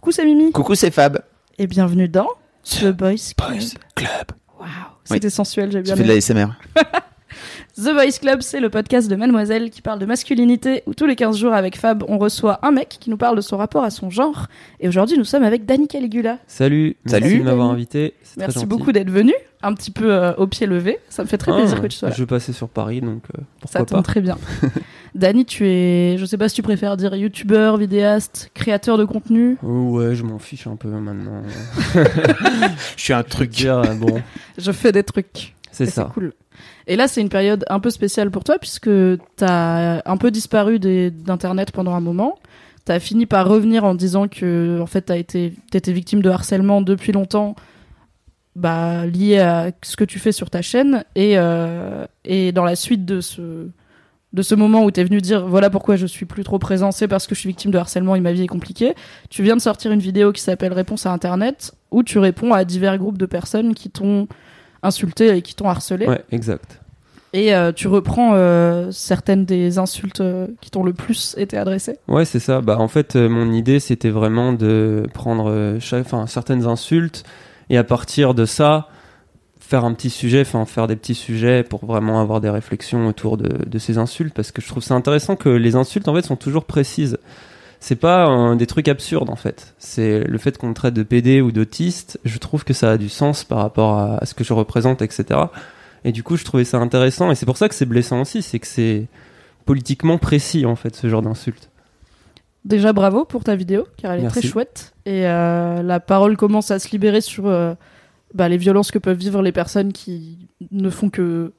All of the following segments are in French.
Coucou, c'est Mimi. Coucou, c'est Fab. Et bienvenue dans The Boys Club. Boys Club. Waouh, c'était sensuel, j'ai bien Tu fais de aimé. la SMR. The Boys Club, c'est le podcast de Mademoiselle qui parle de masculinité où tous les 15 jours avec Fab, on reçoit un mec qui nous parle de son rapport à son genre. Et aujourd'hui, nous sommes avec Danny Caligula. Salut, Salut. merci de m'avoir invité. c'est très Merci beaucoup d'être venu, un petit peu euh, au pied levé. Ça me fait très Ah, plaisir que tu sois là. Je passais sur Paris, donc euh, Ça tombe pas. très bien. Danny, tu es, je sais pas si tu préfères dire youtubeur, vidéaste, créateur de contenu. Oh, ouais, je m'en fiche un peu maintenant. Je suis un truc. Dire, euh, bon, Je fais des trucs. c'est ça. cool. Et là, c'est une période un peu spéciale pour toi puisque t'as un peu disparu d'internet pendant un moment. T'as fini par revenir en disant que en fait t'as été t'étais victime de harcèlement depuis longtemps, bah lié à ce que tu fais sur ta chaîne et euh, et dans la suite de ce de ce moment où t'es venu dire voilà pourquoi je suis plus trop présent, c'est parce que je suis victime de harcèlement et ma vie est compliquée. Tu viens de sortir une vidéo qui s'appelle Réponse à Internet où tu réponds à divers groupes de personnes qui t'ont insulté et qui t'ont harcelé. Ouais, exact. Et euh, tu reprends euh, certaines des insultes euh, qui t'ont le plus été adressées. Ouais, c'est ça. Bah, en fait, euh, mon idée, c'était vraiment de prendre euh, chaque- certaines insultes et à partir de ça, faire un petit sujet, enfin, faire des petits sujets pour vraiment avoir des réflexions autour de, de ces insultes parce que je trouve ça intéressant que les insultes, en fait, sont toujours précises. C'est pas des trucs absurdes, en fait. C'est le fait qu'on me traite de PD ou d'autiste, je trouve que ça a du sens par rapport à ce que je représente, etc. Et du coup, je trouvais ça intéressant et c'est pour ça que c'est blessant aussi, c'est que c'est politiquement précis, en fait, ce genre d'insultes. Déjà bravo pour ta vidéo, car elle est Merci. très chouette. Et euh, la parole commence à se libérer sur euh, bah, les violences que peuvent vivre les personnes qui ne font que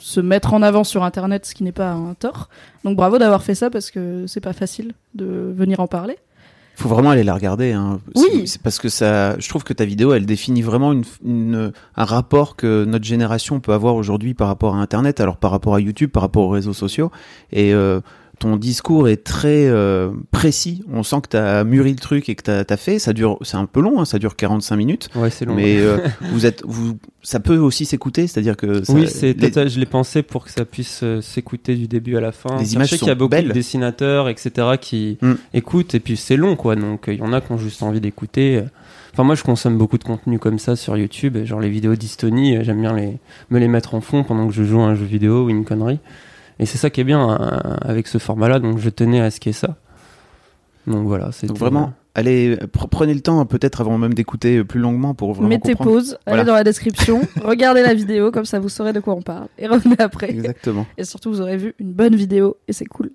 se mettre en avant sur Internet, ce qui n'est pas un tort. Donc bravo d'avoir fait ça parce que c'est pas facile de venir en parler. Faut vraiment aller la regarder. Hein. Oui. C'est- parce que ça. Je trouve que ta vidéo, elle définit vraiment une, une- un rapport que notre génération peut avoir aujourd'hui par rapport à Internet, alors par rapport à YouTube, par rapport aux réseaux sociaux. Et euh, ton discours est très euh, précis. On sent que tu as mûri le truc et que tu as, fait. Ça dure. C'est un peu long. Hein, ça dure 45 minutes. Ouais, c'est long. Mais euh, vous êtes, vous, ça peut aussi s'écouter, c'est-à-dire que ça- oui, c'est les- je l'ai pensé pour que ça puisse euh, s'écouter du début à la fin. Les Je images sais qu'il y a beaucoup belles. de dessinateurs, etc., qui Mm. écoutent, et puis c'est long, quoi. Donc, il y en a qui ont juste envie d'écouter. Enfin, moi, je consomme beaucoup de contenu comme ça sur YouTube, genre les vidéos d'Estonie, j'aime bien les, me les mettre en fond pendant que je joue à un jeu vidéo ou une connerie. Et c'est ça qui est bien euh, avec ce format-là, donc je tenais à ce qu'il y ait ça. Donc voilà, c'est Donc vraiment, allez, pr- prenez le temps peut-être avant même d'écouter plus longuement pour vraiment Mettez comprendre. pause, Voilà. allez dans la description, regardez la vidéo, comme ça vous saurez de quoi on parle. Et revenez après. Exactement. Et surtout, vous aurez vu une bonne vidéo et c'est cool.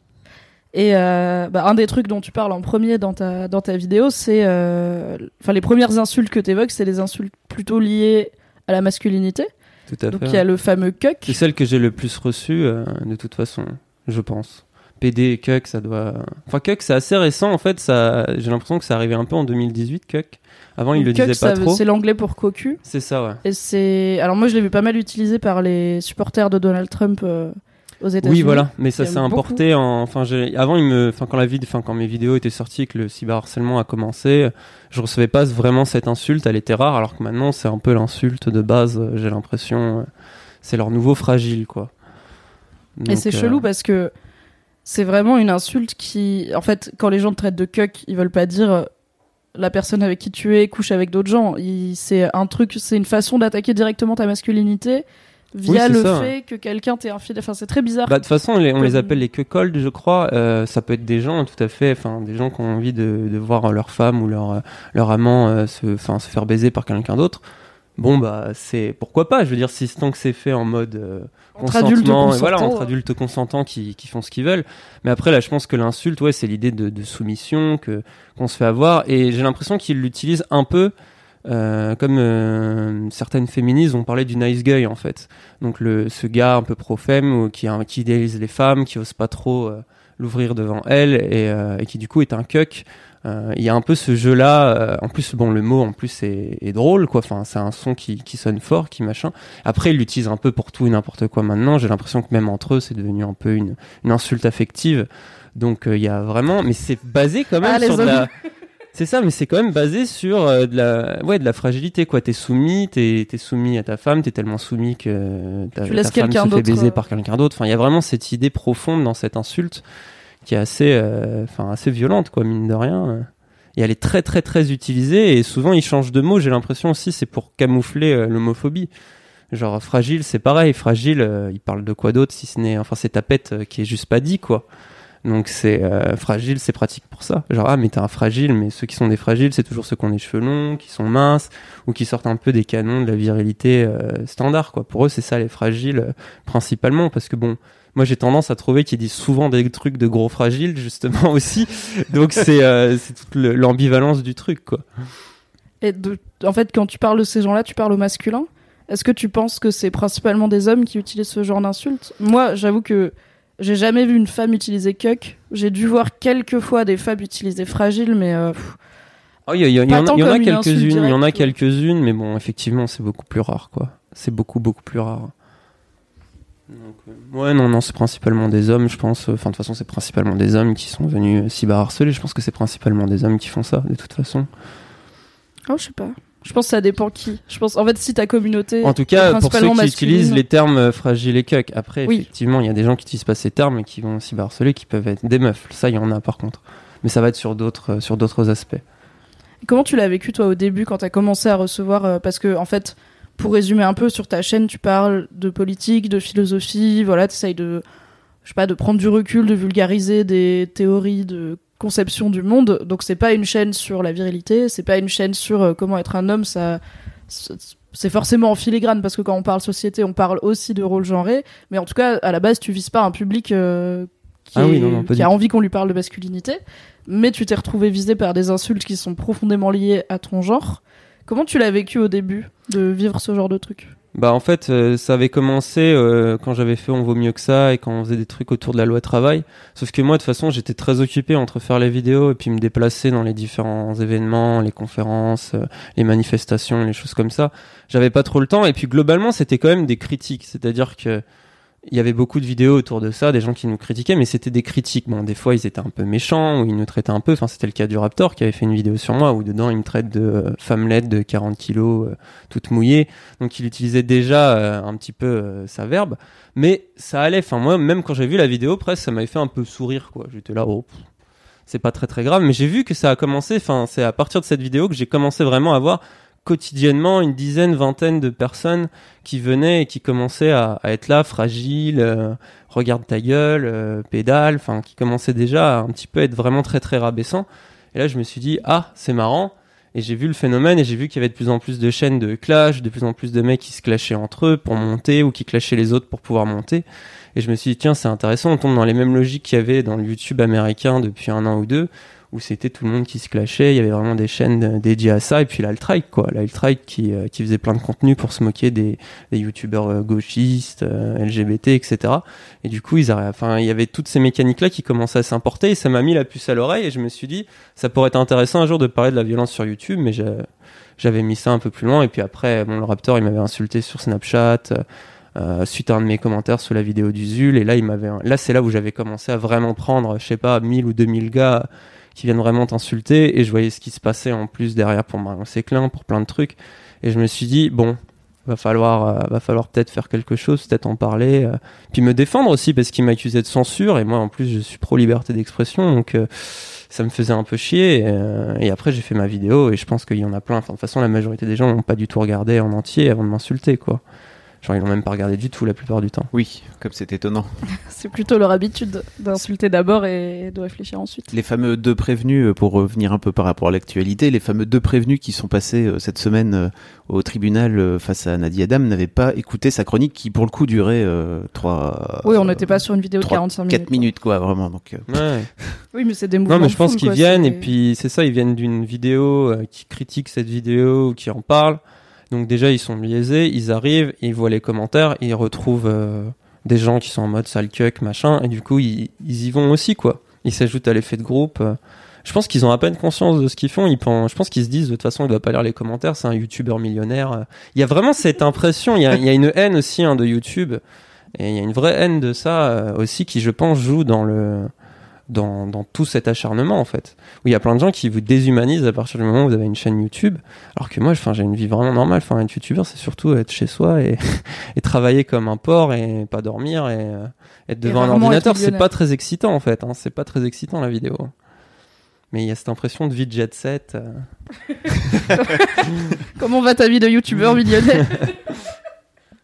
Et euh, bah, un des trucs dont tu parles en premier dans ta, dans ta vidéo, c'est. euh, Enfin, les premières insultes que tu évoques, c'est des insultes plutôt liées à la masculinité. Tout à Donc il y a le fameux cuck. C'est celle que j'ai le plus reçue, euh, de toute façon, je pense. PD et Cuck, ça doit. Enfin, Cuck, c'est assez récent, en fait. Ça... J'ai l'impression que ça arrivait un peu en 2018, Cuck. Avant, il le Cuck, disait pas ça- trop. C'est l'anglais pour cocu. C'est ça, ouais. Et c'est. Alors moi, je l'ai vu pas mal utilisé par les supporters de Donald Trump euh, aux États-Unis. Oui, voilà. Mais ça s'est importé en. Enfin, avant, il me. Enfin, quand la vid... enfin, quand mes vidéos étaient sorties, que le cyberharcèlement a commencé, je recevais pas vraiment cette insulte. Elle était rare, alors que maintenant, c'est un peu l'insulte de base. J'ai l'impression. euh, C'est leur nouveau fragile, quoi. Et c'est euh, chelou parce que c'est vraiment une insulte qui, en fait, quand les gens te traitent de cuck, ils veulent pas dire euh, la personne avec qui tu es couche avec d'autres gens. C'est un truc, c'est une façon d'attaquer directement ta masculinité via le ça. fait que quelqu'un t'est infidèle. Enfin, c'est très bizarre. Bah, de toute façon, on les, on Comme- les appelle les cuckolds, je crois. Euh, ça peut être des gens, tout à fait, enfin, des gens qui ont envie de, de voir leur femme ou leur, leur amant euh, se, enfin, se faire baiser par quelqu'un d'autre. Bon, bah, c'est pourquoi pas? Je veux dire, si tant que c'est fait en mode euh, Entre adultes et voilà, entre ouais. adultes consentants qui, qui font ce qu'ils veulent. Mais après, là, je pense que l'insulte, ouais, c'est l'idée de, de soumission que qu'on se fait avoir, et j'ai l'impression qu'ils l'utilisent un peu. Euh, comme euh, certaines féministes ont parlé du nice guy en fait donc le ce gars un peu pro-femme ou qui, qui idéalise les femmes qui ose pas trop euh, l'ouvrir devant elle et, euh, et qui du coup est un cuck. Euh, Il y a un peu ce jeu-là. euh, en plus, bon, le mot en plus est, est drôle, quoi. Enfin, c'est un son qui, qui sonne fort, qui machin. Après, il l'utilise un peu pour tout et n'importe quoi. Maintenant, j'ai l'impression que même entre eux, c'est devenu un peu une, une insulte affective. Donc, il y a vraiment, mais c'est basé quand même Ah, sur de la. C'est ça, mais c'est quand même basé sur euh, de la, ouais, de la fragilité, quoi. T'es soumis, t'es, t'es soumis à ta femme, t'es tellement soumis que ta, Tu ta femme se fait baiser euh. par quelqu'un d'autre. Enfin, il y a vraiment cette idée profonde dans cette insulte qui est assez, euh, enfin, assez violente, quoi, mine de rien. Et elle est très, très, très utilisée. Et souvent, ils changent de mots. J'ai l'impression aussi, c'est pour camoufler euh, l'homophobie. Genre, fragile, c'est pareil. Fragile, euh, il parle de quoi d'autre si ce n'est, enfin, c'est tapette euh, qui est juste pas dit, quoi. Donc c'est euh, fragile, c'est pratique pour ça. Genre ah mais t'es un fragile, mais ceux qui sont des fragiles, c'est toujours ceux qui ont des cheveux longs, qui sont minces ou qui sortent un peu des canons de la virilité euh, standard quoi. Pour eux c'est ça les fragiles euh, principalement parce que bon moi j'ai tendance à trouver qu'ils disent souvent des trucs de gros fragiles justement aussi. Donc c'est toute le- l'ambivalence du truc quoi. Et en fait, quand tu parles de ces gens-là, tu parles au masculin. Est-ce que tu penses que c'est principalement des hommes qui utilisent ce genre d'insultes? Moi, j'avoue que j'ai jamais vu une femme utiliser cuck. J'ai dû voir quelques fois des femmes utiliser fragile, mais euh, pff, Oh, il y, en a, y en quelques-unes, il y en a quelques-unes, mais bon, effectivement, c'est beaucoup plus rare, quoi. C'est beaucoup, beaucoup plus rare. Donc, euh, ouais, non, non, c'est principalement des hommes, je pense. Enfin, de toute façon, c'est principalement des hommes qui sont venus cyberharceler. Je pense que c'est principalement des hommes qui font ça, de toute façon. oh, je sais pas. Je pense que ça dépend qui. Je pense, en fait, si ta communauté. En tout cas, pour ceux qui utilisent les termes euh, fragiles et cuck. Après, Oui. effectivement, il y a des gens qui utilisent pas ces termes et qui vont cyberharceler, qui peuvent être des meufs. Ça, il y en a, par contre. Mais ça va être sur d'autres, euh, sur d'autres aspects. Comment tu l'as vécu toi au début quand t'as commencé à recevoir euh, Parce que en fait, pour résumer un peu sur ta chaîne, tu parles de politique, de philosophie, voilà, t'essayes de, je sais pas, de prendre du recul, de vulgariser des théories de conception du monde. Donc c'est pas une chaîne sur la virilité, c'est pas une chaîne sur euh, comment être un homme. Ça, c'est forcément en filigrane parce que quand on parle société, on parle aussi de rôle genré. Mais en tout cas, à la base, tu vises pas un public euh, qui, Ah oui, est- non, non, pas qui a envie qu'on lui parle de masculinité mais tu t'es retrouvé visé par des insultes qui sont profondément liées à ton genre. Comment tu l'as vécu au début de vivre ce genre de truc? Bah en fait, euh, ça avait commencé euh, quand j'avais fait On vaut mieux que ça et quand on faisait des trucs autour de la loi travail. Sauf que moi, de toute façon, j'étais très occupé entre faire les vidéos et puis me déplacer dans les différents événements, les conférences, euh, les manifestations, les choses comme ça. J'avais pas trop le temps et puis globalement, c'était quand même des critiques. C'est-à-dire que il y avait beaucoup de vidéos autour de ça, des gens qui nous critiquaient, mais c'était des critiques. Bon, des fois, ils étaient un peu méchants ou ils nous traitaient un peu. Enfin, c'était le cas du Raptor qui avait fait une vidéo sur moi où dedans, il me traite de euh, femmelette de 40 kilos, euh, toute mouillée. Donc il utilisait déjà euh, un petit peu euh, sa verbe, mais ça allait. Enfin moi, même quand j'ai vu la vidéo, presque ça m'avait fait un peu sourire quoi. J'étais là, oh, c'est pas très très grave. Mais j'ai vu que ça a commencé. Enfin, c'est à partir de cette vidéo que j'ai commencé vraiment à voir quotidiennement une dizaine, vingtaine de personnes qui venaient et qui commençaient à, être là, fragiles, euh, regarde ta gueule, euh, pédale, enfin qui commençaient déjà à un petit peu être vraiment très très rabaissant. Et là, je me suis dit, ah, c'est marrant. Et j'ai vu le phénomène et j'ai vu qu'il y avait de plus en plus de chaînes de clash, de plus en plus de mecs qui se clashaient entre eux pour monter ou qui clashaient les autres pour pouvoir monter. Et je me suis dit, tiens, c'est intéressant, on tombe dans les mêmes logiques qu'il y avait dans le YouTube américain depuis un an ou deux, où c'était tout le monde qui se clashait, il y avait vraiment des chaînes euh, dédiées à ça, et puis l'alt-right, quoi. L'alt-right qui, euh, qui faisait plein de contenu pour se moquer des, des youtubeurs euh, gauchistes, euh, LGBT, etc. Et du coup, ils enfin, il y avait toutes ces mécaniques-là qui commençaient à s'importer, et ça m'a mis la puce à l'oreille, et je me suis dit, ça pourrait être intéressant un jour de parler de la violence sur YouTube, mais j'avais mis ça un peu plus loin, et puis après, bon, le Raptor, il m'avait insulté sur Snapchat, euh, euh, suite à un de mes commentaires sous la vidéo du Zul, et là, il m'avait, là, c'est là où j'avais commencé à vraiment prendre, je sais pas, 1000 ou 2000 gars qui viennent vraiment t'insulter, et je voyais ce qui se passait en plus derrière pour Marion Séclin, pour plein de trucs, et je me suis dit, bon, va falloir, euh, va falloir peut-être faire quelque chose, peut-être en parler, euh, puis me défendre aussi, parce qu'il m'accusait de censure, et moi, en plus, je suis pro-liberté d'expression, donc, euh, ça me faisait un peu chier, et, et après, j'ai fait ma vidéo, et je pense qu'il y en a plein, enfin, de toute façon, la majorité des gens n'ont pas du tout regardé en entier avant de m'insulter, quoi. Genre, ils l'ont même pas regardé du tout la plupart du temps. Oui, comme c'est étonnant. C'est plutôt leur habitude d'insulter d'abord et de réfléchir ensuite. Les fameux deux prévenus, euh, pour revenir un peu par rapport à l'actualité, les fameux deux prévenus qui sont passés euh, cette semaine euh, au tribunal euh, face à Nadia Adam n'avaient pas écouté sa chronique qui, pour le coup, durait euh, trois. Oui, on n'était pas sur une vidéo de trois, 45 minutes. 4 minutes, quoi, vraiment. Donc, euh, Ouais. Oui, mais c'est des mouvements. Non, mais je pense qu'ils viennent et puis c'est ça, ils viennent d'une vidéo euh, qui critique cette vidéo, ou qui en parle. Donc déjà, ils sont biaisés, ils arrivent, ils voient les commentaires, ils retrouvent, euh, des gens qui sont en mode sale cuck, machin, et du coup, ils, y vont aussi, quoi. Ils s'ajoutent à l'effet de groupe. euh. Je pense qu'ils ont à peine conscience de ce qu'ils font. Ils pensent, je pense qu'ils se disent de toute façon, il doit pas lire les commentaires. C'est un youtubeur millionnaire. euh. Il y a vraiment cette impression. Il y a, une haine aussi hein, de YouTube, et il y a une vraie haine de ça aussi qui, je pense, joue dans le dans, dans tout cet acharnement en fait. Où il y a plein de gens qui vous déshumanisent à partir du moment où vous avez une chaîne YouTube. Alors que moi, enfin, j'ai une vie vraiment normale. Enfin, être youtubeur, c'est surtout être chez soi et, et travailler comme un porc et pas dormir et euh, être devant un rarement ordinateur. C'est pas très excitant en fait. Hein. C'est pas très excitant la vidéo. Mais il y a cette impression de vie de jet set. euh. Comment va ta vie de youtubeur millionnaire?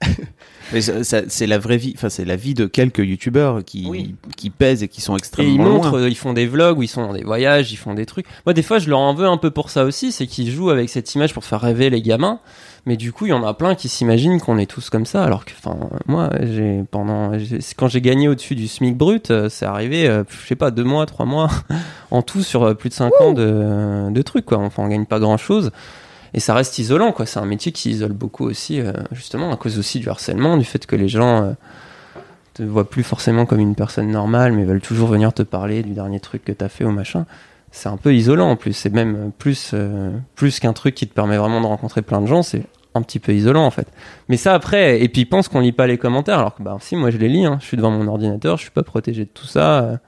c'est la vraie vie, enfin c'est la vie de quelques youtubeurs qui Oui. qui pèsent et qui sont Et extrêmement ils loin. montrent, ils font des vlogs où ils sont dans des voyages, ils font des trucs. Moi, des fois, je leur en veux un peu pour ça aussi, c'est qu'ils jouent avec cette image pour faire rêver les gamins. Mais du coup, il y en a plein qui s'imaginent qu'on est tous comme ça, alors que, enfin, moi, j'ai pendant, quand j'ai gagné au-dessus du SMIC brut, euh, c'est arrivé, euh, je sais pas, deux mois, trois mois, en tout sur euh, plus de cinq ans de, de trucs, quoi. Enfin, on gagne pas grand-chose. Et ça reste isolant, quoi. C'est un métier qui isole beaucoup aussi, euh, justement, à cause aussi du harcèlement, du fait que les gens euh, te voient plus forcément comme une personne normale, mais veulent toujours venir te parler du dernier truc que t'as fait ou machin. C'est un peu isolant en plus. C'est même euh, plus, euh, plus qu'un truc qui te permet vraiment de rencontrer plein de gens. C'est un petit peu isolant en fait. Mais ça après, et puis ils pensent qu'on lit pas les commentaires, alors que bah si, moi je les lis. hein. Je suis devant mon ordinateur, je suis pas protégé de tout ça,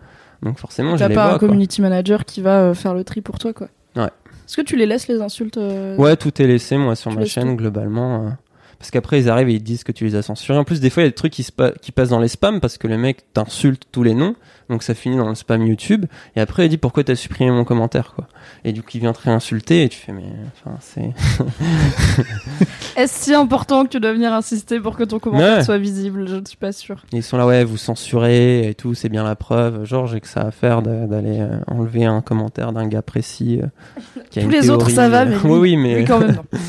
donc forcément je T'as les pas vois. un quoi. community manager qui va faire le tri pour toi, quoi. Ouais. Est-ce que tu les laisses les insultes euh, Ouais, tout est laissé, moi, sur Tu ma chaîne, tout globalement. Parce qu'après, ils arrivent et ils disent que tu les as censurés. En plus, des fois, il y a des trucs qui, se pa- qui passent dans les spams parce que le mec t'insulte tous les noms. Donc, ça finit dans le spam YouTube. Et après, il dit pourquoi t'as supprimé mon commentaire, quoi? Et du coup, il vient te réinsulter et tu fais, mais, enfin, c'est. Est-ce si important que tu dois venir insister pour que ton commentaire Ouais. soit visible? Je ne suis pas sûre. Et ils sont là, ouais, vous censurez et tout, c'est bien la preuve. Genre, j'ai que ça à faire d'aller euh, enlever un commentaire d'un gars précis. euh, qui a Tous une les autres, ça va, euh, mais oui, oui, mais. Lui, quand même, non.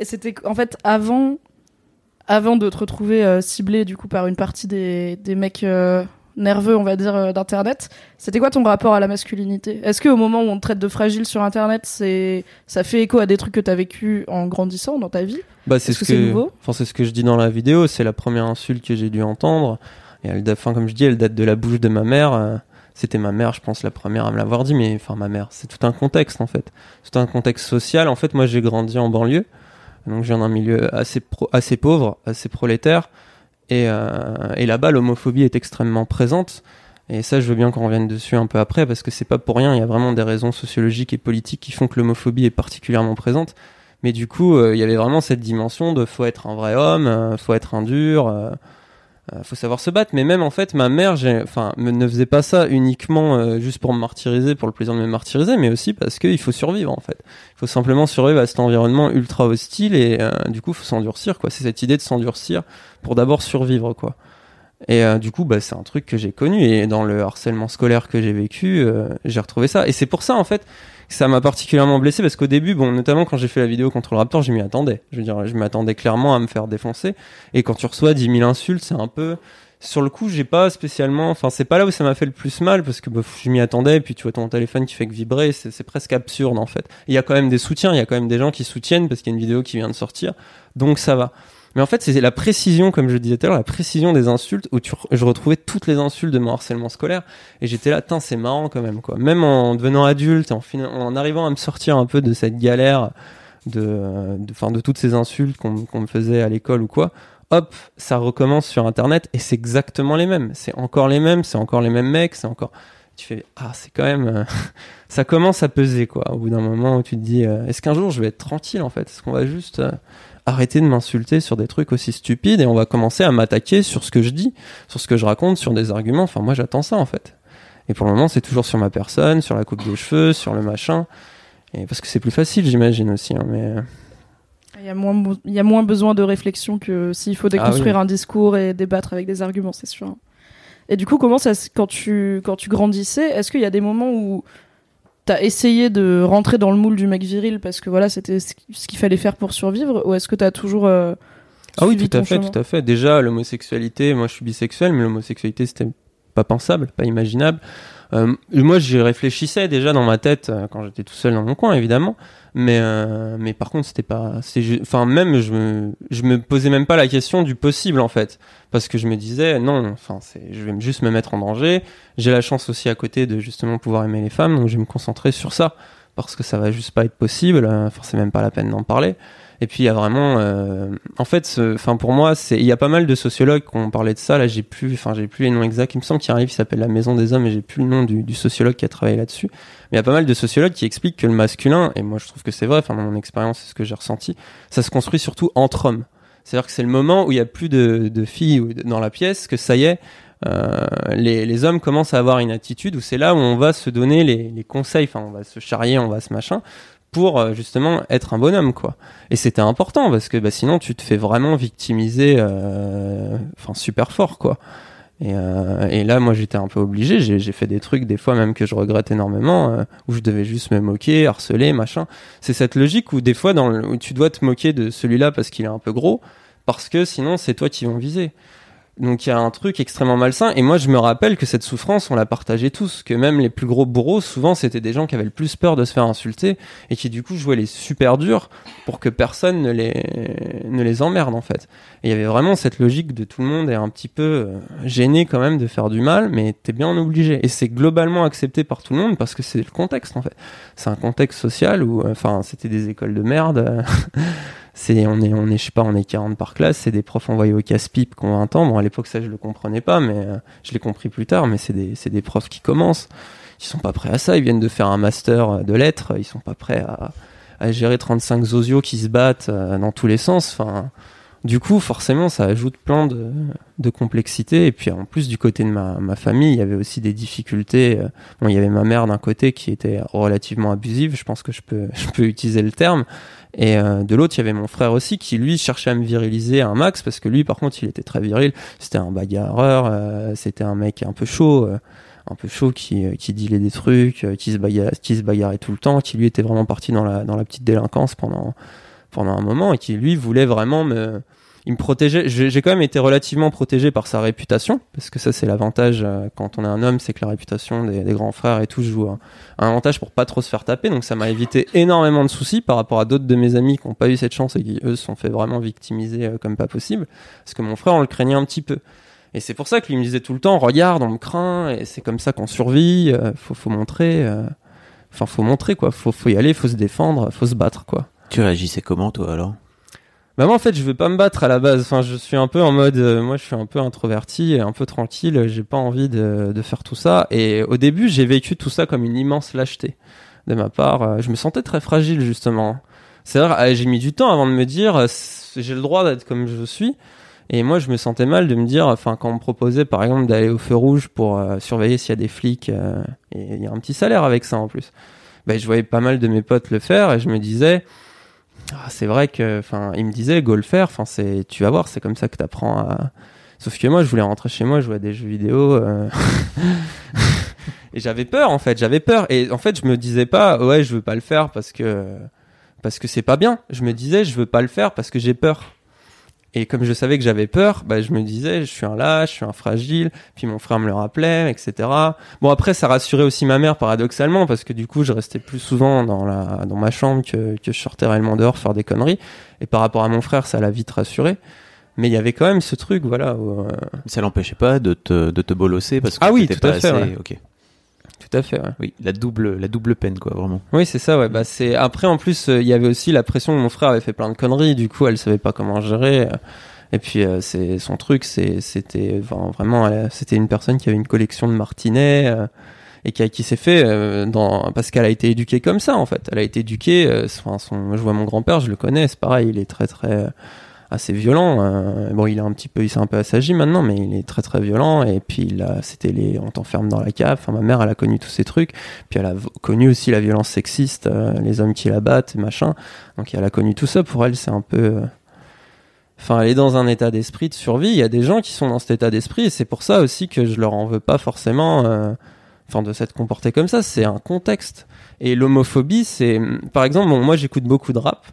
Et c'était en fait avant, avant de te retrouver euh, ciblé du coup par une partie des, des mecs euh, nerveux, on va dire, euh, d'internet. C'était quoi ton rapport à la masculinité? Est-ce qu'au moment où on te traite de fragile sur internet, c'est ça fait écho à des trucs que t'as vécu en grandissant dans ta vie? Bah, c'est ce que nouveau? Enfin, c'est ce que je dis dans la vidéo. C'est la première insulte que j'ai dû entendre. Et elle, date- enfin, comme je dis, elle date de la bouche de ma mère. C'était ma mère, je pense, la première à me l'avoir dit. Mais enfin, ma mère, c'est tout un contexte en fait. C'est un contexte social. En fait, moi, j'ai grandi en banlieue, donc je viens d'un milieu assez assez pauvre, assez prolétaire. Et, euh, et là-bas, l'homophobie est extrêmement présente. Et ça, je veux bien qu'on revienne dessus un peu après, parce que c'est pas pour rien. Il y a vraiment des raisons sociologiques et politiques qui font que l'homophobie est particulièrement présente. Mais du coup, euh, il y avait vraiment cette dimension de faut être un vrai homme, euh, faut être un dur, euh, faut savoir se battre. Mais même en fait, ma mère, enfin, ne faisait pas ça uniquement euh, juste pour me martyriser, pour le plaisir de me martyriser, mais aussi parce qu'il faut survivre en fait. Il faut simplement survivre à cet environnement ultra hostile et euh, du coup, faut s'endurcir quoi. C'est cette idée de s'endurcir pour d'abord survivre quoi. Et euh, du coup, bah, c'est un truc que j'ai connu et dans le harcèlement scolaire que j'ai vécu, euh, j'ai retrouvé ça. Et c'est pour ça en fait ça m'a particulièrement blessé parce qu'au début, bon, notamment quand j'ai fait la vidéo contre le Raptor, je m'y attendais. Je veux dire, je m'attendais clairement à me faire défoncer. Et quand tu reçois 10 000 insultes, c'est un peu sur le coup, j'ai pas spécialement. Enfin, c'est pas là où ça m'a fait le plus mal parce que bah, je m'y attendais. Et puis tu vois ton téléphone qui fait que vibrer, c'est presque absurde en fait. Il y a quand même des soutiens, il y a quand même des gens qui soutiennent parce qu'il y a une vidéo qui vient de sortir, donc ça va. Mais en fait, c'est la précision, comme je disais tout à l'heure, la précision des insultes où tu, je retrouvais toutes les insultes de mon harcèlement scolaire et j'étais là, Tain, c'est marrant quand même quoi. Même en devenant adulte, en, en arrivant à me sortir un peu de cette galère de, de, de toutes ces insultes qu'on qu'on me faisait à l'école ou quoi, hop, ça recommence sur Internet et c'est exactement les mêmes. C'est encore les mêmes, c'est encore les mêmes mecs, c'est encore. Tu fais ah c'est quand même, euh, ça commence à peser quoi. Au bout d'un moment où tu te dis, euh, est-ce qu'un jour je vais être tranquille en fait? Est-ce qu'on va juste euh, arrêter de m'insulter sur des trucs aussi stupides et on va commencer à m'attaquer sur ce que je dis, sur ce que je raconte, sur des arguments. Enfin moi j'attends ça en fait. Et pour le moment c'est toujours sur ma personne, sur la coupe de cheveux, sur le machin. Et parce que c'est plus facile j'imagine aussi. hein, mais euh, Il y, a moins, il y a moins besoin de réflexion que s'il faut déconstruire un discours et débattre avec des arguments, c'est sûr. Et du coup, comment ça, quand tu, quand tu grandissais, est-ce qu'il y a des moments où t'as essayé de rentrer dans le moule du mec viril parce que voilà, c'était ce qu'il fallait faire pour survivre, ou est-ce que t'as toujours euh, Ah oui, tout à fait, tout à fait. Déjà, l'homosexualité, moi je suis bisexuel, mais l'homosexualité c'était pas pensable, pas imaginable. Euh, moi, j'y réfléchissais déjà dans ma tête euh, quand j'étais tout seul dans mon coin, évidemment. Mais euh, mais par contre, c'était pas. Enfin, même je me je me posais même pas la question du possible en fait, parce que je me disais non. Enfin, c'est je vais juste me mettre en danger. J'ai la chance aussi à côté de justement pouvoir aimer les femmes, donc je vais me concentrer sur ça parce que ça va juste pas être possible. euh, Enfin, c'est même pas la peine d'en parler. Et puis il y a vraiment, euh, en fait, enfin pour moi, il y a pas mal de sociologues qui ont parlé de ça. Là, j'ai plus, enfin j'ai plus les noms exacts. Il me semble qu'il y a un qui s'appelle La Maison des Hommes, et j'ai plus le nom du, du sociologue qui a travaillé là-dessus. Mais il y a pas mal de sociologues qui expliquent que le masculin, et moi je trouve que c'est vrai. Enfin dans mon expérience, c'est ce que j'ai ressenti. Ça se construit surtout entre hommes. C'est-à-dire que c'est le moment où il y a plus de, de filles dans la pièce que ça y est. euh, les, les hommes commencent à avoir une attitude où c'est là où on va se donner les, les conseils, enfin on va se charrier, on va se machin, pour euh, justement être un bonhomme quoi. Et c'était important parce que bah, sinon tu te fais vraiment victimiser, euh, enfin super fort quoi. Et, euh, et là moi j'étais un peu obligé, j'ai j'ai fait des trucs des fois même que je regrette énormément, euh, où je devais juste me moquer, harceler, machin. C'est cette logique où des fois dans le- où tu dois te moquer de celui-là parce qu'il est un peu gros, parce que sinon c'est toi qui vont viser. Donc il y a un truc extrêmement malsain. Et moi, je me rappelle que cette souffrance, on la partageait tous. Que même les plus gros bourreaux, souvent, c'était des gens qui avaient le plus peur de se faire insulter et qui du coup jouaient les super durs pour que personne ne les ne les emmerde en fait. Et il y avait vraiment cette logique de tout le monde est un petit peu euh, gêné quand même de faire du mal, mais t'es bien obligé. Et c'est globalement accepté par tout le monde parce que c'est le contexte en fait. C'est un contexte social où, euh, enfin, c'était des écoles de merde. c'est on est on est je sais pas on est 40 par classe c'est des profs envoyés au casse-pipe qui ont 20 ans. Bon à l'époque ça je le comprenais pas mais euh, je l'ai compris plus tard mais c'est des c'est des profs qui commencent. Ils sont pas prêts à ça. Ils viennent de faire un master euh, de lettres. Ils sont pas prêts à, à gérer 35 zosios qui se battent euh, dans tous les sens. Enfin du coup forcément ça ajoute plein de, de complexité. Et puis en plus du côté de ma, ma famille il y avait aussi des difficultés bon il y avait ma mère d'un côté qui était relativement abusive. Je pense que je peux je peux utiliser le terme et euh, de l'autre, il y avait mon frère aussi qui lui cherchait à me viriliser un max parce que lui, par contre, il était très viril. C'était un bagarreur, euh, c'était un mec un peu chaud, euh, un peu chaud qui euh, qui dilait des trucs, euh, qui se bagarrait, qui se bagarrait tout le temps, qui lui était vraiment parti dans la dans la petite délinquance pendant pendant un moment et qui lui voulait vraiment me il me protégeait. J'ai quand même été relativement protégé par sa réputation, parce que ça c'est l'avantage euh, quand on est un homme, c'est que la réputation des, grands frères et tout joue un, un avantage pour pas trop se faire taper. Donc ça m'a évité énormément de soucis par rapport à d'autres de mes amis qui n'ont pas eu cette chance et qui eux se sont fait vraiment victimiser euh, comme pas possible. Parce que mon frère on le craignait un petit peu. Et c'est pour ça que lui me disait tout le temps, regarde, on me craint, et c'est comme ça qu'on survit. euh, faut faut montrer. euh, Enfin, faut montrer quoi. Faut faut y aller, faut se défendre, faut se battre quoi. Tu réagissais comment, toi, alors? Bah moi en fait je veux pas me battre à la base. Enfin je suis un peu en mode, euh, moi je suis un peu introverti un peu tranquille. J'ai pas envie de, de faire tout ça. Et au début j'ai vécu tout ça comme une immense lâcheté de ma part. Euh, Je me sentais très fragile justement. C'est vrai, euh, j'ai mis du temps avant de me dire euh, j'ai le droit d'être comme je suis. Et moi je me sentais mal de me dire, enfin quand on me proposait par exemple d'aller au feu rouge pour euh, surveiller s'il y a des flics euh, et il y a un petit salaire avec ça en plus. Ben je voyais pas mal de mes potes le faire et je me disais ah, c'est vrai que, enfin, il me disait, go le faire, enfin, c'est, tu vas voir, c'est comme ça que t'apprends à. Sauf que moi, je voulais rentrer chez moi, jouer à des jeux vidéo. euh, et j'avais peur, en fait, j'avais peur. Et en fait, je me disais pas, ouais, je veux pas le faire parce que parce que c'est pas bien. Je me disais, je veux pas le faire parce que j'ai peur. Et comme je savais que j'avais peur, bah, je me disais, je suis un lâche, je suis un fragile. Puis mon frère me le rappelait, etc. Bon, après, ça rassurait aussi ma mère, paradoxalement, parce que du coup, je restais plus souvent dans la, dans ma chambre que, que je sortais réellement dehors faire des conneries. Et par rapport à mon frère, ça l'a vite rassuré. Mais il y avait quand même ce truc, voilà. où, euh, Ça l'empêchait pas de te, de te bolosser parce que Ah oui, tout à pas fait, assez- ouais. Ok. Tout à fait, ouais. Oui, la double, la double peine, quoi, vraiment. Oui, c'est ça, ouais. Bah, c'est après en plus euh, il y avait aussi la pression que mon frère avait fait plein de conneries, du coup elle savait pas comment gérer. Et puis euh, c'est son truc, c'est c'était enfin, vraiment elle- c'était une personne qui avait une collection de martinets euh, et qui, qui s'est fait euh, dans parce qu'elle a été éduquée comme ça en fait. Elle a été éduquée. euh, Enfin, son, je vois mon grand-père, je le connais, c'est pareil, il est très très euh, assez violent. euh, bon, il est un petit peu, il s'est un peu assagi maintenant, mais il est très très violent. Et puis c'était les, on t'enferme dans la cave. Enfin, ma mère, elle a connu tous ces trucs. Puis elle a connu aussi la violence sexiste, euh, les hommes qui la battent, machin. Donc elle a connu tout ça. Pour elle, c'est un peu. euh, Enfin, elle est dans un état d'esprit de survie. Il y a des gens qui sont dans cet état d'esprit, et c'est pour ça aussi que je leur en veux pas forcément. euh, Enfin, de s'être comporté comme ça, c'est un contexte. Et l'homophobie, c'est, par exemple, bon, moi j'écoute beaucoup de rap.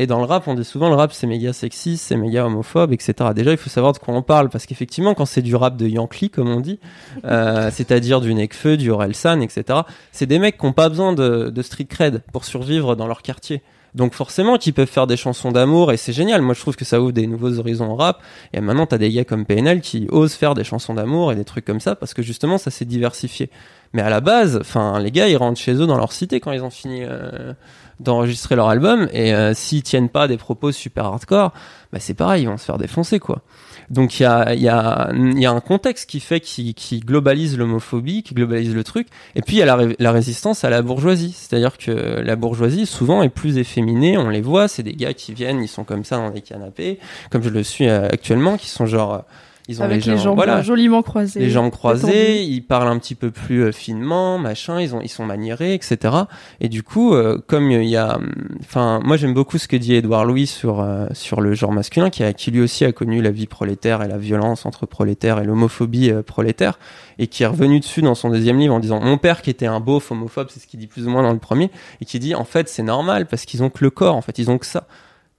Et dans le rap, on dit souvent le rap c'est méga sexiste, c'est méga homophobe, etc. Déjà, il faut savoir de quoi on parle parce qu'effectivement, quand c'est du rap de Yankee, comme on dit, euh, c'est-à-dire du Nekfeu, du Orelsan, etc. C'est des mecs qui n'ont pas besoin de, de street cred pour survivre dans leur quartier. Donc forcément, qui peuvent faire des chansons d'amour et c'est génial. Moi, je trouve que ça ouvre des nouveaux horizons au rap. Et maintenant, t'as des gars comme PNL qui osent faire des chansons d'amour et des trucs comme ça parce que justement, ça s'est diversifié. Mais à la base, enfin, les gars, ils rentrent chez eux dans leur cité quand ils ont fini euh, d'enregistrer leur album et euh, s'ils tiennent pas des propos super hardcore, bah c'est pareil, ils vont se faire défoncer quoi. Donc il y a, y, a, y a un contexte qui fait qui, qui globalise l'homophobie, qui globalise le truc. Et puis il y a la, la résistance à la bourgeoisie, c'est-à-dire que la bourgeoisie souvent est plus efféminée. On les voit, c'est des gars qui viennent, ils sont comme ça dans des canapés, comme je le suis euh, actuellement, qui sont genre ils ont Avec les, jambes, voilà, joliment croisées. Les jambes croisées, ils parlent un petit peu plus euh, finement, machin, ils ont ils sont maniérés, etc. Et du coup, euh, comme il y a, enfin, moi j'aime beaucoup ce que dit Edouard Louis sur euh, sur le genre masculin, qui a qui lui aussi a connu la vie prolétaire et la violence entre prolétaires et l'homophobie prolétaire, et qui est revenu dessus dans son deuxième livre en disant mon père qui était un beauf homophobe, c'est ce qu'il dit plus ou moins dans le premier, et qui dit en fait c'est normal parce qu'ils ont que le corps, en fait ils ont que ça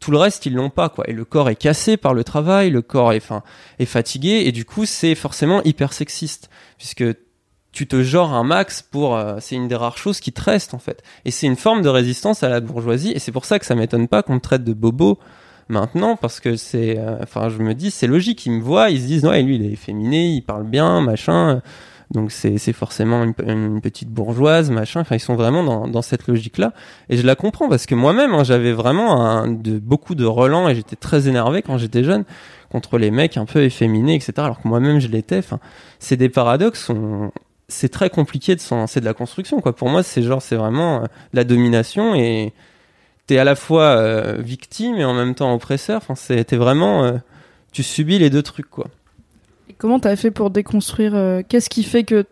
tout le reste ils l'ont pas quoi. Et le corps est cassé par le travail le corps est enfin est fatigué et du coup c'est forcément hyper sexiste puisque tu te genres un max pour euh, c'est une des rares choses qui te restent en fait. Et c'est une forme de résistance à la bourgeoisie et c'est pour ça que ça m'étonne pas qu'on me traite de bobo maintenant parce que c'est euh, enfin je me dis c'est logique ils me voient ils se disent ouais lui il est féminé il parle bien machin donc c'est forcément une, petite bourgeoise, machin. Enfin, ils sont vraiment dans, dans cette logique-là. Et je la comprends parce que moi-même, hein, j'avais vraiment un, de, beaucoup de relents et j'étais très énervé quand j'étais jeune contre les mecs un peu efféminés, etc. Alors que moi-même, je l'étais. Enfin, c'est des paradoxes. C'est très compliqué de s'en... C'est de la construction, quoi. Pour moi, c'est genre, c'est vraiment euh, la domination et t'es à la fois euh, victime et en même temps oppresseur. Enfin, c'était vraiment... Euh, tu subis les deux trucs, quoi. Comment t'as fait pour déconstruire euh, Qu'est-ce qui fait que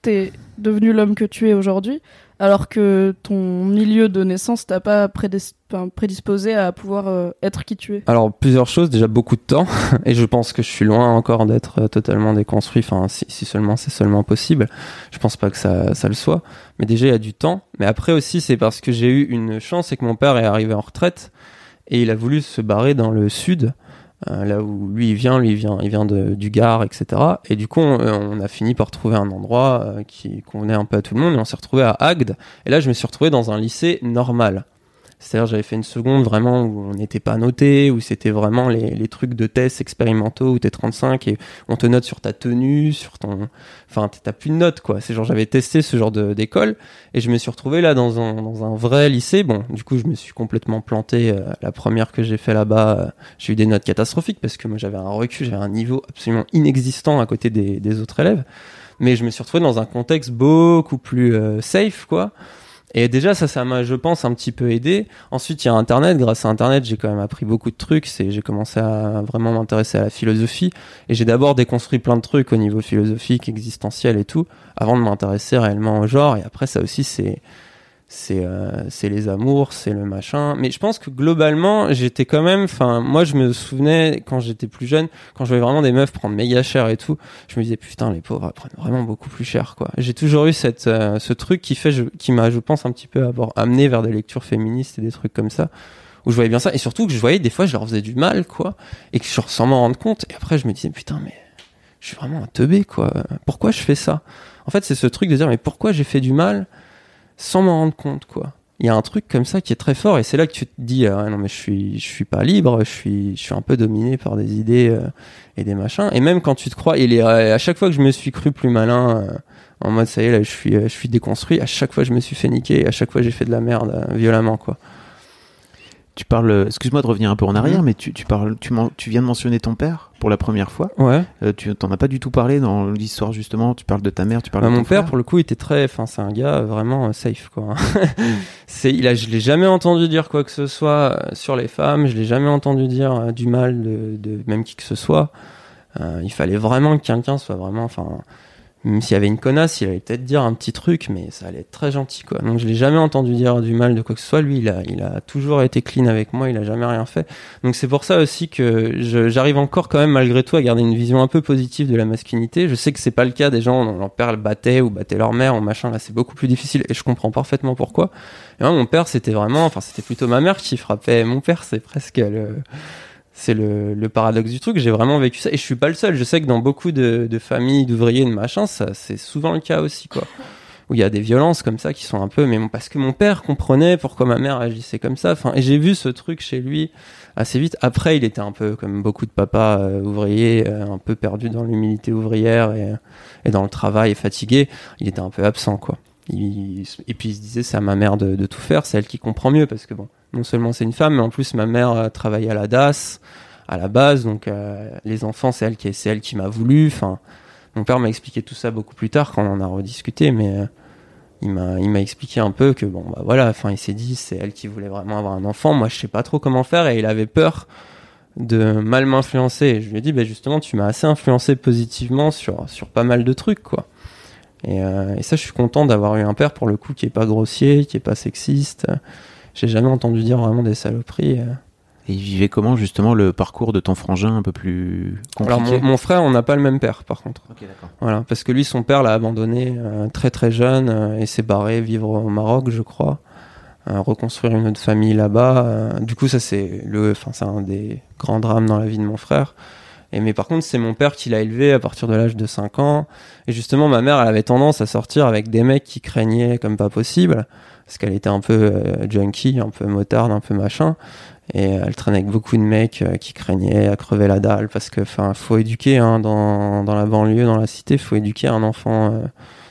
t'es devenu l'homme que tu es aujourd'hui, alors que ton milieu de naissance t'a pas prédisposé à pouvoir euh, être qui tu es? Alors plusieurs choses, déjà beaucoup de temps, et je pense que je suis loin encore d'être euh, totalement déconstruit. Enfin, si, seulement c'est seulement possible. Je pense pas que ça, ça le soit, mais déjà il y a du temps. Mais après aussi, c'est parce que j'ai eu une chance, c'est que mon père est arrivé en retraite et il a voulu se barrer dans le sud. Euh, là où lui il vient, lui il vient, il vient de, du Gard, etc. Et du coup, on, a fini par trouver un endroit euh, qui convenait un peu à tout le monde, et on s'est retrouvé à Agde. Et là, je me suis retrouvé dans un lycée normal. C'est-à-dire, j'avais fait une seconde vraiment où on n'était pas noté, où c'était vraiment les, les, trucs de tests expérimentaux où t'es 35 et on te note sur ta tenue, sur ton, enfin, t'as plus de notes, quoi. C'est genre, j'avais testé ce genre d'école et je me suis retrouvé là dans un, dans un vrai lycée. Bon, du coup, je me suis complètement planté. Euh, la première que j'ai fait là-bas, euh, j'ai eu des notes catastrophiques parce que moi, j'avais un recul, j'avais un niveau absolument inexistant à côté des, des autres élèves. Mais je me suis retrouvé dans un contexte beaucoup plus euh, safe, quoi et déjà, ça, ça m'a, je pense, un petit peu aidé. Ensuite, il y a Internet. Grâce à Internet, j'ai quand même appris beaucoup de trucs. J'ai commencé à vraiment m'intéresser à la philosophie. Et j'ai d'abord déconstruit plein de trucs au niveau philosophique, existentiel et tout, avant de m'intéresser réellement au genre. Et après, ça aussi, c'est, c'est euh, c'est les amours, c'est le machin. Mais je pense que globalement, j'étais quand même. Enfin, moi, je me souvenais quand j'étais plus jeune, quand je voyais vraiment des meufs prendre méga cher et tout, je me disais putain, les pauvres prennent vraiment beaucoup plus cher, quoi. J'ai toujours eu cette euh, ce truc qui fait, qui m'a, je pense, un petit peu avoir amené vers des lectures féministes et des trucs comme ça où je voyais bien ça et surtout que je voyais des fois je leur faisais du mal quoi et que je sans m'en rendre compte et après je me disais putain mais je suis vraiment un teubé quoi pourquoi je fais ça? En fait c'est ce truc de dire mais pourquoi j'ai fait du mal sans m'en rendre compte, quoi. Il y a un truc comme ça qui est très fort et c'est là que tu te dis ah, non mais je suis je suis pas libre, je suis je suis un peu dominé par des idées euh, et des machins et même quand tu te crois il est à chaque fois que je me suis cru plus malin euh, en mode ça y est là je suis je suis déconstruit, à chaque fois je me suis fait niquer et à chaque fois j'ai fait de la merde euh, violemment quoi. Tu parles, excuse-moi de revenir un peu en arrière, mhm. mais tu, tu parles, tu, tu, viens de mentionner ton père pour la première fois. Ouais. Euh, tu t'en as pas du tout parlé dans l'histoire justement. Tu parles de ta mère, tu parles bah, de mon père pour le coup il était très, enfin c'est un gars vraiment euh, safe quoi. c'est, il a, je l'ai jamais entendu dire quoi que ce soit euh, sur les femmes. Je l'ai jamais entendu dire du mal de, de, même qui que ce soit. il fallait vraiment que quelqu'un soit vraiment, enfin même s'il y avait une connasse, il allait peut-être dire un petit truc, mais ça allait être très gentil, quoi. Donc je l'ai jamais entendu dire du mal de quoi que ce soit. Lui, il a, il a toujours été clean avec moi, il a jamais rien fait. Donc c'est pour ça aussi que j'arrive encore quand même malgré tout à garder une vision un peu positive de la masculinité. Je sais que c'est pas le cas des gens dont leur père le battait ou battait leur mère ou machin. Là, c'est beaucoup plus difficile et je comprends parfaitement pourquoi. Et moi, mon père, c'était vraiment, enfin, c'était plutôt ma mère qui frappait mon père. C'est presque le, c'est le, le paradoxe du truc. J'ai vraiment vécu ça et je suis pas le seul. Je sais que dans beaucoup de, de familles d'ouvriers, de machin, ça, c'est souvent le cas aussi, quoi. Où il y a des violences comme ça qui sont un peu, mais parce que mon père comprenait pourquoi ma mère agissait comme ça. Enfin, et j'ai vu ce truc chez lui assez vite. Après, il était un peu comme beaucoup de papas euh, ouvriers, euh, un peu perdu dans l'humilité ouvrière et, et dans le travail et fatigué. Il était un peu absent, quoi. Il- et puis il se disait c'est à ma mère de, de tout faire, c'est elle qui comprend mieux parce que bon, non seulement c'est une femme, mais en plus ma mère euh, travaillait à la DAS à la base, donc euh, les enfants c'est elle qui c'est elle qui m'a voulu. Enfin, mon père m'a expliqué tout ça beaucoup plus tard quand on en a rediscuté, mais euh, il m'a il m'a expliqué un peu que bon bah voilà, enfin il s'est dit c'est elle qui voulait vraiment avoir un enfant. Moi je sais pas trop comment faire et il avait peur de mal m'influencer. Je lui ai dit bah justement tu m'as assez influencé positivement sur sur pas mal de trucs quoi. Et, et ça, je suis content d'avoir eu un père pour le coup qui est pas grossier, qui est pas sexiste. J'ai jamais entendu dire vraiment des saloperies. euh. Et il vivait comment justement le parcours de ton frangin un peu plus compliqué Alors mon, mon frère, on n'a pas le même père par contre. Ok, d'accord. Voilà, parce que lui, son père l'a abandonné euh, très très jeune euh, et s'est barré vivre au Maroc, je crois, euh, reconstruire une autre famille là-bas. du coup, ça c'est le, enfin c'est un des grands drames dans la vie de mon frère. Et mais par contre, c'est mon père qui l'a élevé à partir de l'âge de 5 ans. Et justement, ma mère, elle avait tendance à sortir avec des mecs qui craignaient comme pas possible, parce qu'elle était un peu euh, junkie, un peu motarde, un peu machin. Et elle traînait avec beaucoup de mecs euh, qui craignaient à crever la dalle, parce que, enfin, faut éduquer hein, dans, dans la banlieue, dans la cité, faut éduquer un enfant euh,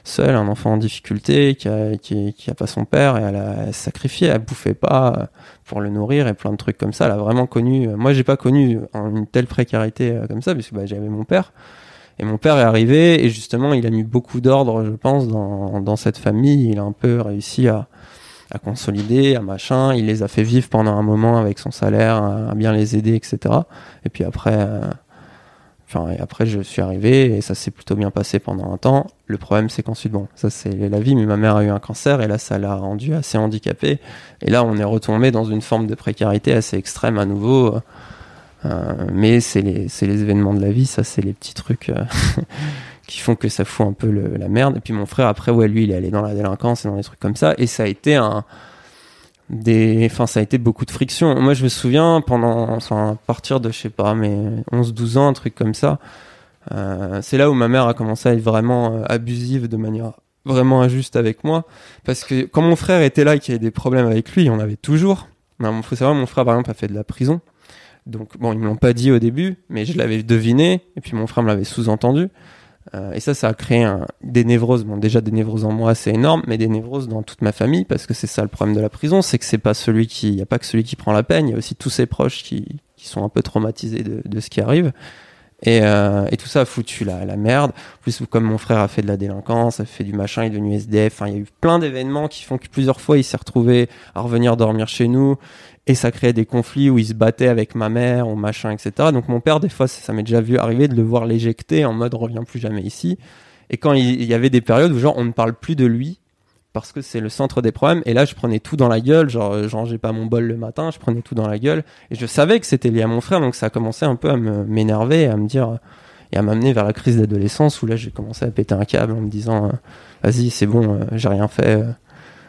seul, un enfant en difficulté, qui a, qui, a pas son père, et elle a sacrifiée, elle bouffait pas euh, pour le nourrir et plein de trucs comme ça. Elle a vraiment connu. Moi, j'ai pas connu une telle précarité euh, comme ça, parce que bah, j'avais mon père. Et mon père est arrivé et justement, il a mis beaucoup d'ordre, je pense, dans, cette famille. Il a un peu réussi à, à consolider, à machin. Il les a fait vivre pendant un moment avec son salaire, à, bien les aider, etc. Et puis après, euh, enfin, et après, je suis arrivé et ça s'est plutôt bien passé pendant un temps. Le problème, c'est qu'ensuite, bon, ça c'est la vie, mais ma mère a eu un cancer et là, ça l'a rendu assez handicapée. Et là, on est retombé dans une forme de précarité assez extrême à nouveau. Euh, mais c'est les, événements de la vie, ça, c'est les petits trucs euh, qui font que ça fout un peu la merde. Et puis mon frère, après, ouais, lui, il est allé dans la délinquance et dans des trucs comme ça. Et ça a été un. Des, enfin, ça a été beaucoup de friction. Moi, je me souviens, pendant, enfin, à partir de, je sais pas, mes 11-12 ans, un truc comme ça, euh, c'est là où ma mère a commencé à être vraiment euh, abusive de manière vraiment injuste avec moi. Parce que quand mon frère était là et qu'il y avait des problèmes avec lui, en avait toujours. Il faut savoir, mon frère, par exemple, a fait de la prison. Donc, bon, ils me l'ont pas dit au début, mais je l'avais deviné, et puis mon frère me l'avait sous-entendu. Euh, et ça, ça a créé un- des névroses. Bon, déjà des névroses en moi, c'est énorme, mais des névroses dans toute ma famille, parce que c'est ça le problème de la prison, c'est que c'est pas celui qui, il y a pas que celui qui prend la peine, il y a aussi tous ses proches qui, sont un peu traumatisés de, de ce qui arrive. Et, euh, tout ça a foutu la, merde. Plus, comme mon frère a fait de la délinquance, a fait du machin, il est devenu SDF. Enfin, il y a eu plein d'événements qui font que plusieurs fois il s'est retrouvé à revenir dormir chez nous. Et ça créait des conflits où il se battait avec ma mère ou machin, etc. Donc mon père, des fois, ça, m'est déjà vu arriver de le voir l'éjecter en mode reviens plus jamais ici. Et quand il, y avait des périodes où genre on ne parle plus de lui parce que c'est le centre des problèmes. Et là, je prenais tout dans la gueule. Genre, euh, je rangeais pas mon bol le matin, je prenais tout dans la gueule. Et je savais que c'était lié à mon frère, donc ça a commencé un peu à m'énerver, à me dire et à m'amener vers la crise d'adolescence où là, j'ai commencé à péter un câble en me disant, euh, vas-y, c'est bon, euh, j'ai rien fait. euh.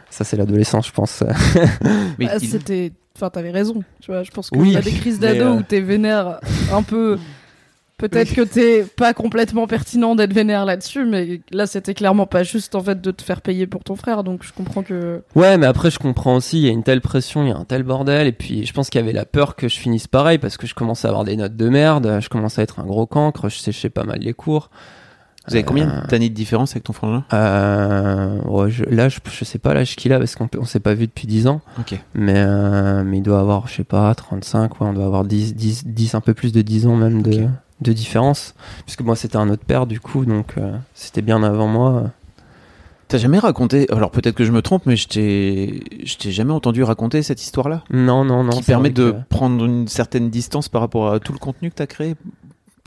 Ça, c'est l'adolescence, je pense. Mais Ah, il- C'était. Enfin, t'avais raison. Tu vois, je pense que Oui, a des crises mais, d'ado euh, où t'es vénère un peu. Peut-être que t'es pas complètement pertinent d'être vénère là-dessus, mais là c'était clairement pas juste en fait de te faire payer pour ton frère, donc je comprends que. Ouais, mais après, je comprends aussi, il y a une telle pression, il y a un tel bordel, et puis je pense qu'il y avait la peur que je finisse pareil, parce que je commençais à avoir des notes de merde, je commençais à être un gros cancre, je séchais pas mal les cours. Vous avez combien Euh, d'années de différence avec ton frangin? Euh, ouais, je, là, je, je sais pas l'âge qu'il a, parce qu'on on s'est pas vu depuis 10 ans, Ok. mais, euh, mais il doit avoir, je sais pas, 35, ouais, on doit avoir 10, 10, 10, un peu plus de 10 ans même de, Ok. de différence, puisque moi c'était un autre père, du coup, donc euh, c'était bien avant moi. T'as jamais raconté Alors peut-être que je me trompe, mais je t'ai, jamais entendu raconter cette histoire-là, Non, non, non. qui permet de que- prendre une certaine distance par rapport à tout le contenu que t'as créé.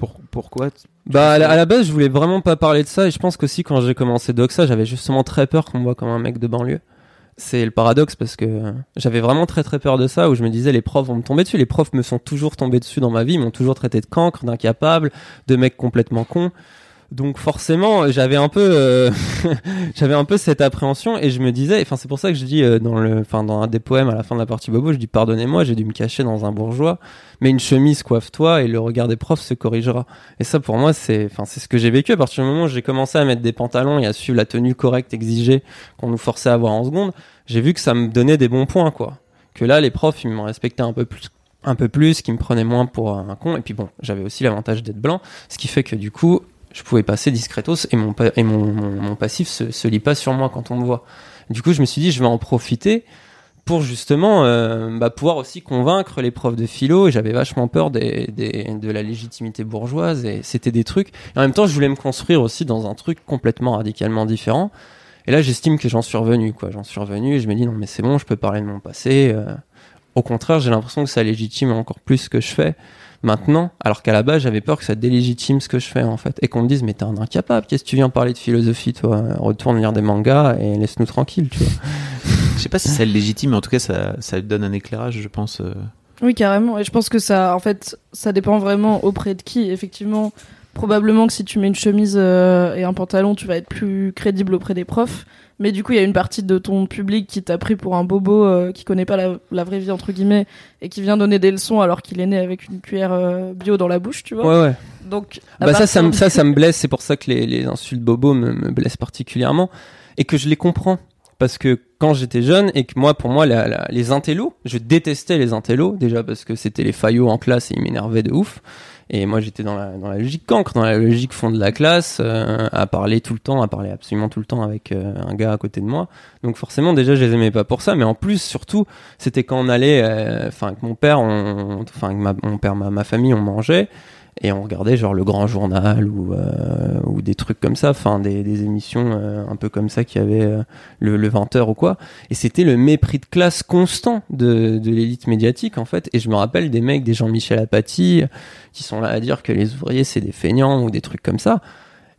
Pour, pourquoi Bah à la, à la base, je voulais vraiment pas parler de ça et je pense qu'aussi quand j'ai commencé Doxa, j'avais justement très peur qu'on me voit comme un mec de banlieue. C'est le paradoxe parce que j'avais vraiment très très peur de ça où je me disais les profs vont me tomber dessus. Les profs me sont toujours tombés dessus dans ma vie, ils m'ont toujours traité de cancre, d'incapable, de mec complètement con. Donc forcément, j'avais un peu, euh, j'avais un peu cette appréhension et je me disais, enfin c'est pour ça que je dis euh, dans le, enfin dans un des poèmes à la fin de la partie bobo, je dis pardonnez-moi, j'ai dû me cacher dans un bourgeois, mais une chemise coiffe-toi et le regard des profs se corrigera. Et ça pour moi c'est, enfin c'est ce que j'ai vécu à partir du moment où j'ai commencé à mettre des pantalons et à suivre la tenue correcte exigée qu'on nous forçait à avoir en seconde, j'ai vu que ça me donnait des bons points quoi. Que là les profs ils me respectaient un peu plus un peu plus, qui me prenaient moins pour un con. Et puis bon, j'avais aussi l'avantage d'être blanc, ce qui fait que du coup, je pouvais passer discretos et mon, et mon, passif se, se lit pas sur moi quand on me voit. Du coup, je me suis dit, je vais en profiter pour justement euh, bah, pouvoir aussi convaincre les profs de philo. Et j'avais vachement peur des, des, de la légitimité bourgeoise et c'était des trucs. En même temps, je voulais me construire aussi dans un truc complètement radicalement différent. Et là, j'estime que j'en suis revenu, quoi. J'en suis revenu et je me dis, non, mais c'est bon, je peux parler de mon passé. euh. Au contraire, j'ai l'impression que ça légitime encore plus ce que je fais maintenant, alors qu'à la base, j'avais peur que ça délégitime ce que je fais, en fait. Et qu'on me dise, mais t'es un incapable, qu'est-ce que tu viens parler de philosophie, toi? Retourne lire des mangas et laisse-nous tranquille, tu vois. Je sais pas si c'est légitime, mais en tout cas, ça, ça donne un éclairage, je pense. euh. Oui, carrément. Et je pense que ça, en fait, ça dépend vraiment auprès de qui. Effectivement, probablement que si tu mets une chemise euh, et un pantalon, tu vas être plus crédible auprès des profs. Mais du coup, il y a une partie de ton public qui t'a pris pour un bobo euh, qui connaît pas la, la vraie vie entre guillemets et qui vient donner des leçons alors qu'il est né avec une cuillère euh, bio dans la bouche, tu vois. Ouais, ouais. Donc, Bah ça, ça, me- ça, ça me blesse. C'est pour ça que les, les insultes bobo me, me blessent particulièrement et que je les comprends. Parce que quand j'étais jeune et que moi, pour moi, la- la- les intellos, je détestais les intellos déjà parce que c'était les faillots en classe et ils m'énervaient de ouf. Et moi, j'étais dans la, logique cancre, dans la logique fond de la classe, euh, à parler tout le temps, à parler absolument tout le temps avec euh, un gars à côté de moi. Donc forcément, déjà, je les aimais pas pour ça. Mais en plus, surtout, c'était quand on allait, euh, enfin, avec mon père, enfin, mon père, ma, ma famille, on mangeait et on regardait genre le grand journal ou euh, ou des trucs comme ça enfin des, des émissions euh, un peu comme ça qui avaient euh, le, le 20h ou quoi. Et c'était le mépris de classe constant de, de l'élite médiatique en fait. Et je me rappelle des mecs des Jean-Michel Apathy qui sont là à dire que les ouvriers c'est des feignants ou des trucs comme ça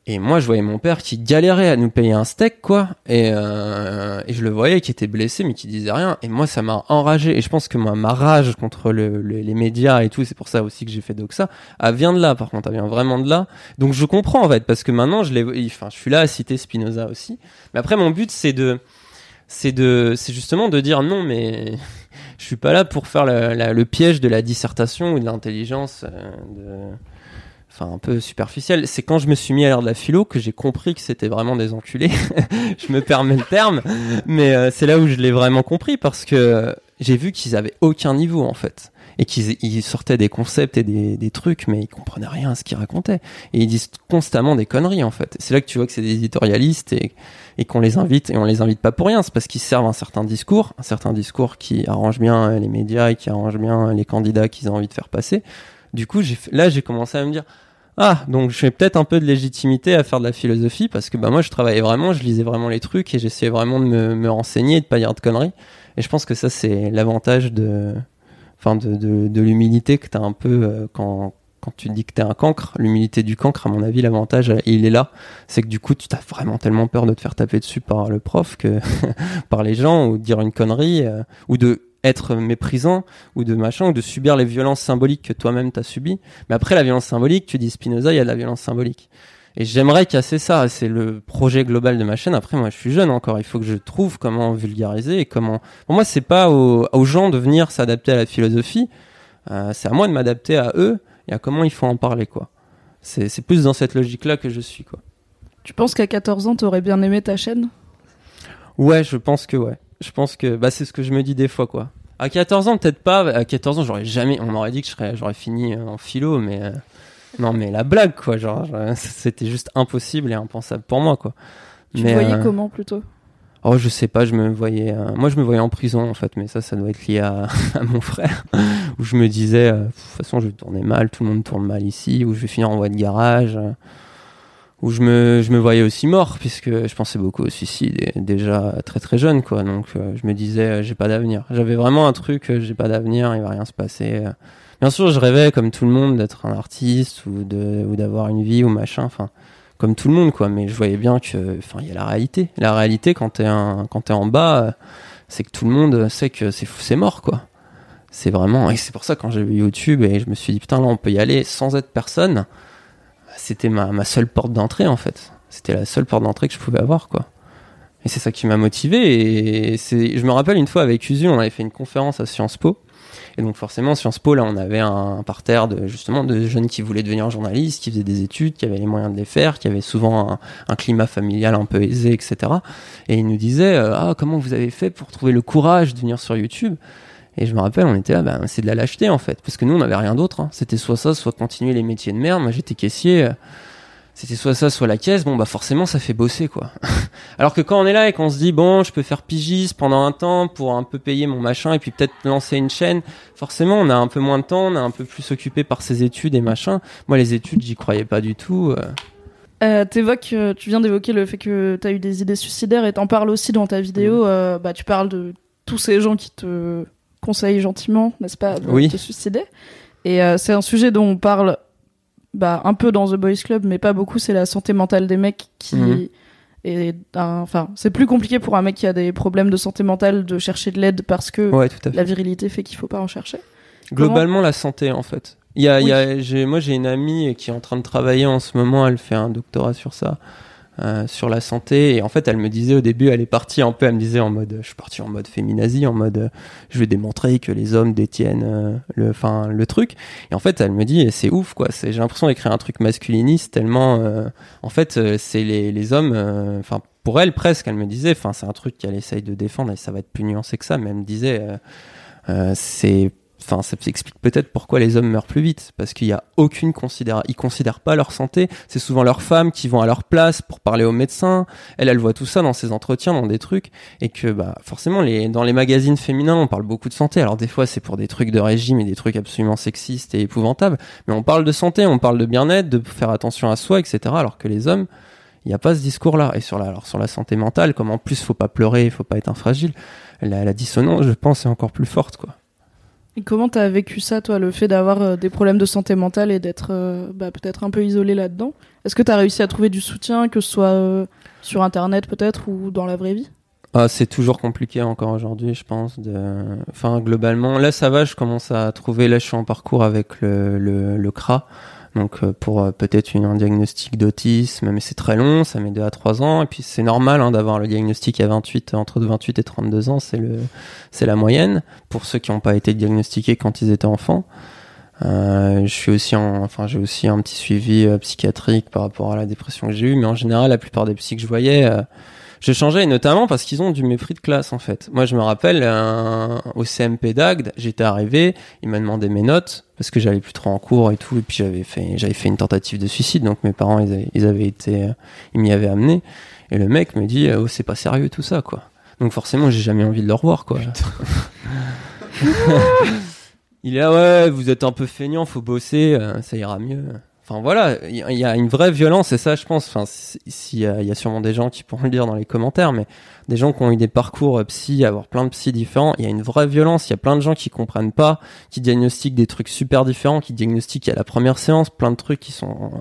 et moi je voyais mon père qui galérait à nous payer un steak quoi. Et, euh, et je le voyais qui était blessé mais qui disait rien. Et moi ça m'a enragé. Et je pense que moi ma rage contre le, le- les médias et tout c'est pour ça aussi que j'ai fait Doxa elle vient de là par contre elle vient vraiment de là. Donc je comprends en fait parce que maintenant je enfin je suis là à citer Spinoza aussi. Mais après mon but c'est de c'est de c'est justement de dire non mais je suis pas là pour faire le piège de la dissertation ou de l'intelligence euh, de enfin un peu superficielle c'est quand je me suis mis à l'ère de la philo que j'ai compris que c'était vraiment des enculés. Je me permets le terme. Mais euh, c'est là où je l'ai vraiment compris parce que j'ai vu qu'ils avaient aucun niveau en fait. Et qu'ils ils sortaient des concepts et des, des trucs mais ils comprenaient rien à ce qu'ils racontaient. Et ils disent constamment des conneries en fait. C'est là que tu vois que c'est des éditorialistes et, et qu'on les invite et on les invite pas pour rien. C'est parce qu'ils servent un certain discours un certain discours qui arrange bien les médias et qui arrange bien les candidats qu'ils ont envie de faire passer du coup j'ai là j'ai commencé à me dire ah, donc j'ai peut-être un peu de légitimité à faire de la philosophie parce que bah moi je travaillais vraiment, je lisais vraiment les trucs et j'essayais vraiment de me, renseigner et de pas dire de conneries. Et je pense que ça c'est l'avantage de, enfin de, de, de l'humilité que t'as un peu euh, quand quand tu dis que t'es un cancre, l'humilité du cancre, à mon avis, l'avantage, euh, il est là. C'est que du coup, tu t'as vraiment tellement peur de te faire taper dessus par le prof que par les gens ou de dire une connerie euh, ou de être méprisant ou de machin ou de subir les violences symboliques que toi-même t'as subies. Mais après la violence symbolique, tu dis Spinoza, il y a de la violence symbolique. Et j'aimerais casser ça. C'est le projet global de ma chaîne. Après, moi, je suis jeune encore. Il faut que je trouve comment vulgariser et comment. Pour moi, c'est pas aux, aux gens de venir s'adapter à la philosophie. Euh, c'est à moi de m'adapter à eux et à comment il faut en parler, quoi. C'est c'est plus dans cette logique-là que je suis, quoi. Tu penses qu'à 14 ans, t'aurais bien aimé ta chaîne? Ouais, je pense que ouais. Je pense que bah c'est ce que je me dis des fois quoi. À 14 ans peut-être pas. À 14 ans j'aurais jamais. On m'aurait dit que j'aurais fini euh, en philo, mais euh, non mais la blague quoi. Genre c'était juste impossible et impensable pour moi quoi. Tu te mais voyais euh, comment plutôt? Oh je sais pas. Je me voyais. euh, moi je me voyais en prison en fait, mais ça ça doit être lié à, à mon frère où je me disais de toute façon je vais tourner mal, tout le monde tourne mal ici, où je vais finir en voie de garage. Où je me, je me voyais aussi mort puisque je pensais beaucoup au suicide déjà très très jeune quoi donc euh, je me disais euh, j'ai pas d'avenir j'avais vraiment un truc euh, j'ai pas d'avenir il va rien se passer. Bien sûr, je rêvais comme tout le monde d'être un artiste ou de ou d'avoir une vie ou machin. Enfin, comme tout le monde, quoi. Mais je voyais bien que, enfin, il y a la réalité. La réalité, quand t'es un, quand t'es en bas, c'est que tout le monde sait que c'est c'est mort, quoi. C'est vraiment, et c'est pour ça quand j'ai vu YouTube et je me suis dit putain là on peut y aller sans être personne. C'était ma, seule porte d'entrée en fait. C'était la seule porte d'entrée que je pouvais avoir, quoi. Et c'est ça qui m'a motivé. Et je me rappelle une fois avec Usul, on avait fait une conférence à Sciences Po. Et donc forcément, Sciences Po, là, on avait un parterre de justement de jeunes qui voulaient devenir journalistes, qui faisaient des études, qui avaient les moyens de les faire, qui avaient souvent un, un climat familial un peu aisé, etc. Et ils nous disaient euh, ah comment vous avez fait pour trouver le courage de venir sur YouTube? Et je me rappelle, on était là, ben, c'est de la lâcheté en fait, parce que nous on n'avait rien d'autre. hein. C'était soit ça, soit continuer les métiers de merde. Moi j'étais caissier, euh, c'était soit ça, soit la caisse. Bon bah forcément ça fait bosser quoi. Alors que quand on est là et qu'on se dit bon, je peux faire pigiste pendant un temps pour un peu payer mon machin et puis peut-être lancer une chaîne, forcément on a un peu moins de temps, on est un peu plus occupé par ses études et machin. Moi les études j'y croyais pas du tout. euh. Euh, euh, tu viens d'évoquer le fait que t'as eu des idées suicidaires et t'en parles aussi dans ta vidéo. euh, bah, tu parles de tous ces gens qui te conseillent gentiment, n'est-ce pas, de Oui. te suicider. Et euh, c'est un sujet dont on parle bah, un peu dans The Boys Club, mais pas beaucoup. C'est la santé mentale des mecs qui est un- enfin, c'est plus compliqué pour un mec qui a des problèmes de santé mentale de chercher de l'aide parce que Ouais la virilité fait qu'il faut pas en chercher. Globalement, la santé, en fait. Il y a, il y a, moi, j'ai une amie qui est en train de travailler en ce moment. Elle fait un doctorat sur ça, euh, sur la santé. Et en fait, elle me disait au début, elle est partie un peu. Elle me disait en mode, je suis partie en mode féminazie, en mode, euh, je vais démontrer que les hommes détiennent euh, le, enfin, le truc. Et en fait, elle me dit, c'est ouf, quoi. J'ai l'impression d'écrire un truc masculiniste tellement, en fait, c'est les, les hommes, enfin. pour elle presque, elle me disait, enfin c'est un truc qu'elle essaye de défendre et ça va être plus nuancé que ça, mais elle me disait, c'est Enfin, ça explique peut-être pourquoi les hommes meurent plus vite, parce qu'il y a aucune considération, ils considèrent pas leur santé. C'est souvent leurs femmes qui vont à leur place pour parler aux médecins. Elle, elle voit tout ça dans ses entretiens, dans des trucs, et que bah forcément, les dans les magazines féminins, on parle beaucoup de santé. Alors des fois, c'est pour des trucs de régime et des trucs absolument sexistes et épouvantables, mais on parle de santé, on parle de bien-être, de faire attention à soi, etc. Alors que les hommes, il n'y a pas ce discours-là. Et sur la, alors sur la santé mentale, comme en plus faut pas pleurer, faut pas être un fragile, la, la dissonance, je pense, est encore plus forte, quoi. Et comment t'as vécu ça, toi, le fait d'avoir euh, des problèmes de santé mentale et d'être euh, bah, peut-être un peu isolé là-dedans? Est-ce que t'as réussi à trouver du soutien, que ce soit euh, sur Internet peut-être ou dans la vraie vie? Ah, c'est toujours compliqué encore aujourd'hui, je pense. Enfin, globalement, là, ça va. Je commence à trouver. Là, je suis en parcours avec le, le, le CRA. Donc, euh, pour euh, peut-être un diagnostic d'autisme, mais c'est très long, ça met 2 à 3 ans. Et puis, c'est normal hein, d'avoir le diagnostic à 28, entre 28 et 32 ans, c'est le, c'est la moyenne pour ceux qui n'ont pas été diagnostiqués quand ils étaient enfants. Euh, je suis aussi en, enfin, j'ai aussi un petit suivi psychiatrique par rapport à la dépression que j'ai eue, mais en général, la plupart des psys que je voyais, j'ai changé, et notamment parce qu'ils ont du mépris de classe, en fait. Moi, je me rappelle, euh, au CMP d'Agde, j'étais arrivé, il m'a demandé mes notes, parce que j'allais plus trop en cours et tout, et puis j'avais fait, j'avais fait une tentative de suicide, donc mes parents, ils avaient, ils avaient été, euh, ils m'y avaient amené, et le mec me dit, oh, c'est pas sérieux tout ça, quoi. Donc forcément, j'ai jamais envie de le revoir, quoi. Il est là, ouais, vous êtes un peu feignant, faut bosser, euh, ça ira mieux. Enfin voilà, il y, a une vraie violence et ça, je pense. Enfin, si- s'il y, a- il y a sûrement des gens qui pourront le dire dans les commentaires, mais des gens qui ont eu des parcours euh, psy, avoir plein de psy différents, il y a une vraie violence. Il y a plein de gens qui comprennent pas, qui diagnostiquent des trucs super différents, qui diagnostiquent à la première séance plein de trucs qui sont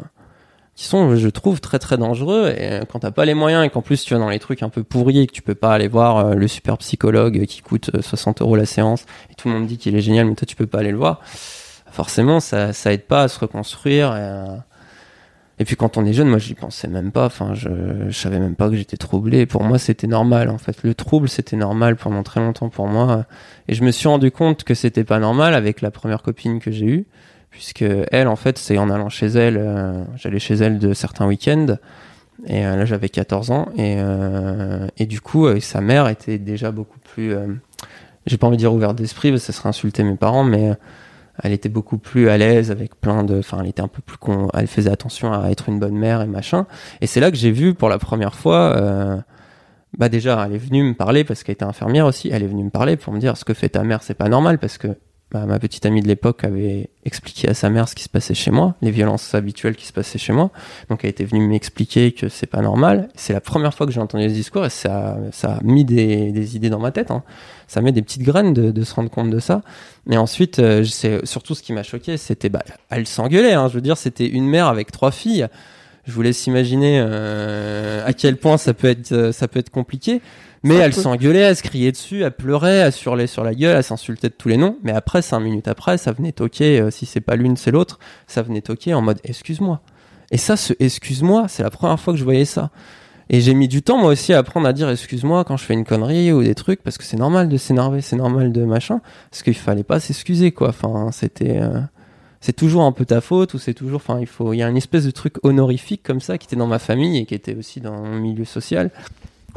qui sont, je trouve, très très dangereux. Et euh, quand t'as pas les moyens et qu'en plus tu vas dans les trucs un peu pourris et que tu peux pas aller voir euh, le super psychologue qui coûte euh, 60 euros la séance et tout le monde dit qu'il est génial, mais toi tu peux pas aller le voir. Forcément, ça ça aide pas à se reconstruire. Et, puis quand on est jeune, moi j'y pensais même pas. Enfin, je, je savais même pas que j'étais troublé. Pour moi, c'était normal. En fait, le trouble, c'était normal pendant très longtemps pour moi. Et je me suis rendu compte que c'était pas normal avec la première copine que j'ai eue puisque elle en fait c'est en allant chez elle euh, j'allais chez elle de certains week-ends et euh, là j'avais 14 ans et, euh, et du coup sa mère était déjà beaucoup plus j'ai pas envie de dire ouverte d'esprit parce que ça serait insulter mes parents mais elle était beaucoup plus à l'aise avec plein de enfin elle était un peu plus con elle faisait attention à être une bonne mère et machin. Et c'est là que j'ai vu pour la première fois euh, bah déjà elle est venue me parler parce qu'elle était infirmière aussi. Elle est venue me parler pour me dire ce que fait ta mère c'est pas normal parce que bah, ma petite amie de l'époque avait expliqué à sa mère ce qui se passait chez moi, les violences habituelles qui se passaient chez moi. Donc elle était venue m'expliquer que c'est pas normal. C'est la première fois que j'ai entendu ce discours et ça, ça a mis des, idées dans ma tête. Hein. Ça met des petites graines de, de, se rendre compte de ça. Mais ensuite, euh, c'est surtout ce qui m'a choqué, c'était bah, elle s'engueulait. Hein. Je veux dire, c'était une mère avec trois filles. Je vous laisse imaginer euh, à quel point ça peut être, euh, ça peut être compliqué. Mais elle s'engueulait, elle se criait dessus, elle pleurait, elle surlait sur la gueule, elle s'insultait de tous les noms. Mais après, cinq minutes après, ça venait toquer, euh, si c'est pas l'une, c'est l'autre, ça venait toquer en mode excuse-moi. Et ça, ce excuse-moi, c'est la première fois que je voyais ça. Et j'ai mis du temps, moi aussi, à apprendre à dire excuse-moi quand je fais une connerie ou des trucs, parce que c'est normal de s'énerver, c'est normal de machin, parce qu'il fallait pas s'excuser, quoi. Enfin, c'était, euh, c'est toujours un peu ta faute, ou c'est toujours, enfin, il faut, il y a une espèce de truc honorifique comme ça qui était dans ma famille et qui était aussi dans mon milieu social,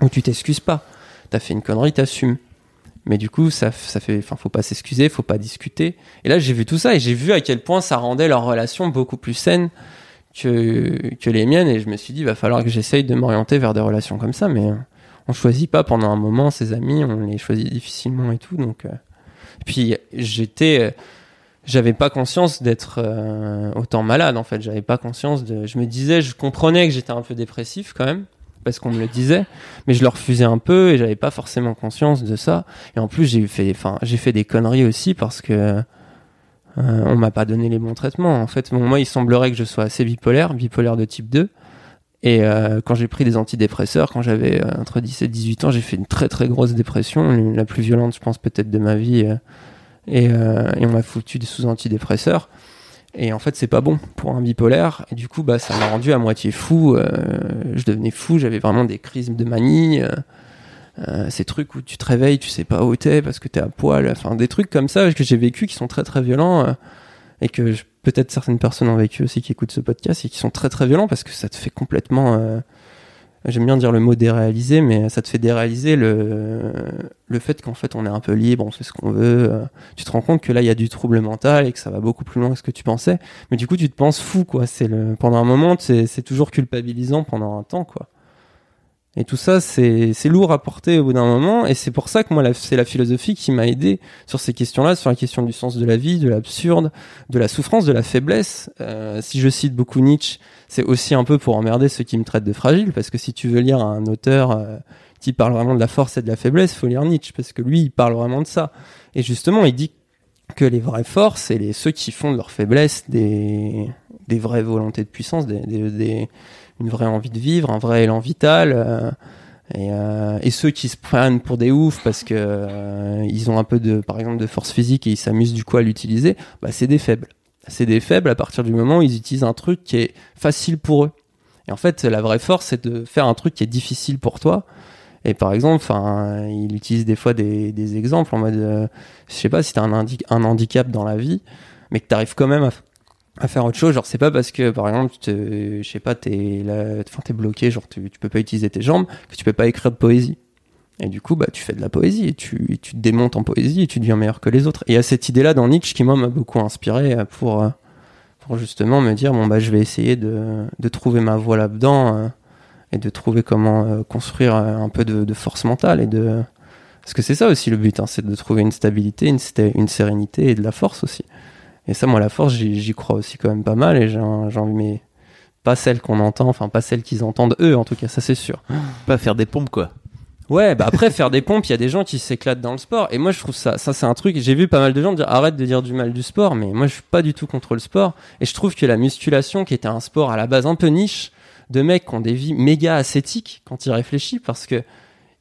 où tu t'excuses pas t'as fait une connerie, t'assumes. Mais du coup, ça, ça fait, enfin, faut pas s'excuser, faut pas discuter. Et là, j'ai vu tout ça et j'ai vu à quel point ça rendait leur relation beaucoup plus saine que, que les miennes. Et je me suis dit, va falloir que j'essaye de m'orienter vers des relations comme ça. Mais on choisit pas pendant un moment ses amis, on les choisit difficilement et tout. Donc, euh. puis j'étais, j'avais pas conscience d'être euh, autant malade en fait. J'avais pas conscience de. Je me disais, je comprenais que j'étais un peu dépressif quand même parce qu'on me le disait, mais je le refusais un peu et j'avais pas forcément conscience de ça. Et en plus, j'ai fait, enfin, j'ai fait des conneries aussi parce que euh, on m'a pas donné les bons traitements. En fait, moi, il semblerait que je sois assez bipolaire, bipolaire de type 2. Et euh, quand j'ai pris des antidépresseurs, quand j'avais euh, entre 17 et 18 ans, j'ai fait une très très grosse dépression, la plus violente, je pense, peut-être de ma vie. et, et on m'a foutu sous antidépresseurs. Et en fait, c'est pas bon pour un bipolaire. Et du coup, bah, ça m'a rendu à moitié fou. Euh, je devenais fou. J'avais vraiment des crises de manie. Euh, euh, ces trucs où tu te réveilles, tu sais pas où t'es parce que t'es à poil. Enfin, des trucs comme ça que j'ai vécu qui sont très très violents et que peut-être certaines personnes ont vécu aussi qui écoutent ce podcast et qui sont très très violents parce que ça te fait complètement j'aime bien dire le mot déréaliser, mais ça te fait déréaliser le, le fait qu'en fait on est un peu libre, on fait ce qu'on veut. Euh. Tu te rends compte que là il y a du trouble mental et que ça va beaucoup plus loin que ce que tu pensais. Mais du coup tu te penses fou quoi. C'est le pendant un moment c'est toujours culpabilisant pendant un temps quoi. Et tout ça, c'est lourd à porter au bout d'un moment. Et c'est pour ça que moi, c'est la philosophie qui m'a aidé sur ces questions-là, sur la question du sens de la vie, de l'absurde, de la souffrance, de la faiblesse. Euh, si je cite beaucoup Nietzsche, c'est aussi un peu pour emmerder ceux qui me traitent de fragile, parce que si tu veux lire un auteur euh, qui parle vraiment de la force et de la faiblesse, faut lire Nietzsche, parce que lui, il parle vraiment de ça. Et justement, il dit que les vraies forces, c'est les, ceux qui font de leur faiblesse des, des vraies volontés de puissance, des, des, des une vraie envie de vivre, un vrai élan vital. Euh, et, euh, et, ceux qui se prennent pour des oufs parce que euh, ils ont un peu de, par exemple, de force physique et ils s'amusent du coup à l'utiliser, bah, c'est des faibles. C'est des faibles à partir du moment où ils utilisent un truc qui est facile pour eux. Et en fait, la vraie force, c'est de faire un truc qui est difficile pour toi. Et par exemple, enfin, il utilise des fois des, des exemples en mode, je sais pas si t'as un, un handicap dans la vie, mais que t'arrives quand même à, à faire autre chose. Genre c'est pas parce que par exemple je sais pas t'es là enfin t'es bloqué genre tu, tu peux pas utiliser tes jambes que tu peux pas écrire de poésie. Et du coup bah tu fais de la poésie tu, tu te démontes en poésie et tu deviens meilleur que les autres. Et il y a cette idée là dans Nietzsche qui moi m'a beaucoup inspiré euh, pour euh, justement me dire bon bah je vais essayer de, de trouver ma voie là dedans euh, et de trouver comment construire un peu de, de, force mentale et de parce que c'est ça aussi le but hein, c'est de trouver une stabilité une, une sérénité et de la force aussi et ça, moi, la force, j'y crois aussi quand même pas mal. Et j'ai envie, mais pas celle qu'on entend, enfin pas celle qu'ils entendent eux, en tout cas, ça c'est sûr. Pas faire des pompes, quoi. Ouais, bah après faire des pompes, il y a des gens qui s'éclatent dans le sport. Et moi, je trouve ça, ça c'est un truc. J'ai vu pas mal de gens dire arrête de dire du mal du sport, mais moi, je suis pas du tout contre le sport. Et je trouve que la musculation, qui était un sport à la base un peu niche, de mecs qui ont des vies méga ascétiques quand ils réfléchissent, parce que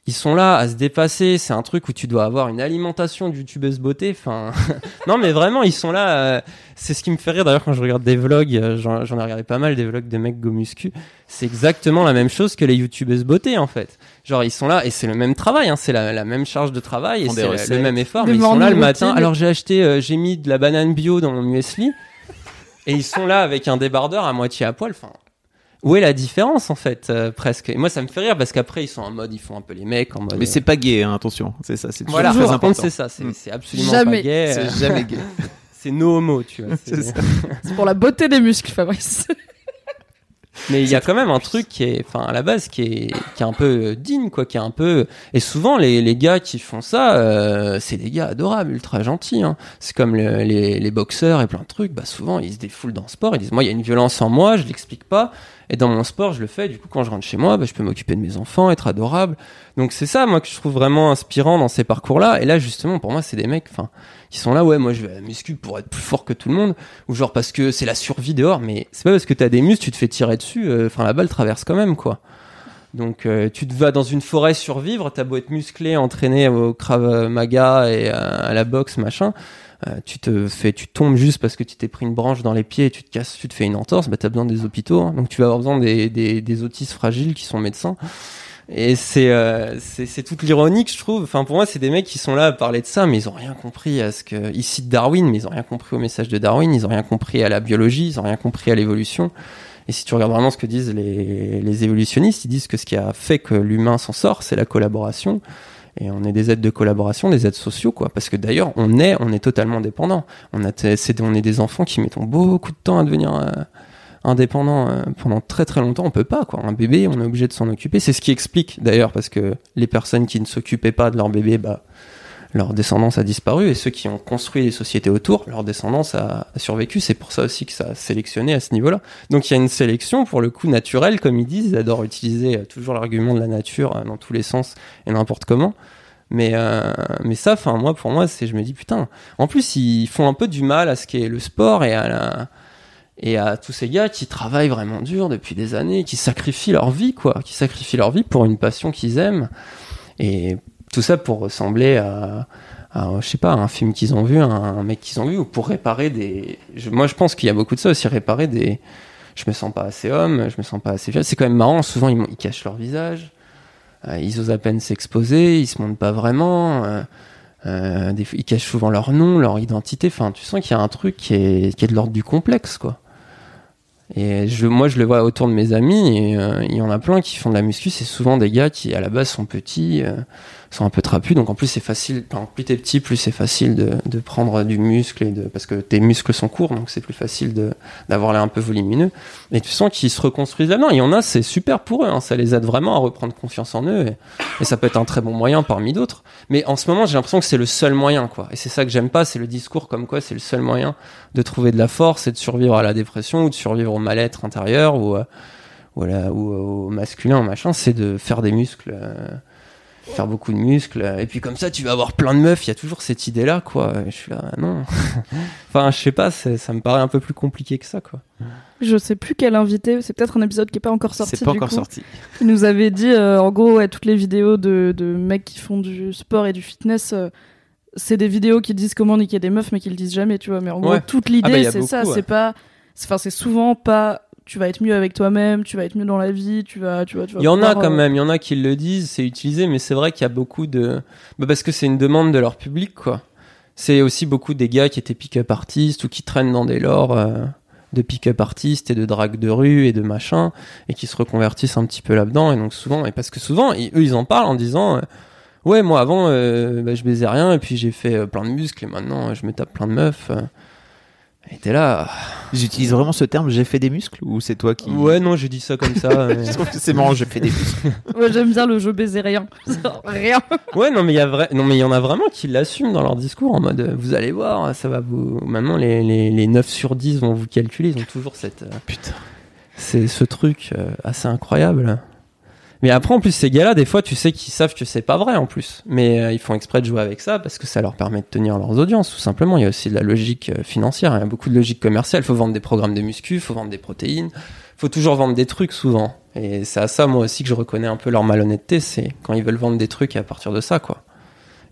ils sont là à se dépasser. C'est un truc où tu dois avoir une alimentation de youtubeuse beauté. Enfin, non, mais vraiment, ils sont là. Euh, c'est ce qui me fait rire d'ailleurs quand je regarde des vlogs. Euh, j'en ai regardé pas mal des vlogs de mecs go muscu. C'est exactement la même chose que les youtubeuses beauté en fait. Genre ils sont là et c'est le même travail. Hein, c'est la, même charge de travail et c'est le même effort. mais ils sont là le matin. Alors j'ai acheté, euh, j'ai mis de la banane bio dans mon muesli. Et ils sont là avec un débardeur à moitié à poil. Enfin, où est la différence en fait euh, presque? Et moi ça me fait rire parce qu'après ils sont en mode ils font un peu les mecs en mode mais c'est pas gay hein, attention c'est ça c'est voilà, très important c'est ça c'est mm. absolument jamais. pas gay c'est jamais gay c'est no homo tu vois c'est pour la beauté des muscles Fabrice Mais il y a quand même un truc qui est, enfin, à la base, qui est, qui est un peu digne, quoi, qui est un peu. Et souvent, les, les gars qui font ça, euh, c'est des gars adorables, ultra gentils. Hein. C'est comme le- les, les boxeurs et plein de trucs. Bah, souvent, ils se défoulent dans le sport. Ils disent, moi, il y a une violence en moi, je l'explique pas. Et dans mon sport, je le fais. Du coup, quand je rentre chez moi, bah, je peux m'occuper de mes enfants, être adorable. Donc, c'est ça, moi, que je trouve vraiment inspirant dans ces parcours-là. Et là, justement, pour moi, c'est des mecs, enfin, qui sont là, ouais, moi, je vais à la muscu pour être plus fort que tout le monde ou genre parce que c'est la survie dehors mais c'est pas parce que t'as des muscles tu te fais tirer dessus euh, enfin la balle traverse quand même quoi donc euh, tu te vas dans une forêt survivre t'as beau être musclé entraîné au krav maga et à la boxe machin euh, tu te fais tu tombes juste parce que tu t'es pris une branche dans les pieds et tu te casses tu te fais une entorse bah t'as besoin des hôpitaux hein. donc tu vas avoir besoin des, des, des autistes fragiles qui sont médecins et c'est euh, c'est toute l'ironie que je trouve. Enfin pour moi c'est des mecs qui sont là à parler de ça, mais ils ont rien compris à ce que ils citent Darwin, mais ils ont rien compris au message de Darwin, ils ont rien compris à la biologie, ils ont rien compris à l'évolution. Et si tu regardes vraiment ce que disent les, les évolutionnistes, ils disent que ce qui a fait que l'humain s'en sort, c'est la collaboration. Et on est des êtres de collaboration, des êtres sociaux, quoi. Parce que d'ailleurs, on est, on est totalement dépendant. On est des enfants qui mettons beaucoup de temps à devenir euh, indépendants euh, pendant très très longtemps. On peut pas, quoi. Un bébé, on est obligé de s'en occuper. C'est ce qui explique, d'ailleurs, parce que les personnes qui ne s'occupaient pas de leur bébé, bah, leur descendance a disparu et ceux qui ont construit les sociétés autour, leur descendance a, survécu. C'est pour ça aussi que ça a sélectionné à ce niveau-là. Donc il y a une sélection pour le coup naturelle, comme ils disent. Ils adorent utiliser euh, toujours l'argument de la nature euh, dans tous les sens et n'importe comment. Mais euh, mais ça, enfin moi pour moi, c'est je me dis putain. En plus ils font un peu du mal à ce qu'est le sport et à et à tous ces gars qui travaillent vraiment dur depuis des années, qui sacrifient leur vie quoi, qui sacrifient leur vie pour une passion qu'ils aiment et tout ça pour ressembler à, je sais pas, un film qu'ils ont vu, un, mec qu'ils ont vu, ou pour réparer des. moi, je pense qu'il y a beaucoup de ça aussi, réparer des. Je me sens pas assez homme, je me sens pas assez fier. C'est quand même marrant. Souvent, ils, cachent leur visage, euh, ils osent à peine s'exposer, ils se montrent pas vraiment. euh, euh, ils cachent souvent leur nom, leur identité. Enfin, tu sens qu'il y a un truc qui est, de l'ordre du complexe, quoi. Et je, moi, je le vois autour de mes amis, et il y en a plein qui font de la muscu. C'est souvent des gars qui, à la base, sont petits, sont un peu trapus. Donc, en plus, c'est facile. Plus t'es petit, plus c'est facile de, de prendre du muscle et de, parce que tes muscles sont courts, donc c'est plus facile d'avoir l'air un peu volumineux. Et tu sens qu'ils se reconstruisent là-dedans. Il y en a, c'est super pour eux. Hein. Ça les aide vraiment à reprendre confiance en eux. Et, ça peut être un très bon moyen parmi d'autres. Mais en ce moment, j'ai l'impression que c'est le seul moyen, quoi. Et c'est ça que j'aime pas, c'est le discours comme quoi c'est le seul moyen de trouver de la force et de survivre à la dépression ou de survivre au mal-être intérieur ou, euh, ou, au masculin, machin, c'est de faire des muscles, euh, faire beaucoup de muscles. Et puis comme ça, tu vas avoir plein de meufs. Il y a toujours cette idée-là, quoi. Et je suis là, non. enfin, je sais pas, ça me paraît un peu plus compliqué que ça, quoi. Je sais plus quel invité, c'est peut-être un épisode qui est pas encore sorti. C'est pas du encore coup. sorti. Il nous avait dit, euh, en gros, ouais, toutes les vidéos de, de mecs qui font du sport et du fitness, euh, c'est des vidéos qui disent comment niquer des meufs, mais qui le disent jamais, tu vois. Mais en gros, toute Ah l'idée, bah, a c'est ça. ouais. C'est pas, enfin, c'est souvent pas. Tu vas être mieux avec toi-même, tu vas être mieux dans la vie, tu vas, tu vas, tu vas Il y en a quand euh, même, il y en a qui le disent, c'est utilisé, mais c'est vrai qu'il y a beaucoup de. Bah parce que c'est une demande de leur public, quoi. C'est aussi beaucoup des gars qui étaient pick-up artistes ou qui traînent dans des lores euh, de pick-up artistes et de drague de rue et de machin, et qui se reconvertissent un petit peu là-dedans. Et donc souvent, et parce que souvent, ils- eux, ils en parlent en disant. euh, Ouais, moi avant, bah, je baisais rien, et puis j'ai fait plein de muscles, et maintenant, je me tape plein de meufs. Et t'es là. J'utilise vraiment ce terme, j'ai fait des muscles ou c'est toi qui. Ouais, non, je dis ça comme ça. mais- Je trouve que c'est marrant, j'ai fait des muscles. Ouais, j'aime bien le jeu baiser rien. rien. Ouais, non, mais il y a vrai, non, mais il y en a vraiment qui l'assument dans leur discours en mode, euh, vous allez voir, ça va vous, maintenant les, les, les 9 sur 10 vont vous calculer, ils ont toujours cette, euh, Putain. c'est ce truc euh, assez incroyable. Mais après, en plus, ces gars-là, des fois, tu sais qu'ils savent que c'est pas vrai en plus. Mais euh, ils font exprès de jouer avec ça parce que ça leur permet de tenir leurs audiences, tout simplement. Il y a aussi de la logique euh, financière, il y a beaucoup de logique commerciale. Il faut vendre des programmes de muscu, il faut vendre des protéines, faut toujours vendre des trucs souvent. Et c'est à ça, moi aussi, que je reconnais un peu leur malhonnêteté, c'est quand ils veulent vendre des trucs et à partir de ça, quoi.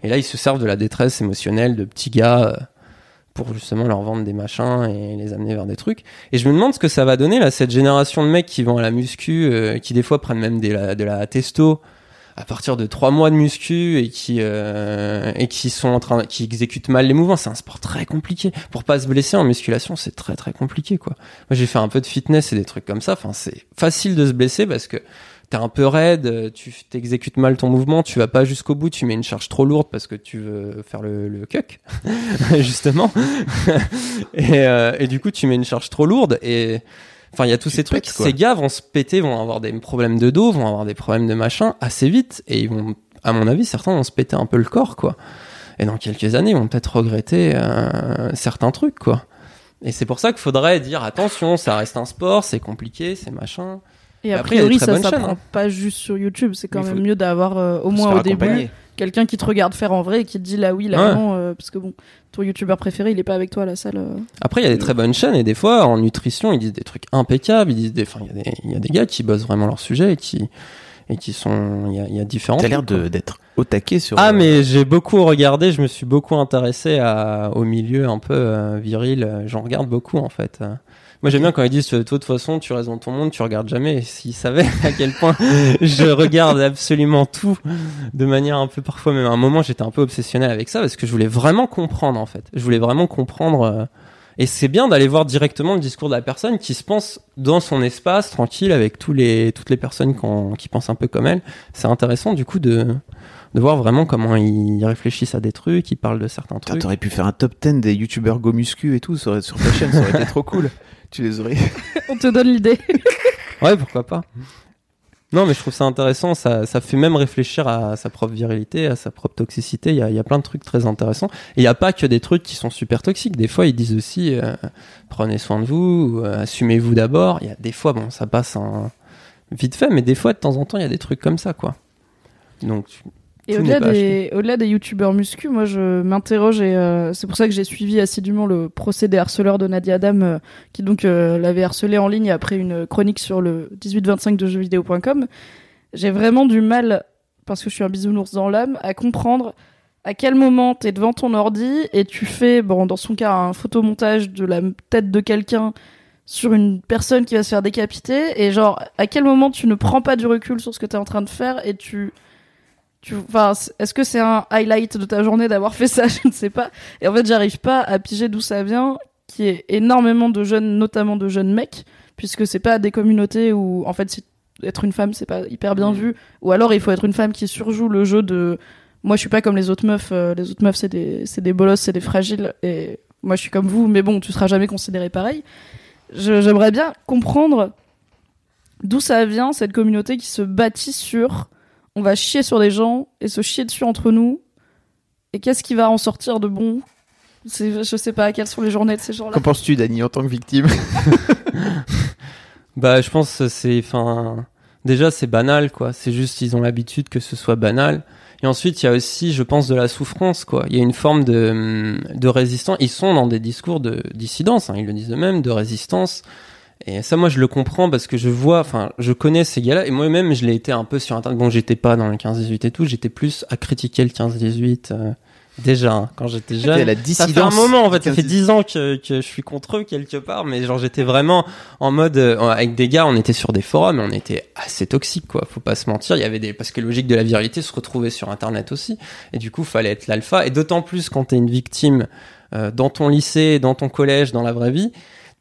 Et là, ils se servent de la détresse émotionnelle de petits gars euh, pour justement leur vendre des machins et les amener vers des trucs. Et je me demande ce que ça va donner là, cette génération de mecs qui vont à la muscu, euh, qui des fois prennent même des, la- de la testo à partir de trois mois de muscu et qui euh, et qui sont en train, qui exécutent mal les mouvements. C'est un sport très compliqué. Pour pas se blesser en musculation, c'est très très compliqué quoi. Moi, j'ai fait un peu de fitness et des trucs comme ça. Enfin, c'est facile de se blesser parce que t'es un peu raide, tu t'exécutes mal ton mouvement, tu vas pas jusqu'au bout, tu mets une charge trop lourde parce que tu veux faire le, le cuck, justement. et, euh, et du coup, tu mets une charge trop lourde et Enfin, il y a tous Tu ces trucs. pètes. Ces gars vont se péter, vont avoir des problèmes de dos, vont avoir des problèmes de machin assez vite, et ils vont, à mon avis, certains vont se péter un peu le corps, quoi. Et dans quelques années, ils vont peut-être regretter euh, certains trucs, quoi. Et c'est pour ça qu'il faudrait dire attention, ça reste un sport, c'est compliqué, c'est machin. Et a Après, il y a des priori, très ça bonnes chaînes, s'apprend hein. pas juste sur YouTube. C'est quand même mieux d'avoir euh, au moins au début quelqu'un qui te regarde faire en vrai et qui te dit là oui, là Ouais. non, euh, parce que bon, ton youtubeur préféré, il est pas avec toi à la salle. euh. Après, il y a des très bonnes chaînes et des fois, en nutrition, ils disent des trucs impeccables. Ils disent des, enfin, il y, a des- il y a des gars qui bossent vraiment leur sujet et qui, et qui sont, il y a, y a différents. T'as l'air d'être au taquet sur. Ah mais j'ai beaucoup regardé, je me suis beaucoup intéressé à, au milieu un peu euh, viril, j'en regarde beaucoup en fait. Moi j'aime bien quand ils disent toi de toute façon tu restes dans ton monde, tu regardes jamais. S'ils savaient à quel point je regarde absolument tout de manière un peu parfois même à un moment j'étais un peu obsessionnel avec ça parce que je voulais vraiment comprendre en fait. Je voulais vraiment comprendre euh, et c'est bien d'aller voir directement le discours de la personne qui se pense dans son espace tranquille avec tous les toutes les personnes qui pensent un peu comme elle. C'est intéressant du coup de de voir vraiment comment ils réfléchissent à des trucs, ils parlent de certains trucs. T'aurais pu faire un top 10 des youtubeurs go muscu et tout aurait- sur ta chaîne, ça aurait été trop cool. Tu les aurais. On te donne l'idée. Ouais, pourquoi pas. Non, mais je trouve ça intéressant. Ça, ça fait même réfléchir à sa propre virilité, à sa propre toxicité. Il y a, il y a plein de trucs très intéressants. Et il n'y a pas que des trucs qui sont super toxiques. Des fois, ils disent aussi euh, prenez soin de vous, ou, euh, assumez-vous d'abord. Il y a des fois, bon, ça passe en... vite fait, mais des fois, de temps en temps, il y a des trucs comme ça, quoi. Donc, Et au-delà des, au-delà des youtubeurs muscu, moi je m'interroge et euh, c'est pour ça que j'ai suivi assidûment le procès des harceleurs de Nadia Adam, euh, qui donc euh, l'avait harcelé en ligne après une chronique sur le 1825 de jeuxvideo.com. J'ai vraiment du mal, parce que je suis un bisounours dans l'âme, à comprendre à quel moment t'es devant ton ordi et tu fais, bon dans son cas, un photomontage de la tête de quelqu'un sur une personne qui va se faire décapiter et genre à quel moment tu ne prends pas du recul sur ce que t'es en train de faire et tu, enfin, est-ce que c'est un highlight de ta journée d'avoir fait ça? Je ne sais pas. Et en fait, j'arrive pas à piger d'où ça vient, qui est énormément de jeunes, notamment de jeunes mecs, puisque c'est pas des communautés où, en fait, si- être une femme, c'est pas hyper bien vu, ou alors il faut être une femme qui surjoue le jeu de, moi, je suis pas comme les autres meufs. euh, les autres meufs, c'est des, c'est des bolosses, c'est des fragiles, et moi, je suis comme vous, mais bon, tu seras jamais considéré pareil. J'aimerais bien comprendre d'où ça vient cette communauté qui se bâtit sur on va chier sur des gens et se chier dessus entre nous. Et qu'est-ce qui va en sortir de bon? Je sais pas, quelles sont les journées de ces gens-là? Qu'en penses-tu, Dani, en tant que victime? Bah, je pense que c'est, enfin, déjà c'est banal, quoi. C'est juste ils ont l'habitude que ce soit banal. Et ensuite, il y a aussi, je pense, de la souffrance, quoi. Il y a une forme de, de résistance. Ils sont dans des discours de dissidence, hein, ils le disent eux-mêmes, de résistance. Et ça, moi, je le comprends parce que je vois, enfin, je connais ces gars-là. Et moi-même, je l'ai été un peu sur Internet. Bon, j'étais pas dans le 15-18 et tout. J'étais plus à critiquer le 15-18, euh, déjà, hein, quand j'étais jeune. A la Ça fait un moment en fait, ça fait 15-18. dix ans que, que je suis contre eux quelque part, mais genre j'étais vraiment en mode euh, avec des gars, on était sur des forums, et on était assez toxiques quoi, faut pas se mentir. Il y avait des parce que logique de la virilité se retrouvait sur internet aussi, et du coup fallait être l'alpha, et d'autant plus quand t'es une victime euh, dans ton lycée, dans ton collège, dans la vraie vie.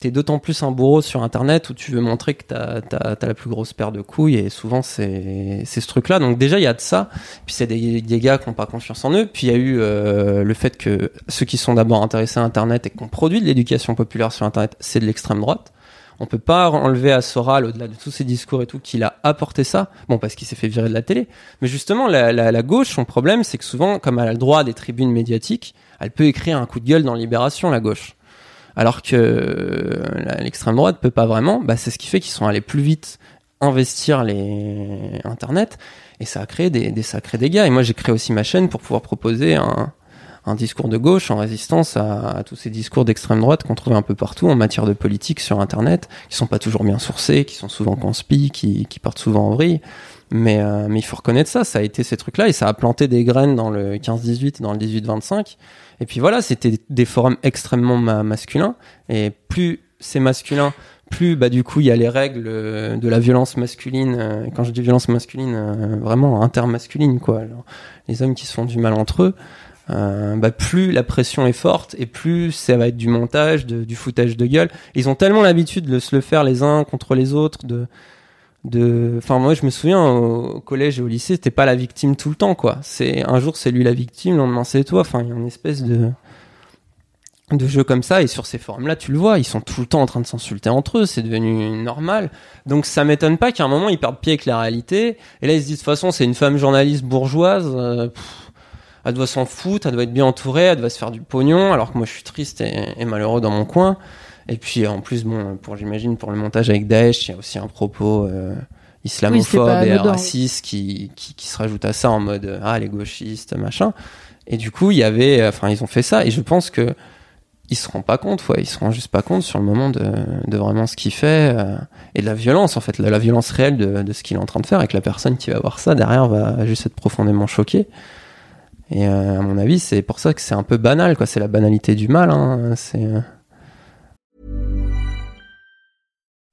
T'es d'autant plus un bourreau sur internet où tu veux montrer que t'as as, la plus grosse paire de couilles et souvent c'est ce truc là donc déjà il y a de ça puis c'est des, des gars qui n'ont pas confiance en eux. Puis il y a eu euh, le fait que ceux qui sont d'abord intéressés à Internet et qui ont produit de l'éducation populaire sur Internet, c'est de l'extrême droite. On peut pas enlever à Soral, au-delà de tous ses discours et tout, qu'il a apporté ça. Bon, parce qu'il s'est fait virer de la télé. Mais justement, la, la, la gauche, son problème, c'est que souvent, comme elle a le droit des tribunes médiatiques, elle peut écrire un coup de gueule dans Libération, la gauche. Alors que euh, l'extrême droite peut pas vraiment. Bah, c'est ce qui fait qu'ils sont allés plus vite investir les Internet et ça a créé des, des sacrés dégâts. Et moi, j'ai créé aussi ma chaîne pour pouvoir proposer un, discours de gauche en résistance à, tous ces discours d'extrême droite qu'on trouve un peu partout en matière de politique sur Internet, qui sont pas toujours bien sourcés, qui sont souvent conspi, qui, qui partent souvent en vrille. Mais, euh, il faut reconnaître ça, ça a été ces trucs-là et ça a planté des graines dans le 15-18 dans le 18-25. Et puis voilà, c'était des forums extrêmement ma- masculins. Et plus c'est masculin, plus bah du coup il y a les règles euh, de la violence masculine. euh, Quand je dis violence masculine, euh, vraiment intermasculine quoi. Les hommes qui se font du mal entre eux. euh, bah plus la pression est forte et plus ça va être du montage, du foutage de gueule. Ils ont tellement l'habitude de se le faire les uns contre les autres, de de enfin moi je me souviens au, collège et au lycée c'était pas la victime tout le temps quoi. C'est un jour c'est lui la victime le lendemain c'est toi. Enfin il y a une espèce de de jeux comme ça. Et sur ces forums là tu le vois ils sont tout le temps en train de s'insulter entre eux. C'est devenu normal. Donc ça m'étonne pas qu'à un moment ils perdent pied avec la réalité. Et là ils se disent de toute façon c'est une femme journaliste bourgeoise euh, elle doit s'en foutre elle doit être bien entourée elle doit se faire du pognon alors que moi je suis triste et malheureux dans mon coin et puis en plus bon pour j'imagine pour le montage avec Daesh il y a aussi un propos euh, islamophobe et raciste qui, qui qui se rajoute à ça en mode euh, ah les gauchistes machin et du coup il y avait enfin ils ont fait ça et je pense que ils se rendent pas compte, ouais, ils se rendent juste pas compte sur le moment de, de vraiment ce qu'il fait euh, et de la violence en fait, la, la violence réelle de, de ce qu'il est en train de faire et que la personne qui va voir ça derrière va juste être profondément choquée. Et euh, à mon avis, c'est pour ça que c'est un peu banal, quoi. C'est la banalité du mal. Hein. C'est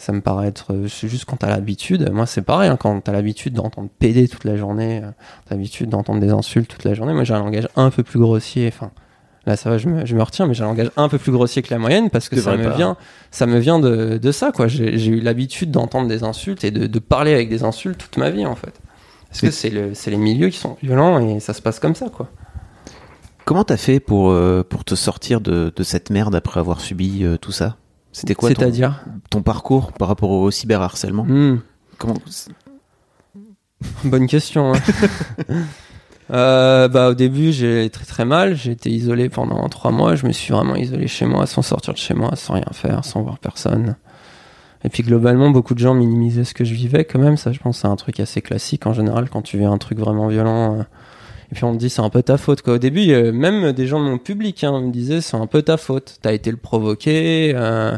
Ça me paraît être euh, juste quand t'as l'habitude. Moi, c'est pareil. Hein, quand t'as l'habitude d'entendre péder toute la journée, euh, t'as l'habitude d'entendre des insultes toute la journée. Moi, j'ai un langage un peu plus grossier. Enfin, là, ça va, je me, je me retiens, mais j'ai un langage un peu plus grossier que la moyenne parce que ça me pas. vient, ça me vient de, de ça, quoi. J'ai eu l'habitude d'entendre des insultes et de, de parler avec des insultes toute ma vie, en fait. Parce que c'est le, c'est les milieux qui sont violents et ça se passe comme ça, quoi. Comment t'as fait pour, euh, pour te sortir de, de cette merde après avoir subi euh, tout ça? C'était quoi ton, C'est-à-dire ton parcours par rapport au cyberharcèlement Hmm. Comment Bonne question. hein. Euh, bah au début j'ai très très mal, j'ai été isolé pendant trois mois, je me suis vraiment isolé chez moi, sans sortir de chez moi, sans rien faire, sans voir personne. Et puis globalement beaucoup de gens minimisaient ce que je vivais quand même, ça je pense c'est un truc assez classique en général quand tu vis un truc vraiment violent. Et puis on te dit c'est un peu ta faute quoi. Au début euh, même des gens de mon public hein, me disaient c'est un peu ta faute, t'as été le provoqué, euh,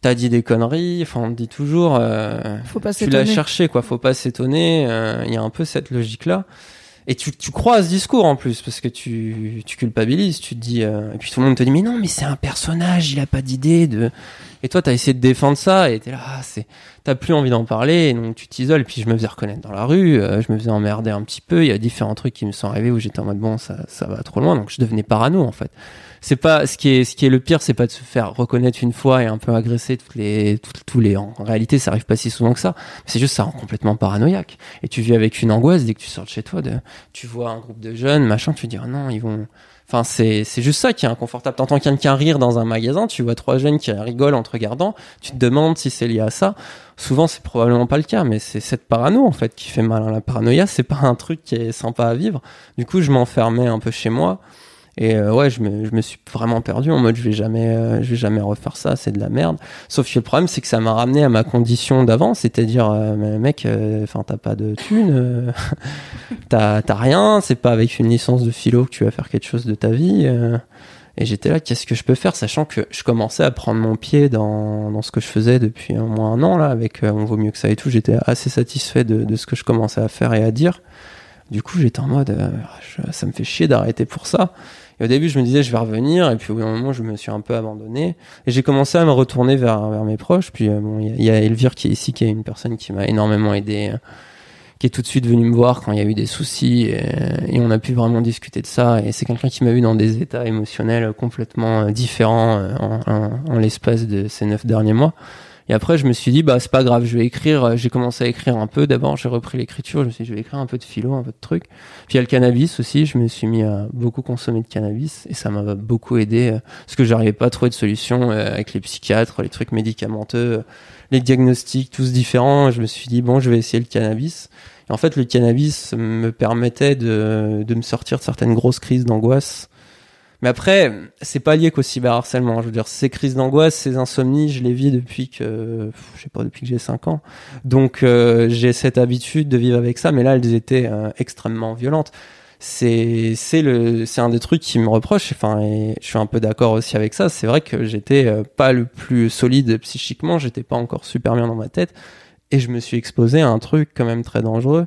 t'as dit des conneries, enfin on te dit toujours... euh, Faut pas tu l'as cherché quoi. Faut pas s'étonner. Euh, il y a un peu cette logique là et tu, tu crois à ce discours en plus parce que tu, tu culpabilises. Tu te dis euh, et puis tout le monde te dit mais non mais c'est un personnage il a pas d'idée de et toi t'as essayé de défendre ça et t'es là ah, c'est t'as plus envie d'en parler et donc tu t'isoles. Puis je me faisais reconnaître dans la rue euh, je me faisais emmerder un petit peu. Il y a différents trucs qui me sont arrivés où j'étais en mode bon ça ça va trop loin. Donc je devenais parano en fait. C'est pas ce qui est ce qui est le pire c'est pas de se faire reconnaître une fois et un peu agresser toutes les tous les en réalité ça arrive pas si souvent que ça. C'est juste ça rend complètement paranoïaque. Et tu vis avec une angoisse dès que tu sors de chez toi de tu vois un groupe de jeunes machin tu dis oh non ils vont enfin c'est c'est juste ça qui est inconfortable. T'entends quelqu'un rire dans un magasin tu vois trois jeunes qui rigolent en te regardant tu te demandes si c'est lié à ça. Souvent c'est probablement pas le cas mais c'est cette parano en fait qui fait mal la paranoïa. C'est pas un truc qui est sympa à vivre. Du coup je m'enfermais un peu chez moi et euh, ouais, je me, je me suis vraiment perdu en mode je vais jamais, euh, je vais jamais refaire ça, c'est de la merde. Sauf que le problème, c'est que ça m'a ramené à ma condition d'avant, c'est-à-dire, euh, mec, euh, enfin, t'as pas de thunes, euh, t'as, t'as rien, c'est pas avec une licence de philo que tu vas faire quelque chose de ta vie. euh. et j'étais là, qu'est-ce que je peux faire, sachant que je commençais à prendre mon pied dans, dans ce que je faisais depuis au moins un an là, avec on vaut mieux que ça et tout. J'étais assez satisfait de, de ce que je commençais à faire et à dire. Du coup, j'étais en mode, euh, ça me fait chier d'arrêter pour ça. Et au début, je me disais, je vais revenir. Et puis, au bout d'un moment, je me suis un peu abandonné. Et j'ai commencé à me retourner vers, vers mes proches. Puis, euh, bon, il y a- Elvire qui est ici, qui est une personne qui m'a énormément aidé, euh, qui est tout de suite venue me voir quand il y a eu des soucis. Et, et on a pu vraiment discuter de ça. Et c'est quelqu'un qui m'a eu dans des états émotionnels complètement euh, différents euh, en, en- en l'espace de ces neuf derniers mois. Et après, je me suis dit, bah, c'est pas grave, je vais écrire. J'ai commencé à écrire un peu. D'abord, j'ai repris l'écriture. Je me suis dit, je vais écrire un peu de philo, un peu de trucs. Puis il y a le cannabis aussi. Je me suis mis à beaucoup consommer de cannabis et ça m'a beaucoup aidé euh, parce que j'arrivais pas à trouver de solution euh, avec les psychiatres, les trucs médicamenteux, euh, les diagnostics, tous différents. Je me suis dit, bon, je vais essayer le cannabis. Et en fait, le cannabis me permettait de, de me sortir de certaines grosses crises d'angoisse. Mais après, c'est pas lié qu'au cyberharcèlement. Je veux dire, ces crises d'angoisse, ces insomnies, je les vis depuis que, je sais pas, depuis que j'ai 5 ans. Donc, euh, j'ai cette habitude de vivre avec ça, mais là, elles étaient euh, extrêmement violentes. C'est, c'est le, c'est un des trucs qui me reproche. Enfin, et je suis un peu d'accord aussi avec ça. C'est vrai que j'étais euh, pas le plus solide psychiquement. J'étais pas encore super bien dans ma tête. Et je me suis exposé à un truc quand même très dangereux.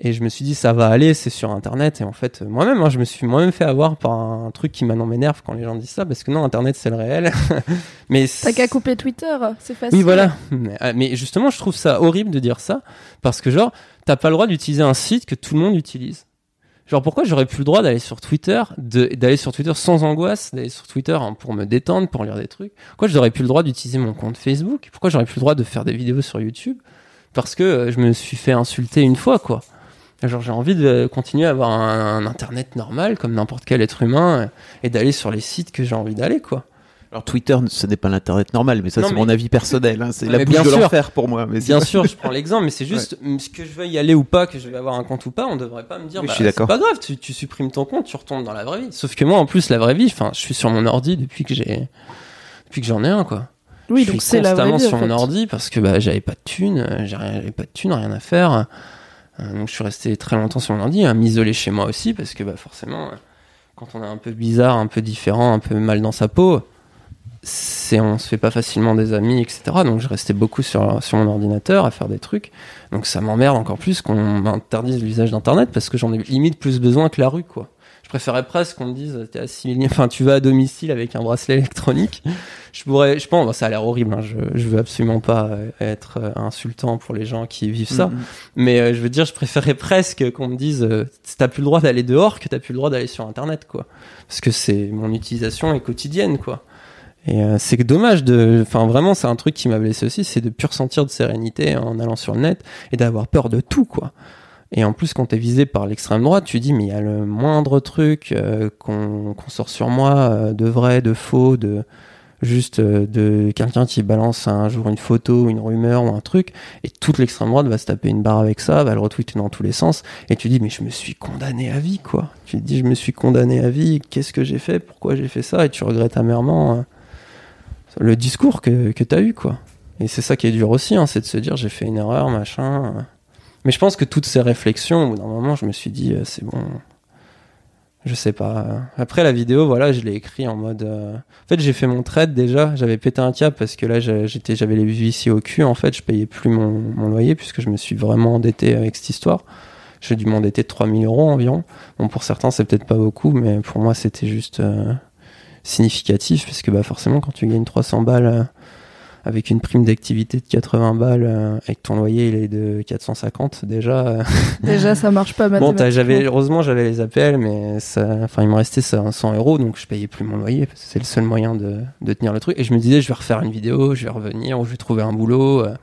Et je me suis dit, ça va aller, c'est sur Internet. Et en fait, moi-même, hein, je me suis moi-même fait avoir par un truc qui maintenant m'énerve quand les gens disent ça, parce que non, Internet, c'est le réel. mais T'as qu'à couper Twitter, c'est facile. Oui, voilà. Mais, euh, mais justement, je trouve ça horrible de dire ça, parce que genre, t'as pas le droit d'utiliser un site que tout le monde utilise. Genre, pourquoi j'aurais plus le droit d'aller sur Twitter, d'aller sur Twitter sans angoisse, d'aller sur Twitter hein, pour me détendre, pour lire des trucs? Pourquoi j'aurais plus le droit d'utiliser mon compte Facebook? Pourquoi j'aurais plus le droit de faire des vidéos sur YouTube? Parce que euh, je me suis fait insulter une fois, quoi. Genre, j'ai envie de continuer à avoir un, un internet normal, comme n'importe quel être humain, euh, et d'aller sur les sites que j'ai envie d'aller, quoi. Alors Twitter, ce n'est pas l'internet normal, mais ça c'est mais- mon avis personnel. hein. C'est Ouais, la bouche bien de sûr. l'enfer pour moi. Mais Bien sûr, je prends l'exemple, mais c'est juste ce que je veux y aller ou pas, que je vais avoir un compte ou pas, on devrait pas me dire Oui, je bah, suis c'est d'accord. pas grave, tu, tu supprimes ton compte, tu retombes dans la vraie vie. Sauf que moi, en plus, la vraie vie, enfin, je suis sur mon ordi depuis que j'ai, depuis que j'en ai un, quoi. Oui, je donc suis c'est la vraie constamment vie, en sur mon ordi parce que bah, j'avais pas de thunes, euh, j'ai rien- j'avais pas de thunes, rien à faire. Euh, donc je suis resté très longtemps sur mon ordi, à m'isoler chez moi aussi parce que bah, forcément, euh, quand on est un peu bizarre, un peu différent, un peu mal dans sa peau, c'est on se fait pas facilement des amis, etc. Donc je restais beaucoup sur, sur mon ordinateur à faire des trucs. Donc ça m'emmerde encore plus qu'on m'interdise l'usage d'internet parce que j'en ai limite plus besoin que la rue, quoi. Je préférais presque qu'on me dise t'es à 6 000 enfin tu vas à domicile avec un bracelet électronique. Je pourrais, je pense, bon, ça a l'air horrible. hein, je, je veux absolument pas euh, être euh, insultant pour les gens qui vivent ça. Mhm. Mais euh, je veux dire, je préférais presque qu'on me dise euh, t'as plus le droit d'aller dehors que t'as plus le droit d'aller sur Internet, quoi. Parce que c'est mon utilisation est quotidienne, quoi. Et euh, c'est dommage de, enfin vraiment, c'est un truc qui m'a blessé aussi, c'est de plus ressentir de sérénité en allant sur le net et d'avoir peur de tout, quoi. Et en plus, quand t'es visé par l'extrême droite, tu dis mais il y a le moindre truc euh, qu'on sort sur moi euh, de vrai, de faux, de juste euh, de quelqu'un qui balance un jour une photo, une rumeur ou un truc, et toute l'extrême droite va se taper une barre avec ça, va le retweeter dans tous les sens, et tu dis mais je me suis condamné à vie quoi. Tu te dis je me suis condamné à vie, qu'est-ce que j'ai fait, pourquoi j'ai fait ça, et tu regrettes amèrement euh, le discours que, que t'as eu quoi. Et c'est ça qui est dur aussi, hein, c'est de se dire j'ai fait une erreur, machin. euh. Mais je pense que toutes ces réflexions, au bout d'un moment, je me suis dit c'est bon. Je sais pas. Après la vidéo, voilà, je l'ai écrit en mode. euh, En fait, j'ai fait mon trade déjà. J'avais pété un câble parce que là, j'étais, j'avais les huissiers au cul. En fait, je payais plus mon, mon loyer puisque je me suis vraiment endetté avec cette histoire. J'ai dû m'endetter de 3000 euros environ. Bon, pour certains, c'est peut-être pas beaucoup, mais pour moi, c'était juste euh, significatif parce que bah, forcément, quand tu gagnes 300 balles euh, avec une prime d'activité de 80 balles euh, que ton loyer il est de 450, déjà. euh, Déjà, ça marche pas Bon, mathématiquement. t'as- j'avais, heureusement, j'avais les appels, mais ça, enfin, il me restait ça, 100 euros, donc je payais plus mon loyer, parce que c'est le seul moyen de, de tenir le truc. Et je me disais, je vais refaire une vidéo, je vais revenir, ou je vais trouver un boulot. euh,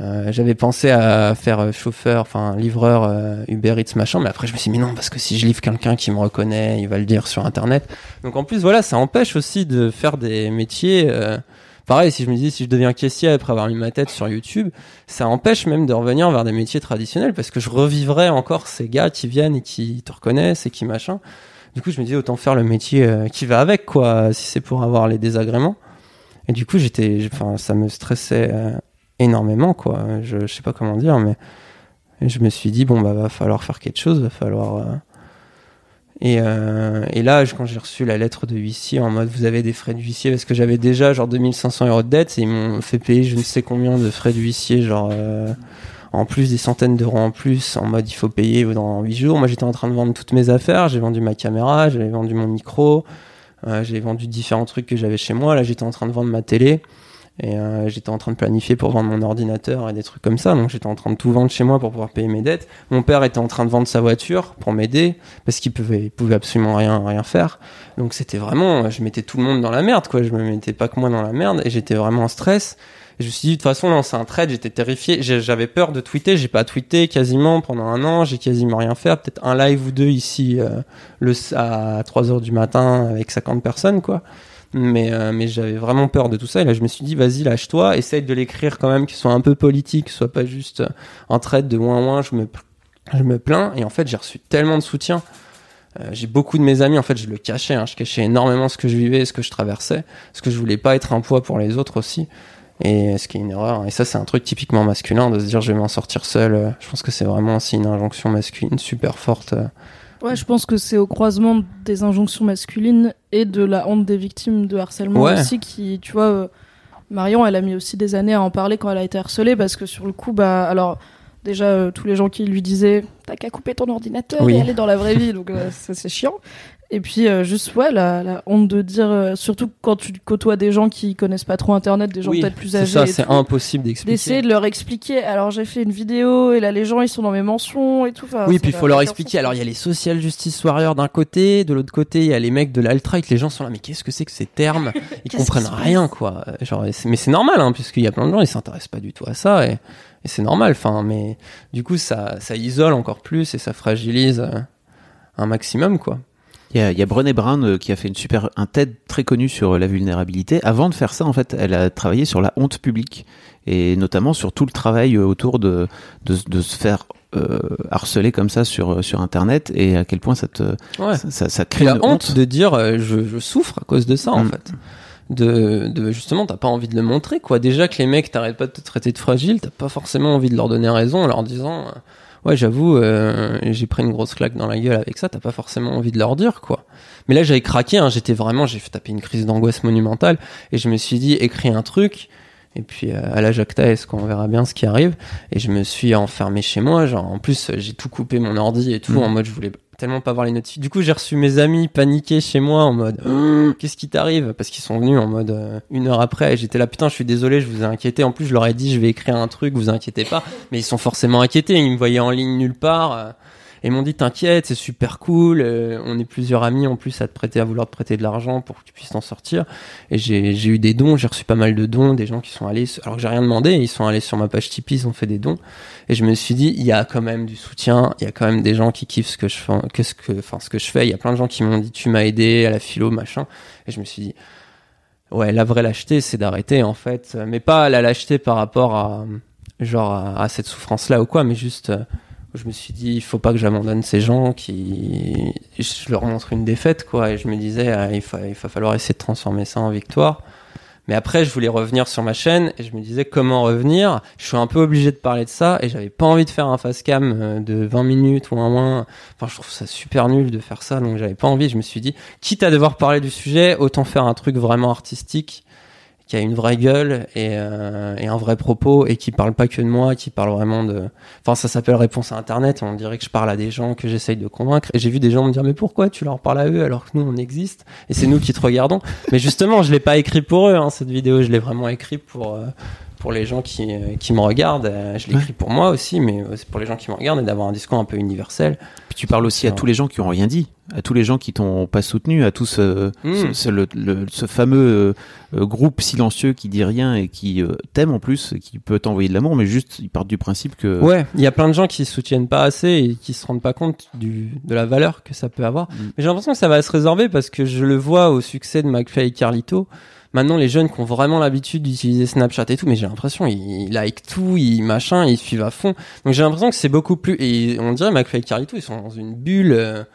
euh, j'avais pensé à faire euh, chauffeur, enfin, livreur, Uber Eats, machin, mais après, je me suis dit, mais non, parce que si je livre quelqu'un qui me reconnaît, il va le dire sur Internet. Donc, en plus, voilà, ça empêche aussi de faire des métiers, Pareil, si je me dis si je deviens caissier après avoir mis ma tête sur YouTube, ça empêche même de revenir vers des métiers traditionnels parce que je revivrais encore ces gars qui viennent et qui te reconnaissent et qui machin. Du coup, je me disais autant faire le métier euh, qui va avec quoi, si c'est pour avoir les désagréments. Et du coup, j'étais, enfin, ça me stressait euh, énormément quoi. Je, je sais pas comment dire, mais je me suis dit bon bah va falloir faire quelque chose, va falloir. Et, euh, et là, quand j'ai reçu la lettre de huissier en mode vous avez des frais d'huissier parce que j'avais déjà genre 2500 euros de dette et ils m'ont fait payer je ne sais combien de frais d'huissier genre euh, en plus des centaines d'euros en plus en mode il faut payer dans 8 jours. Moi j'étais en train de vendre toutes mes affaires, j'ai vendu ma caméra, j'avais vendu mon micro, euh, j'ai vendu différents trucs que j'avais chez moi. Là j'étais en train de vendre ma télé. Et euh, j'étais en train de planifier pour vendre mon ordinateur et des trucs comme ça. Donc j'étais en train de tout vendre chez moi pour pouvoir payer mes dettes. Mon père était en train de vendre sa voiture pour m'aider parce qu'il pouvait, il pouvait absolument rien, rien faire. Donc c'était vraiment, je mettais tout le monde dans la merde, quoi. Je me mettais pas que moi dans la merde et j'étais vraiment en stress. Et je me suis dit, de toute façon, lancer un trade, j'étais terrifié. J'avais peur de tweeter. J'ai pas tweeté quasiment pendant un an. J'ai quasiment rien fait. Peut-être un live ou deux ici, euh, le, à 3 heures du matin avec 50 personnes, quoi. Mais, euh, mais j'avais vraiment peur de tout ça. Et là, je me suis dit, vas-y, lâche-toi. Essaye de l'écrire quand même, qu'il soit un peu politique, soit pas juste euh, un trade de ouin ouin, je me, je me plains. Et en fait, j'ai reçu tellement de soutien. Euh, j'ai beaucoup de mes amis, en fait, je le cachais. hein. Je cachais énormément ce que je vivais, ce que je traversais. Parce que je voulais pas être un poids pour les autres aussi. Et ce qui est une erreur. Et ça, c'est un truc typiquement masculin de se dire je vais m'en sortir seul. Euh, Je pense que c'est vraiment aussi une injonction masculine super forte. Ouais, je pense que c'est au croisement des injonctions masculines et de la honte des victimes de harcèlement Ouais. aussi qui, tu vois, euh, Marion, elle a mis aussi des années à en parler quand elle a été harcelée parce que sur le coup, bah, alors, déjà euh, tous les gens qui lui disaient t'as qu'à couper ton ordinateur Oui. et aller dans la vraie vie, donc euh, ça c'est chiant. Et puis euh, juste ouais la, la honte de dire, euh, surtout quand tu côtoies des gens qui connaissent pas trop Internet, des gens Oui, peut-être plus c'est âgés. ça, et c'est impossible d'expliquer. D'essayer de leur expliquer. Alors j'ai fait une vidéo et là les gens ils sont dans mes mentions et tout. Enfin, Oui, ça puis il faut leur expliquer. Alors, il y a les social justice warriors d'un côté, de l'autre côté, il y a les mecs de l'alt-right. Les gens sont là, mais qu'est-ce que c'est que ces termes? Ils comprennent rien, quoi. Genre, c'est- mais c'est normal, hein, puisqu'il y a plein de gens, ils s'intéressent pas du tout à ça, et, et c'est normal. Enfin, mais du coup, ça, ça isole encore plus et ça fragilise euh, un maximum, quoi. Il y a, il y a Brené Brown euh, qui a fait une super un TED très connu sur euh, la vulnérabilité. Avant de faire ça, en fait, elle a travaillé sur la honte publique et notamment sur tout le travail euh, autour de de, de se faire euh, harceler comme ça sur sur Internet et à quel point ça te Ouais. ça, ça, ça crée la une honte de dire euh, je, je souffre à cause de ça en Mm. fait. De, de justement t'as pas envie de le montrer quoi. Déjà que les mecs t'arrêtent pas de te traiter de fragile, t'as pas forcément envie de leur donner raison en leur disant euh, ouais j'avoue euh, j'ai pris une grosse claque dans la gueule avec ça, t'as pas forcément envie de leur dire quoi. Mais là j'avais craqué, hein, j'étais vraiment j'ai fait taper une crise d'angoisse monumentale et je me suis dit écris un truc. Et puis euh, à la Jacta, est-ce qu'on verra bien ce qui arrive? Et je me suis enfermé chez moi. Genre en plus j'ai tout coupé mon ordi et tout Mhm. en mode je voulais tellement pas voir les notifications. Du coup j'ai reçu mes amis paniqués chez moi en mode Hum, qu'est-ce qui t'arrive? Parce qu'ils sont venus en mode euh, une heure après. Et j'étais là putain je suis désolé je vous ai inquiété. En plus je leur ai dit je vais écrire un truc vous inquiétez pas. Mais ils sont forcément inquiétés. Ils me voyaient en ligne nulle part. Et m'ont dit t'inquiète c'est super cool. euh, on est plusieurs amis en plus à te prêter à vouloir te prêter de l'argent pour que tu puisses t'en sortir. Et j'ai eu des dons, j'ai reçu pas mal de dons, des gens qui sont allés, alors que j'ai rien demandé, ils sont allés sur ma page Tipeee, ils ont fait des dons. Et je me suis dit, il y a quand même du soutien, il y a quand même des gens qui kiffent ce que je fais, ce que, enfin, ce que je fais. Il y a plein de gens qui m'ont dit, tu m'as aidé à la philo, machin. Et je me suis dit, ouais, la vraie lâcheté, c'est d'arrêter, en fait. Mais pas la lâcheté par rapport à, genre, à, cette souffrance-là ou quoi, mais juste, euh, je me suis dit, il faut pas que j'abandonne ces gens qui, je leur montre une défaite, quoi. Et je me disais, ah, il, fa- il va falloir essayer de transformer ça en victoire. Mais après, je voulais revenir sur ma chaîne et je me disais comment revenir? Je suis un peu obligé de parler de ça et j'avais pas envie de faire un face cam euh, de 20 minutes ou un moins. Enfin, je trouve ça super nul de faire ça, donc j'avais pas envie. Je me suis dit, quitte à devoir parler du sujet, autant faire un truc vraiment artistique qui a une vraie gueule et, euh, et un vrai propos et qui parle pas que de moi, qui parle vraiment de. Enfin, ça s'appelle réponse à Internet. On dirait que je parle à des gens que j'essaye de convaincre. Et j'ai vu des gens me dire mais pourquoi tu leur parles à eux alors que nous on existe? Et c'est nous qui te regardons. Mais justement, je l'ai pas écrit pour eux hein, cette vidéo. Je l'ai vraiment écrit pour euh, pour les gens qui euh, qui me regardent. Euh, Je Ouais. écrit pour moi aussi, mais euh, c'est pour les gens qui me regardent et d'avoir un discours un peu universel. Puis tu parles aussi à tous les gens qui ont rien dit, à tous les gens qui t'ont pas soutenu, à tout ce, Mm. ce, ce- le, le- ce fameux euh, groupe silencieux qui dit rien et qui euh, t'aime en plus, qui peut t'envoyer de l'amour, mais juste ils partent du principe que Ouais, il y a plein de gens qui soutiennent pas assez et qui se rendent pas compte du, de la valeur que ça peut avoir. Mm. Mais j'ai l'impression que ça va se résorber parce que je le vois au succès de McFly et Carlito. Maintenant, les jeunes qui ont vraiment l'habitude d'utiliser Snapchat et tout, mais j'ai l'impression ils like tout, ils machin, ils suivent à fond. Donc j'ai l'impression que c'est beaucoup plus. Et on dirait McFly et Carlito, ils sont dans une bulle.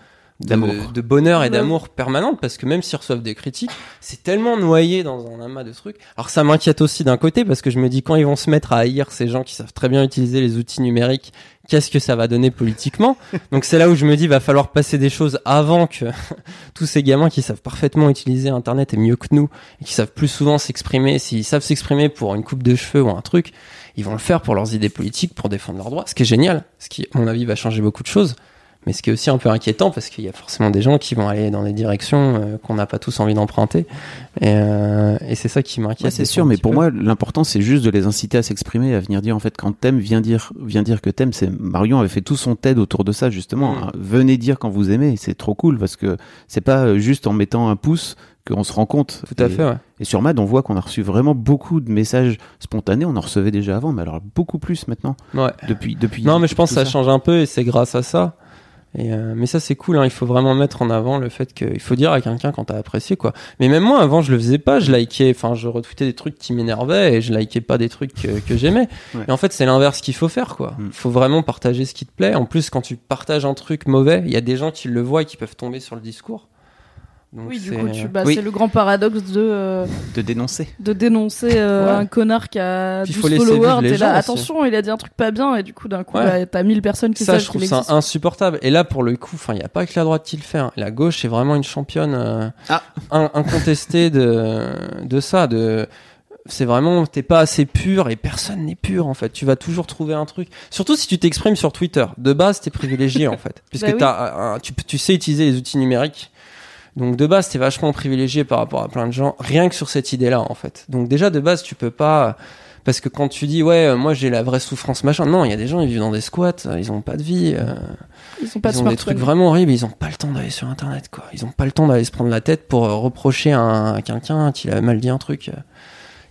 De- D'amour. de bonheur et Ouais. d'amour permanente parce que même s'ils reçoivent des critiques, c'est tellement noyé dans un amas de trucs. Alors ça m'inquiète aussi d'un côté parce que je me dis quand ils vont se mettre à haïr ces gens qui savent très bien utiliser les outils numériques, qu'est-ce que ça va donner politiquement? Donc c'est là où je me dis va falloir passer des choses avant que tous ces gamins qui savent parfaitement utiliser internet et mieux que nous et qui savent plus souvent s'exprimer, s'ils savent s'exprimer pour une coupe de cheveux ou un truc, ils vont le faire pour leurs idées politiques, pour défendre leurs droits, ce qui est génial, ce qui à mon avis va changer beaucoup de choses. Mais ce qui est aussi un peu inquiétant parce qu'il y a forcément des gens qui vont aller dans des directions euh, qu'on n'a pas tous envie d'emprunter. Et, euh, et c'est ça qui m'inquiète. Ouais, c'est sûr, mais pour peu. moi, l'important, c'est juste de les inciter à s'exprimer, à venir dire, en fait, quand t'aimes, viens dire, viens dire que t'aimes. C'est, Marion avait fait tout son TED autour de ça, justement. Mm. hein. Venez dire quand vous aimez. C'est trop cool parce que c'est pas euh, juste en mettant un pouce qu'on se rend compte. Tout à Et- fait, ouais. Et sur Mad, on voit qu'on a reçu vraiment beaucoup de messages spontanés. On en recevait déjà avant, mais alors beaucoup plus maintenant. ouais. Depuis, depuis. Non, mais je pense que ça, change un peu et c'est grâce à ça. Et euh, mais ça c'est cool, hein. il faut vraiment mettre en avant le fait qu'il faut dire à quelqu'un quand t'as apprécié quoi. Mais même moi avant je le faisais pas, je likais, enfin je retweetais des trucs qui m'énervaient et je likais pas des trucs que, que j'aimais. Ouais. Et en fait c'est l'inverse qu'il faut faire quoi. Mm. faut vraiment partager ce qui te plaît. En plus quand tu partages un truc mauvais, il y a des gens qui le voient et qui peuvent tomber sur le discours. Donc Oui, du coup, tu, bah, Oui. c'est le grand paradoxe de, euh, De dénoncer. de dénoncer euh, Ouais. un connard qui a Puis 12 faut laisser vivre followers. T'es là, attention, il a dit un truc pas bien, et du coup, d'un coup, Ouais. bah, t'as 1000 personnes qui ça, savent je trouve ça insupportable. Et là, pour le coup, enfin, il n'y a pas que la droite qui le fait. hein. La gauche est vraiment une championne euh, Ah. in- incontestée de de ça. De c'est vraiment t'es pas assez pur et personne n'est pur en fait. Tu vas toujours trouver un truc. Surtout si tu t'exprimes sur Twitter. De base, t'es privilégié en fait, puisque Bah oui. t'as un- tu, tu sais utiliser les outils numériques. Donc de base, t'es vachement privilégié par rapport à plein de gens, rien que sur cette idée-là en fait. Donc déjà de base, tu peux pas parce que quand tu dis ouais, euh, moi j'ai la vraie souffrance machin, non, il y a des gens ils vivent dans des squats, euh, ils ont pas de vie. euh, Ils sont pas de ils ont des trucs vraiment horribles, ils ont pas le temps d'aller sur internet quoi. Ils ont pas le temps d'aller se prendre la tête pour reprocher à, un- à quelqu'un qu'il a mal dit un truc.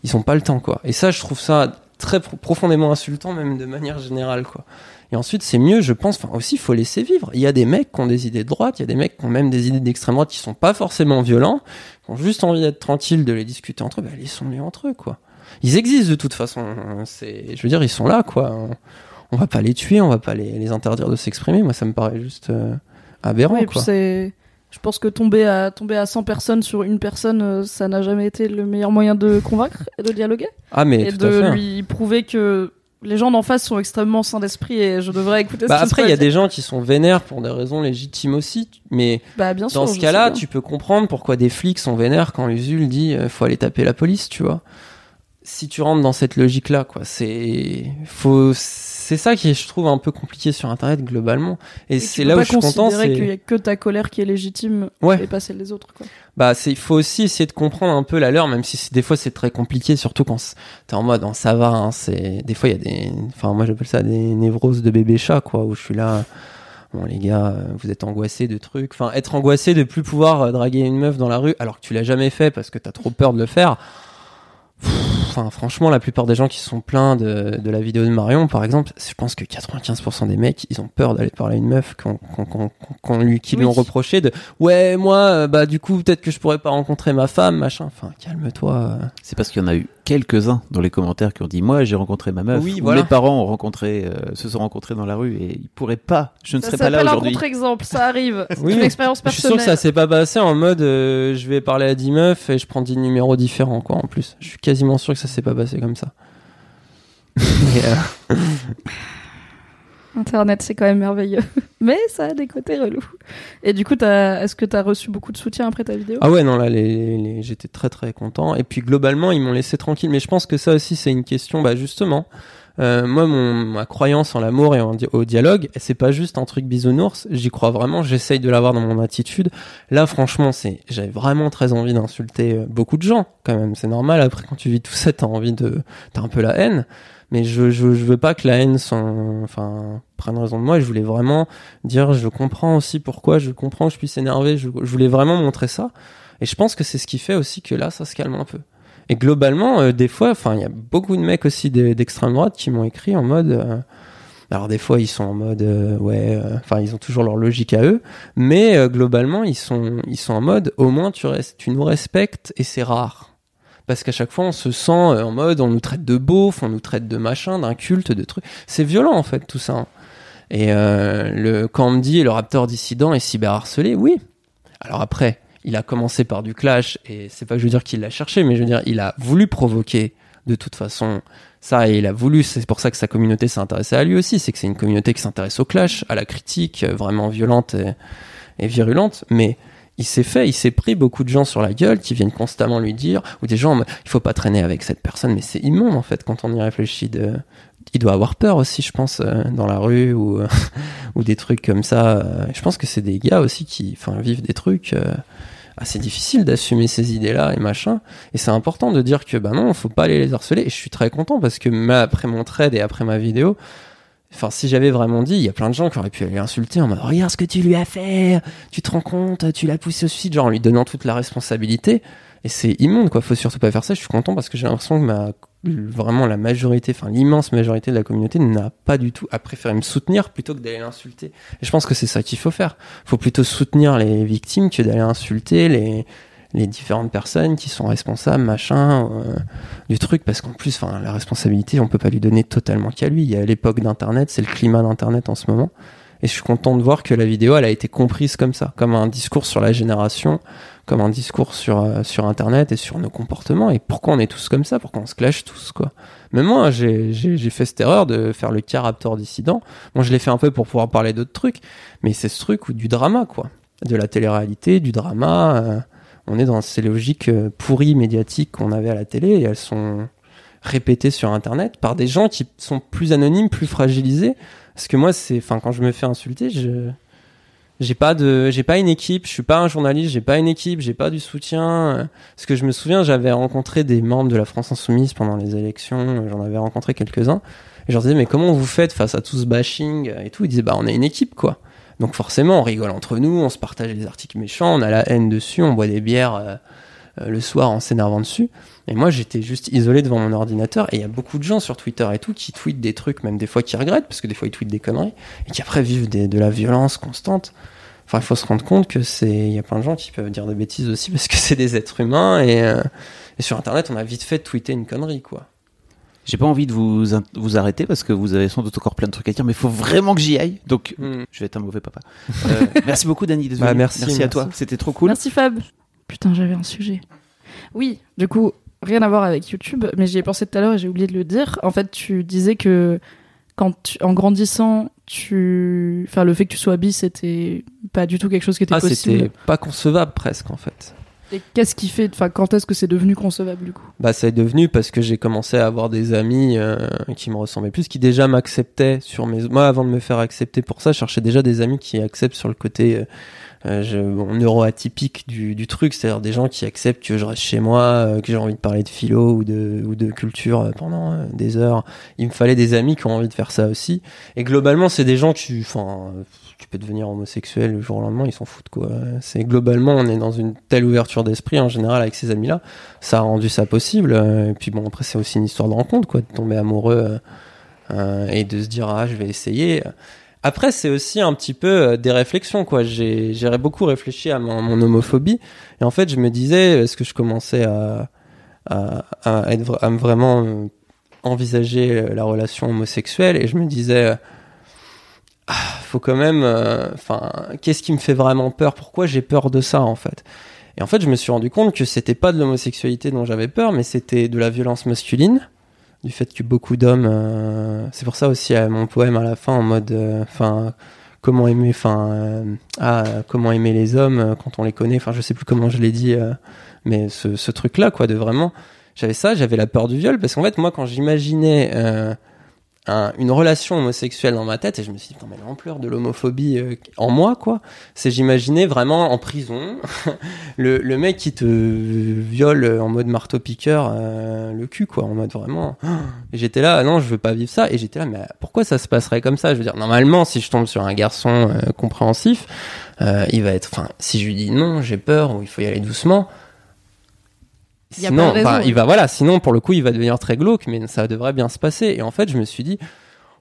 Ils ont pas le temps quoi. Et ça je trouve ça très pro- profondément insultant même de manière générale quoi. Et ensuite c'est mieux je pense enfin aussi il faut laisser vivre. Il y a des mecs qui ont des idées de droite, il y a des mecs qui ont même des idées d'extrême droite qui sont pas forcément violents, qui ont juste envie d'être tranquilles, de les discuter entre eux, bah laissons-les entre eux quoi. Ils existent de toute façon, c'est je veux dire ils sont là quoi. On, on va pas les tuer, on va pas les, les interdire de s'exprimer. Moi ça me paraît juste euh, aberrant Oui, quoi. c'est. Je pense que tomber à tomber à 100 personnes sur une personne, euh, ça n'a jamais été le meilleur moyen de convaincre et de dialoguer Ah mais et tout à de fait. lui prouver que les gens d'en face sont extrêmement sains d'esprit et je devrais écouter Bah ce après, il y a des gens qui sont vénères pour des raisons légitimes aussi, mais Bah bien dans ce cas-là, tu peux comprendre pourquoi des flics sont vénères quand Usul dit euh, faut aller taper la police, tu vois. Si tu rentres dans cette logique-là, quoi, c'est faut c'est ça qui est, je trouve un peu compliqué sur Internet globalement, et, c'est là où je suis content, considérer qu'il y c'est a que ta colère qui est légitime Ouais. et pas celle des autres. Quoi. bah c'est il faut aussi essayer de comprendre un peu la leur, même si c'est- des fois c'est très compliqué, surtout quand t'es en mode oh, ça va, hein, c'est des fois il y a des, enfin moi j'appelle ça des névroses de bébé chat, quoi, où je suis là. Bon les gars, euh, vous êtes angoissés de trucs. Enfin, être angoissé de plus pouvoir euh, draguer une meuf dans la rue alors que tu l'as jamais fait parce que t'as trop peur de le faire. Pff, Enfin, franchement, la plupart des gens qui se sont plaints de, de la vidéo de Marion, par exemple, je pense que 95% des mecs, ils ont peur d'aller parler à une meuf qu'on, qu'on, qu'on- qu'on lui, qui lui Oui. ont reproché de ouais, moi, euh, bah du coup, peut-être que je pourrais pas rencontrer ma femme, machin. Enfin, calme-toi. C'est parce qu'il y en a eu quelques-uns dans les commentaires qui ont dit moi j'ai rencontré ma meuf Oui, ou voilà. mes parents ont rencontré euh, se sont rencontrés dans la rue et ils pourraient pas je ne Ça serais pas là s'appelle un aujourd'hui contre-exemple, ça arrive. Oui, C'est une expérience Je suis sûr personnelle. que ça s'est pas passé en mode euh, je vais parler à 10 meufs et je prends 10 numéros différents quoi en plus. Je suis quasiment sûr que ça s'est pas passé comme ça. Et, euh, Internet, c'est quand même merveilleux. Mais ça a des côtés relous. Et du coup, est-ce que t'as reçu beaucoup de soutien après ta vidéo? Ah ouais non là j'étais très très content. Et puis globalement ils m'ont laissé tranquille. Mais je pense que ça aussi c'est une question bah justement euh, moi ma croyance en l'amour et au dialogue c'est pas juste un truc bisounours. J'y crois vraiment. J'essaye de l'avoir dans mon attitude. Là franchement c'est j'avais vraiment très envie d'insulter euh, beaucoup de gens quand même. C'est normal. Après quand tu vis tout ça t'as envie de t'as un peu la haine mais je, je je veux pas que la haine s'en enfin prenne raison de moi. Je voulais vraiment dire je comprends aussi pourquoi je comprends je puisse énerver. Je, voulais vraiment montrer ça. Et je pense que c'est ce qui fait aussi que là ça se calme un peu. Et globalement euh, des fois enfin il y a beaucoup de mecs aussi de- d'extrême droite qui m'ont écrit en mode euh, alors des fois ils sont en mode euh, ouais euh, enfin ils ont toujours leur logique à eux. Mais euh, globalement ils sont ils sont en mode au moins tu restes tu nous respectes et c'est rare parce qu'à chaque fois on se sent euh, en mode on nous traite de beauf on nous traite de machin d'inculte de trucs. C'est violent en fait tout ça hein. et euh, le quand on me dit le raptor dissident est cyberharcelé oui. Alors après il a commencé par du clash et c'est pas que je veux dire qu'il l'a cherché mais je veux dire il a voulu provoquer de toute façon ça et il a voulu c'est pour ça que sa communauté s'est intéressée à lui aussi c'est que c'est une communauté qui s'intéresse au clash à la critique euh, vraiment violente et, et virulente. Mais il s'est fait, il s'est pris beaucoup de gens sur la gueule qui viennent constamment lui dire, ou des gens, il faut pas traîner avec cette personne, mais c'est immonde en fait quand on y réfléchit. De... Il doit avoir peur aussi, je pense, euh, dans la rue ou, ou des trucs comme ça. Euh, Je pense que c'est des gars aussi qui enfin, vivent des trucs euh, assez difficiles d'assumer ces idées-là et machin. Et c'est important de dire que bah non, faut pas aller les harceler. Et je suis très content parce que après mon trade et après ma vidéo, Enfin, si j'avais vraiment dit, il y a plein de gens qui auraient pu aller insulter en mode regarde ce que tu lui as fait, tu te rends compte, tu l'as poussé au suicide, genre en lui donnant toute la responsabilité. Et c'est immonde, quoi. Faut surtout pas faire ça. Je suis content parce que j'ai l'impression que ma, vraiment la majorité, enfin l'immense majorité de la communauté n'a pas du tout, a préféré me soutenir plutôt que d'aller l'insulter. Et je pense que c'est ça qu'il faut faire. Faut plutôt soutenir les victimes que d'aller insulter les, les différentes personnes qui sont responsables, machin, euh, du truc, parce qu'en plus, enfin, la responsabilité, on peut pas lui donner totalement qu'à lui. Il y a l'époque d'Internet, c'est le climat d'Internet en ce moment. Et je suis content de voir que la vidéo, elle a été comprise comme ça, comme un discours sur la génération, comme un discours sur, euh, sur Internet et sur nos comportements. Et pourquoi on est tous comme ça, pourquoi on se clash tous, quoi? Même moi, j'ai j'ai- fait cette erreur de faire le cas dissident. Bon, je l'ai fait un peu pour pouvoir parler d'autres trucs, mais c'est ce truc ou du drama, quoi. De la télé-réalité, du drama. euh, on est dans ces logiques euh, pourries médiatiques qu'on avait à la télé et elles sont répétées sur internet par des gens qui sont plus anonymes, plus fragilisés. Parce que moi, c'est, enfin, quand je me fais insulter, je, j'ai pas de, j'ai pas une équipe, je suis pas un journaliste, j'ai pas une équipe, j'ai pas du soutien. Parce que je me souviens, j'avais rencontré des membres de la France Insoumise pendant les élections, j'en avais rencontré quelques-uns. Et je leur disais, mais comment vous faites face à tout ce bashing et tout? Ils disaient, bah, on a une équipe, quoi. Donc forcément, on rigole entre nous, on se partage les articles méchants, on a la haine dessus, on boit des bières euh, euh, le soir en s'énervant dessus. Et moi, j'étais juste isolé devant mon ordinateur. Et il y a beaucoup de gens sur Twitter et tout qui tweetent des trucs, même des fois qui regrettent, parce que des fois ils tweetent des conneries, et qui après vivent de la violence constante. Enfin, il faut se rendre compte que c'est, il y a plein de gens qui peuvent dire des bêtises aussi parce que c'est des êtres humains et, euh, et sur Internet, on a vite fait de tweeter une connerie, quoi. J'ai pas envie de vous, vous arrêter parce que vous avez sans doute encore plein de trucs à dire, mais il faut vraiment que j'y aille. Donc, Hmm. je vais être un mauvais papa. Euh, merci beaucoup, Dani, Bah, merci, à merci. toi. C'était trop cool. Merci Fab. Putain, j'avais un sujet. Oui, du coup, rien à voir avec YouTube, mais j'y ai pensé tout à l'heure et j'ai oublié de le dire. En fait, tu disais que quand tu- en grandissant, tu, enfin, le fait que tu sois bi, c'était pas du tout quelque chose qui était Ah, c'était possible. pas concevable presque en fait. Et qu'est-ce qui fait, enfin, quand est-ce que c'est devenu concevable du coup? Bah, ça est devenu parce que j'ai commencé à avoir des amis euh, qui me ressemblaient plus, qui déjà m'acceptaient sur mes. Moi, avant de me faire accepter pour ça, je cherchais déjà des amis qui acceptent sur le côté euh, euh, je- neuroatypique du, truc, c'est-à-dire des gens qui acceptent que je reste chez moi, euh, que j'ai envie de parler de philo ou de, ou de culture pendant des heures. Il me fallait des amis qui ont envie de faire ça aussi. Et globalement, c'est des gens qui, enfin, tu peux devenir homosexuel le jour au lendemain, ils s'en foutent quoi. C'est globalement, on est dans une telle ouverture d'esprit en général avec ces amis-là, ça a rendu ça possible. Et puis bon, après c'est aussi une histoire de rencontre quoi, de tomber amoureux euh, et de se dire ah je vais essayer. Après c'est aussi un petit peu euh, des réflexions quoi. J'ai beaucoup réfléchi à mon, homophobie et en fait je me disais est-ce que je commençais à à, à à me vraiment envisager la relation homosexuelle? Et je me disais euh, faut quand même euh, enfin qu'est-ce qui me fait vraiment peur? Pourquoi j'ai peur de ça en fait? Et en fait je me suis rendu compte que c'était pas de l'homosexualité dont j'avais peur mais c'était de la violence masculine du fait que beaucoup d'hommes euh, c'est pour ça aussi euh, mon poème à la fin en mode euh, enfin comment aimer enfin ah comment aimer les hommes quand on les connaît enfin je sais plus comment je l'ai dit mais ce, ce truc là quoi de vraiment j'avais ça j'avais la peur du viol parce qu'en fait moi quand j'imaginais un- une relation homosexuelle dans ma tête et je me suis dit mais l'ampleur de l'homophobie euh, en moi quoi. C'est j'imaginais vraiment en prison. Le, le mec qui te viole en mode marteau piqueur euh, le cul quoi en mode vraiment. J'étais là ah non je veux pas vivre ça. Et j'étais là mais pourquoi ça se passerait comme ça? Je veux dire normalement si je tombe sur un garçon euh, compréhensif il va être enfin si je lui dis non j'ai peur ou il faut y aller doucement Y a sinon pas de raison. enfin, il va voilà sinon pour le coup il va devenir très glauque mais ça devrait bien se passer. Et en fait je me suis dit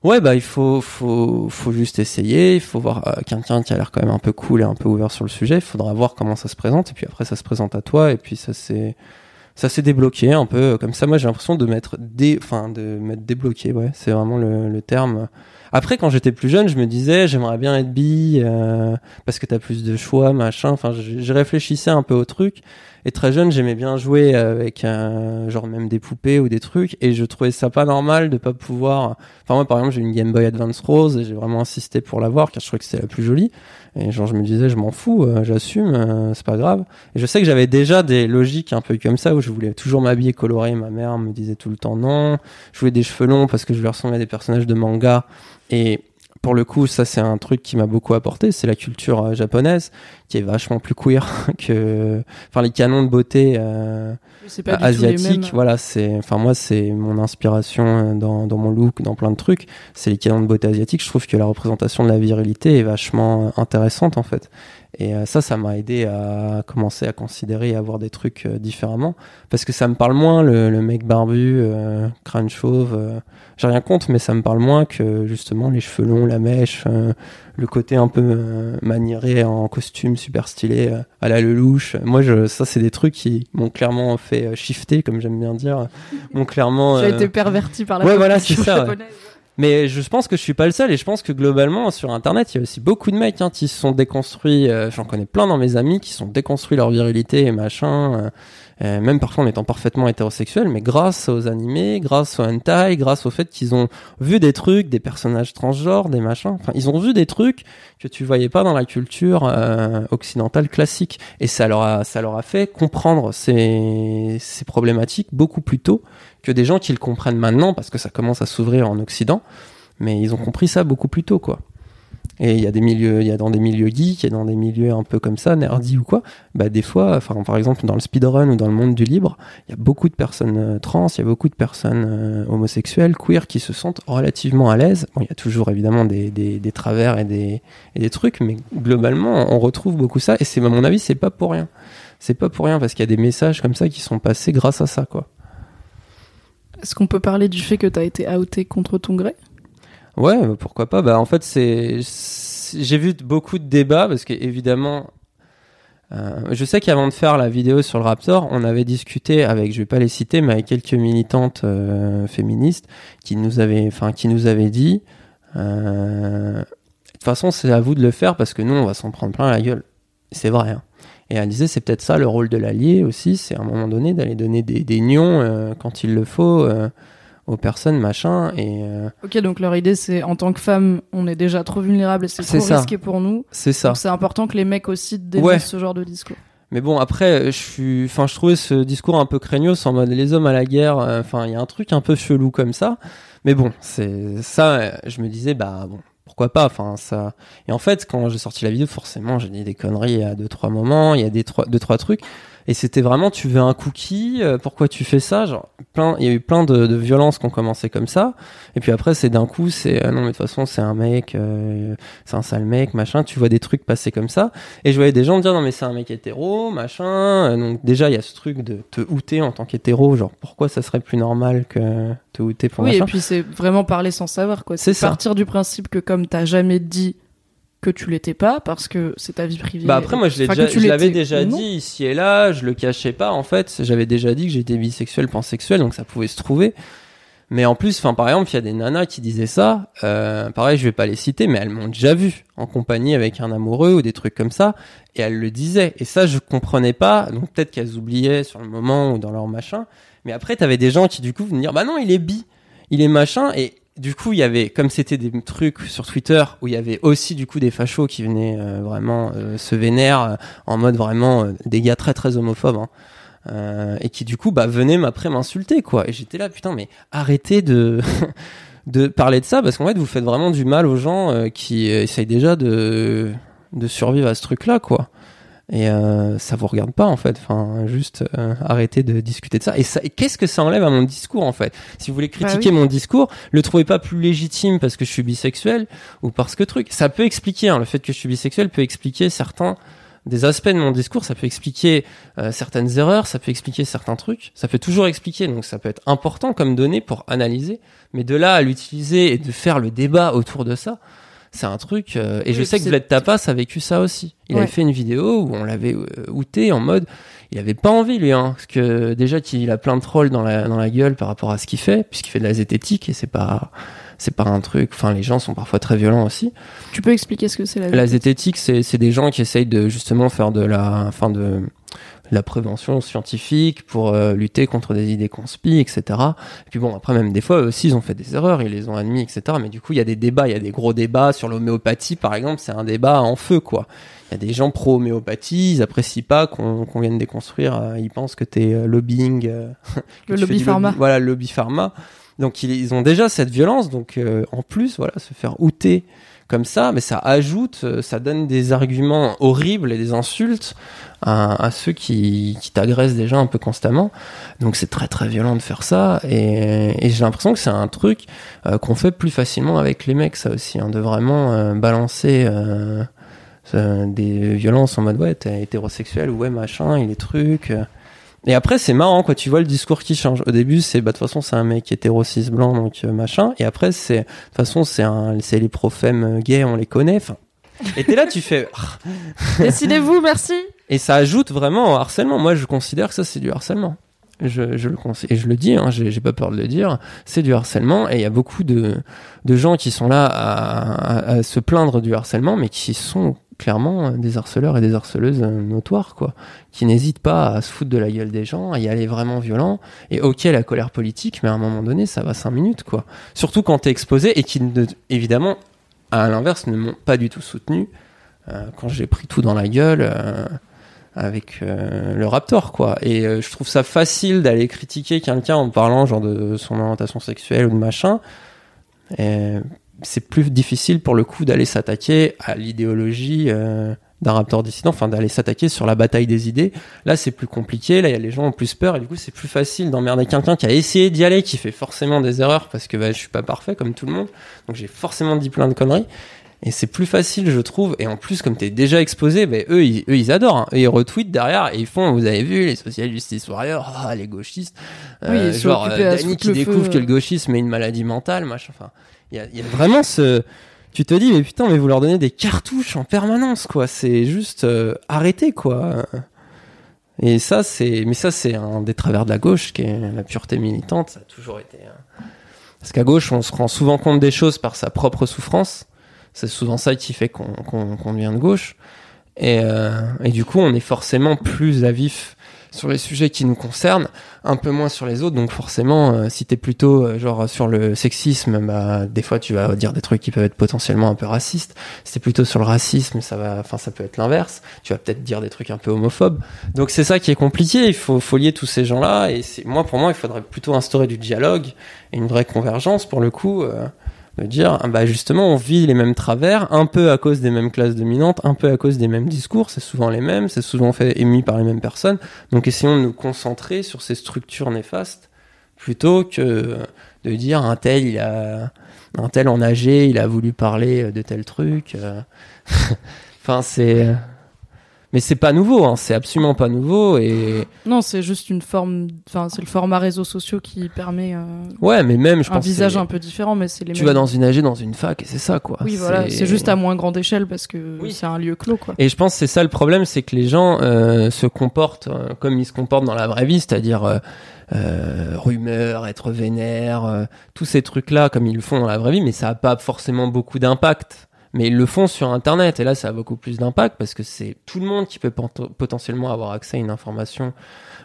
ouais bah il faut faut faut juste essayer. Il faut voir euh, quelqu'un qui a l'air quand même un peu cool et un peu ouvert sur le sujet. Il faudra voir comment ça se présente. Et puis après ça se présente à toi. Et puis ça s'est ça s'est débloqué un peu comme ça. Moi j'ai l'impression de m'être dé enfin de m'être débloqué ouais. C'est vraiment le, le terme après quand j'étais plus jeune je me disais j'aimerais bien être bi euh, parce que t'as plus de choix machin. Enfin je, réfléchissais un peu au truc. Et très jeune j'aimais bien jouer avec euh, genre même des poupées ou des trucs. Et je trouvais ça pas normal de pas pouvoir enfin moi par exemple j'ai une Game Boy Advance Rose et j'ai vraiment insisté pour l'avoir car je trouvais que c'était la plus jolie et genre je me disais je m'en fous euh, j'assume euh, c'est pas grave. Et je sais que j'avais déjà des logiques un peu comme ça où je voulais toujours m'habiller coloré ma mère me disait tout le temps non. Je voulais des cheveux longs parce que je voulais ressembler à des personnages de manga. Et pour le coup, ça c'est un truc qui m'a beaucoup apporté, c'est la culture euh, japonaise qui est vachement plus queer que, enfin les canons de beauté pas du tout les asiatiques. mêmes. Voilà, c'est, enfin moi c'est mon inspiration euh, dans, dans mon look, dans plein de trucs. C'est les canons de beauté asiatiques. Je trouve que la représentation de la virilité est vachement euh, intéressante en fait. Et euh, ça, ça m'a aidé à commencer à considérer et à voir des trucs euh, différemment. Parce que ça me parle moins, le, le mec barbu, euh, crâne chauve. euh, J'ai rien contre, mais ça me parle moins que justement les cheveux longs, la mèche, le côté un peu maniéré en costume super stylé, à la lelouch. Moi, je, ça, c'est des trucs qui m'ont clairement fait shifter, comme j'aime bien dire. M'ont clairement. Euh, été perverti par la ouais, voilà, c'est ça, japonaise. Mais je pense que je suis pas le seul et je pense que globalement sur internet il y a aussi beaucoup de mecs hein, qui se sont déconstruits. euh, J'en connais plein dans mes amis qui sont déconstruits leur virilité et machin. euh, euh, même parfois en étant parfaitement hétérosexuels, mais grâce aux animés, grâce au hentai, grâce au fait qu'ils ont vu des trucs, des personnages transgenres, des machins. Enfin, ils ont vu des trucs que tu voyais pas dans la culture euh, occidentale classique, et ça leur a, ça leur a fait comprendre ces, ces problématiques beaucoup plus tôt que des gens qui le comprennent maintenant parce que ça commence à s'ouvrir en Occident. Mais ils ont compris ça beaucoup plus tôt, quoi. Et il y a des milieux, il y a dans des milieux geeks, et dans des milieux un peu comme ça, nerdy ou quoi, bah des fois, par exemple dans le speedrun ou dans le monde du libre, il y a beaucoup de personnes euh, trans, il y a beaucoup de personnes euh, homosexuelles, queer qui se sentent relativement à l'aise. Bon, il y a toujours évidemment des, des, des travers et des, et des trucs, mais globalement on retrouve beaucoup ça. Et c'est à mon avis c'est pas pour rien. C'est pas pour rien parce qu'il y a des messages comme ça qui sont passés grâce à ça quoi. Est-ce qu'on peut parler du fait que t'as été outé contre ton gré? Ouais, bah, pourquoi pas. Bah en fait, c'est j'ai vu beaucoup de débats parce que évidemment, euh, je sais qu'avant de faire la vidéo sur le Raptor, on avait discuté avec, je vais pas les citer, mais avec quelques militantes euh, féministes qui nous avaient, enfin qui nous avaient dit, euh, de toute façon, c'est à vous de le faire parce que nous, on va s'en prendre plein la gueule. C'est vrai. hein. Et elle disait, c'est peut-être ça le rôle de l'allié aussi, c'est à un moment donné d'aller donner des, des nions euh, quand il le faut euh, aux personnes, machin, et euh, Ok, donc leur idée c'est en tant que femme, on est déjà trop vulnérable et c'est trop ça. risqué pour nous. c'est ça. Donc c'est important que les mecs aussi dénoncent Ouais. ce genre de discours. Mais bon, après, je suis, enfin, je trouvais ce discours un peu craignos en mode les hommes à la guerre. euh, Enfin, il y a un truc un peu chelou comme ça. Mais bon, c'est ça. euh, Je me disais, bah bon, pourquoi pas. Enfin, ça. Et en fait, quand j'ai sorti la vidéo, forcément, j'ai dit des conneries à deux trois moments. Il y a des trois, deux trois trucs. Et c'était vraiment, tu veux un cookie euh, Pourquoi tu fais ça? Genre, plein, il y a eu plein de, de violences qui ont commencé comme ça. Et puis après, c'est d'un coup, c'est euh, non, mais de toute façon, c'est un mec, euh, c'est un sale mec, machin. Tu vois des trucs passer comme ça. Et je voyais des gens me dire non mais c'est un mec hétéro, machin. Euh, Donc déjà il y a ce truc de te outer en tant qu'hétéro, genre pourquoi ça serait plus normal que te outer pour Oui, et machin? puis c'est vraiment parler sans savoir quoi. C'est. Partir du principe que comme t'as jamais dit que tu l'étais pas parce que c'est ta vie privée. Bah après moi je déjà, l'avais déjà dit ici et là, je le cachais pas en fait. J'avais déjà dit que j'étais bisexuel, pansexuel, donc ça pouvait se trouver. Mais en plus, enfin par exemple, il y a des nanas qui disaient ça. Euh, pareil, je vais pas les citer, mais elles m'ont déjà vu en compagnie avec un amoureux ou des trucs comme ça, et elles le disaient. Et ça, je comprenais pas. Donc peut-être qu'elles oubliaient sur le moment ou dans leur machin. Mais après, t'avais des gens qui du coup venaient dire, bah non, il est bi, il est machin, et du coup, il y avait, comme c'était des trucs sur Twitter où il y avait aussi du coup des fachos qui venaient euh, vraiment euh, se vénère euh, en mode vraiment des gars très très homophobes. hein. Et qui du coup bah venaient m'après m'insulter quoi et j'étais là putain mais arrêtez de de parler de ça parce qu'en fait vous faites vraiment du mal aux gens qui essayent déjà de de survivre à ce truc là quoi et euh, ça vous regarde pas en fait. Enfin juste euh, arrêtez de discuter de ça. Et ça et qu'est-ce que ça enlève à mon discours en fait? Si vous voulez critiquer oui. mon discours le trouvez pas plus légitime parce que je suis bisexuel ou parce que truc. Ça peut expliquer hein, le fait que je suis bisexuel peut expliquer certains des aspects de mon discours, ça peut expliquer euh, certaines erreurs, ça peut expliquer certains trucs, ça peut toujours expliquer, donc ça peut être important comme donnée pour analyser, mais de là à l'utiliser et de faire le débat autour de ça, c'est un truc, euh, et je sais que Vlad Tapas a vécu ça aussi. Il Ouais. avait fait une vidéo où on l'avait euh, outé en mode, il avait pas envie lui, hein, parce que déjà qu'il a plein de trolls dans la, dans la gueule par rapport à ce qu'il fait, puisqu'il fait de la zététique, et c'est pas... C'est pas un truc. Enfin, les gens sont parfois très violents aussi. Tu peux expliquer ce que c'est la La vie zététique, c'est c'est des gens qui essayent de justement faire de la, enfin de la prévention scientifique pour euh, lutter contre des idées conspi, etc. Et puis bon, après même des fois eux aussi ils ont fait des erreurs, ils les ont admis, etc. Mais du coup il y a des débats, il y a des gros débats sur l'homéopathie par exemple, c'est un débat en feu quoi. Il y a des gens pro-homéopathie, ils apprécient pas qu'on qu'on vienne déconstruire, euh, ils pensent que t'es euh, lobbying, euh, que Le lobby pharma. voilà, le lobby pharma. Donc ils, ils ont déjà cette violence, donc euh, en plus voilà, se faire outer comme ça, mais ça ajoute, euh, ça donne des arguments horribles et des insultes à, ceux qui, qui t'agressent déjà un peu constamment. Donc c'est très très violent de faire ça, et, j'ai l'impression que c'est un truc euh, qu'on fait plus facilement avec les mecs, ça aussi, hein, de vraiment euh, balancer des violences en mode ouais t'es hétérosexuel ouais machin, il est truc. Euh. Et après c'est marrant quoi, tu vois le discours qui change. Au début c'est bah de toute façon c'est un mec hétéro cis blanc donc euh, machin, et après c'est de toute façon c'est un c'est les prophèmes gays on les connaît. Enfin, et t'es là tu fais Décidez-vous, merci. et ça ajoute vraiment au harcèlement. Moi, je considère que ça, c'est du harcèlement. je, je le conseille, et je le dis, hein, j'ai j'ai pas peur de le dire, c'est du harcèlement, et il y a beaucoup de, de gens qui sont là à, à- à se plaindre du harcèlement, mais qui sont clairement des harceleurs et des harceleuses euh, notoires, quoi, qui n'hésitent pas à se foutre de la gueule des gens, à y aller vraiment violent, et ok, la colère politique, mais à un moment donné, ça va cinq minutes, quoi. Surtout quand t'es exposé, et qui, évidemment, à l'inverse, ne m'ont pas du tout soutenu, euh, quand j'ai pris tout dans la gueule, euh, avec euh, le Raptor quoi. Et euh, je trouve ça facile d'aller critiquer quelqu'un en parlant genre de son orientation sexuelle ou de machin. Et c'est plus difficile pour le coup d'aller s'attaquer à l'idéologie euh, d'un Raptor dissident enfin d'aller s'attaquer sur la bataille des idées. Là c'est plus compliqué. Là y a les gens ont plus peur et du coup c'est plus facile d'emmerder quelqu'un qui a essayé d'y aller qui fait forcément des erreurs parce que bah, je suis pas parfait comme tout le monde. Donc j'ai forcément dit plein de conneries et c'est plus facile, je trouve. Et en plus, comme t'es déjà exposé, ben eux, ils, eux, ils adorent. hein. Et ils retweetent derrière et ils font, vous avez vu, les social justice warriors, ah, les gauchistes. Euh, Oui, genre, euh, Dany qui découvre feu. que le gauchisme est une maladie mentale, machin. Enfin, il y a, il y a vraiment ce. Tu te dis, mais putain, mais vous leur donnez des cartouches en permanence, quoi. C'est juste euh, arrêtez, quoi. Et ça, c'est, mais ça, c'est un des travers de la gauche, qui est la pureté militante. Ça a toujours été. hein. Parce qu'à gauche, on se rend souvent compte des choses par sa propre souffrance. C'est souvent ça qui fait qu'on qu'on qu'on devient de gauche. Et, euh, et du coup, on est forcément plus à vif sur les sujets qui nous concernent, un peu moins sur les autres. Donc forcément, euh, si t'es plutôt euh, genre sur le sexisme, bah des fois tu vas dire des trucs qui peuvent être potentiellement un peu racistes. Si t'es plutôt sur le racisme, ça va, enfin ça peut être l'inverse. Tu vas peut-être dire des trucs un peu homophobes. Donc c'est ça qui est compliqué. Il faut, faut lier tous ces gens-là. Et c'est moi, pour moi, il faudrait plutôt instaurer du dialogue et une vraie convergence pour le coup. euh, de dire ah bah justement on vit les mêmes travers un peu à cause des mêmes classes dominantes un peu à cause des mêmes discours c'est souvent les mêmes c'est souvent fait émis par les mêmes personnes donc essayons de nous concentrer sur ces structures néfastes plutôt que de dire un tel il a un tel en âgé il a voulu parler de tel truc euh. enfin c'est mais c'est pas nouveau hein, c'est absolument pas nouveau et Non, c'est juste une forme. Enfin, c'est le format réseaux sociaux qui permet euh, ouais mais même je un pense visage c'est- un peu différent, mais c'est les tu mêmes. vas dans une AG dans une fac et c'est ça quoi Oui, voilà, c'est juste à moins grande échelle parce que Oui. c'est un lieu clos, quoi. Et je pense que c'est ça le problème, c'est que les gens euh, se comportent euh, comme ils se comportent dans la vraie vie, c'est-à-dire euh, euh, rumeur, être vénère, euh, tous ces trucs-là comme ils le font dans la vraie vie, mais ça a pas forcément beaucoup d'impact. Mais ils le font sur Internet, et là ça a beaucoup plus d'impact parce que c'est tout le monde qui peut potentiellement avoir accès à une information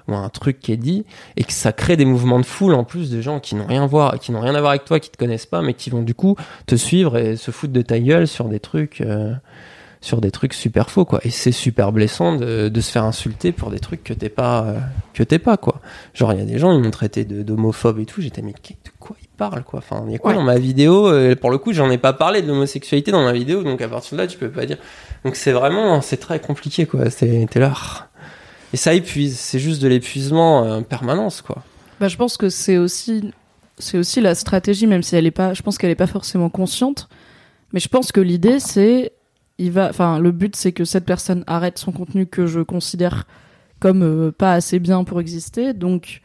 ou à un truc qui est dit, et que ça crée des mouvements de foule en plus de gens qui n'ont rien rien à voir avec toi, qui te connaissent pas, mais qui vont du coup te suivre et se foutre de ta gueule sur des trucs. euh, sur des trucs super faux quoi. Et c'est super blessant de, se faire insulter pour des trucs que t'es pas euh, que t'es pas quoi. Genre il y a des gens ils m'ont traité de d'homophobe et tout. J'étais mais de quoi ils parlent quoi enfin il y a quoi Ouais. dans ma vidéo Euh, pour le coup j'en ai pas parlé de l'homosexualité dans ma vidéo donc à partir de là tu peux pas dire donc c'est vraiment c'est très compliqué quoi c'est t'es là et ça épuise c'est juste de l'épuisement euh, en permanence quoi Bah, je pense que c'est aussi, c'est aussi la stratégie, même si elle est pas, je pense qu'elle est pas forcément consciente. Mais je pense que l'idée, c'est, il va, enfin, le but, c'est que cette personne arrête son contenu que je considère comme euh, pas assez bien pour exister. Donc,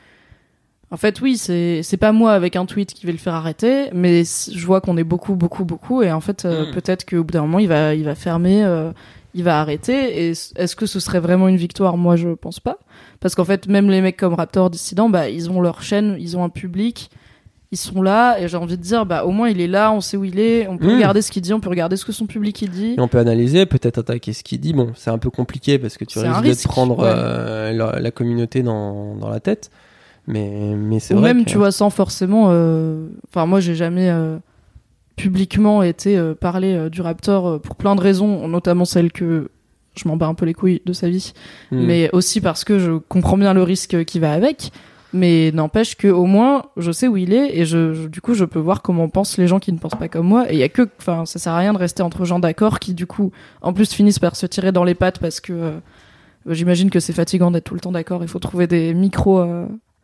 en fait, oui, c'est, c'est pas moi avec un tweet qui vais le faire arrêter, mais je vois qu'on est beaucoup, beaucoup, beaucoup, et en fait, euh, Mm. peut-être qu'au bout d'un moment, il va, il va fermer, euh, il va arrêter. Et est-ce que ce serait vraiment une victoire? Moi, je pense pas. Parce qu'en fait, même les mecs comme Raptor Dissident, bah, ils ont leur chaîne, ils ont un public, ils sont là, et j'ai envie de dire, bah, au moins il est là, on sait où il est, on peut Mm. regarder ce qu'il dit, on peut regarder ce que son public il dit. Et on peut analyser, peut-être attaquer ce qu'il dit. Bon, c'est un peu compliqué parce que tu risques de te prendre ouais. euh, la, la communauté dans, dans la tête. Mais, mais c'est Ou vrai même, que- tu vois, sans forcément. euh, Enfin, moi, j'ai jamais euh, publiquement été euh, parler euh, du Raptor euh, pour plein de raisons, notamment celle que je m'en bats un peu les couilles de sa vie, Hmm. mais aussi parce que je comprends bien le risque qui va avec. Mais n'empêche que au moins je sais où il est et je, je- du coup je peux voir comment pensent les gens qui ne pensent pas comme moi et il y a que enfin ça sert à rien de rester entre gens d'accord qui du coup en plus finissent par se tirer dans les pattes parce que euh, j'imagine que c'est fatigant d'être tout le temps d'accord il faut trouver des micros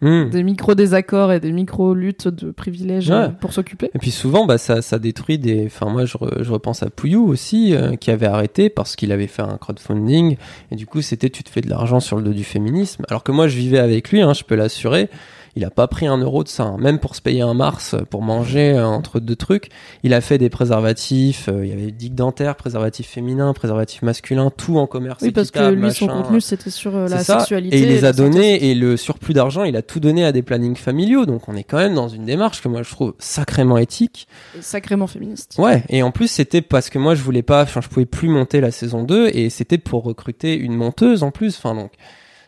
Hmm. des micro désaccords et des micro luttes de privilèges Ouais. euh, pour s'occuper Et puis souvent, bah, ça, ça détruit des. Enfin, moi, je, re- je repense à Pouillou aussi, euh, qui avait arrêté parce qu'il avait fait un crowdfunding. Et du coup, c'était tu te fais de l'argent sur le dos du féminisme. Alors que moi, je vivais avec lui, hein, je peux l'assurer. Il a pas pris un euro de ça, hein. même pour se payer un Mars pour manger euh, entre deux trucs. Il a fait des préservatifs. euh, il y avait digue dentaire, préservatif féminin, préservatif masculin, tout en commerce. Oui, parce que lui, son contenu, c'était sur euh, la ça. sexualité. Et il les a donnés et le surplus d'argent, il a tout donné à des plannings familiaux. Donc on est quand même dans une démarche que moi je trouve sacrément éthique. et sacrément féministe. Ouais, et en plus c'était parce que moi je voulais pas, enfin je pouvais plus monter la saison 2 et c'était pour recruter une monteuse en plus, enfin donc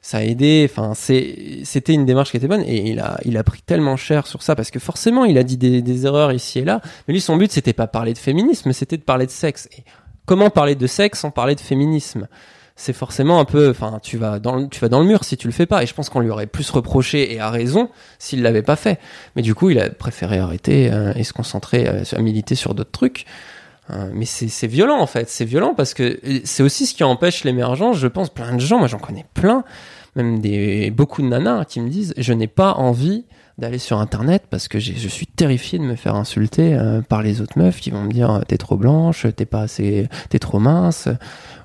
ça a aidé, enfin c'était une démarche qui était bonne et il a il a pris tellement cher sur ça parce que forcément il a dit des, erreurs ici et là, mais lui son but c'était pas parler de féminisme, c'était de parler de sexe. Et comment parler de sexe sans parler de féminisme? C'est forcément un peu, enfin, tu vas dans, le, tu vas dans le mur si tu le fais pas. Et je pense qu'on lui aurait plus reproché et à raison s'il l'avait pas fait. Mais du coup, il a préféré arrêter euh, et se concentrer euh, à militer sur d'autres trucs. Euh, mais c'est violent en fait, c'est violent parce que c'est aussi ce qui empêche l'émergence. Je pense plein de gens, moi j'en connais plein, même des beaucoup de nanas qui me disent je n'ai pas envie d'aller sur internet parce que je suis terrifié de me faire insulter euh, par les autres meufs qui vont me dire t'es trop blanche, t'es pas assez, t'es trop mince,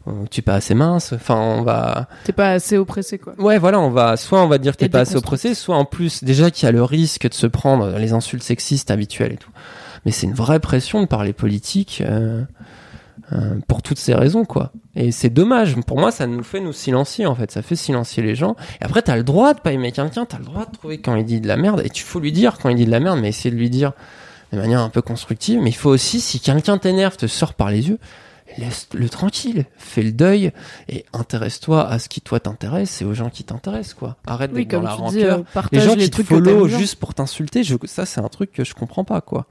euh, tu es pas assez mince. Enfin on va T'es pas assez oppressé, quoi. Ouais, voilà, on va soit on va dire que t'es pas assez oppressé, soit en plus déjà qu'il y a le risque de se prendre les insultes sexistes habituelles et tout. Mais c'est une vraie pression de parler politique euh, euh, pour toutes ces raisons, quoi. Et c'est dommage. Pour moi, ça nous fait nous silencier en fait. Ça fait silencier les gens. Et après, t'as le droit de pas aimer quelqu'un. T'as le droit de trouver quand il dit de la merde. Et tu faut lui dire quand il dit de la merde, mais essayer de lui dire de manière un peu constructive. Mais il faut aussi, si quelqu'un t'énerve, te sort par les yeux. Laisse-le tranquille, fais le deuil et intéresse-toi à ce qui toi t'intéresse et aux gens qui t'intéressent quoi. Arrête Oui, d'être dans la tu dis, rancœur. euh, les gens les, qui te follow juste pour t'insulter, je, ça c'est un truc que je comprends pas quoi.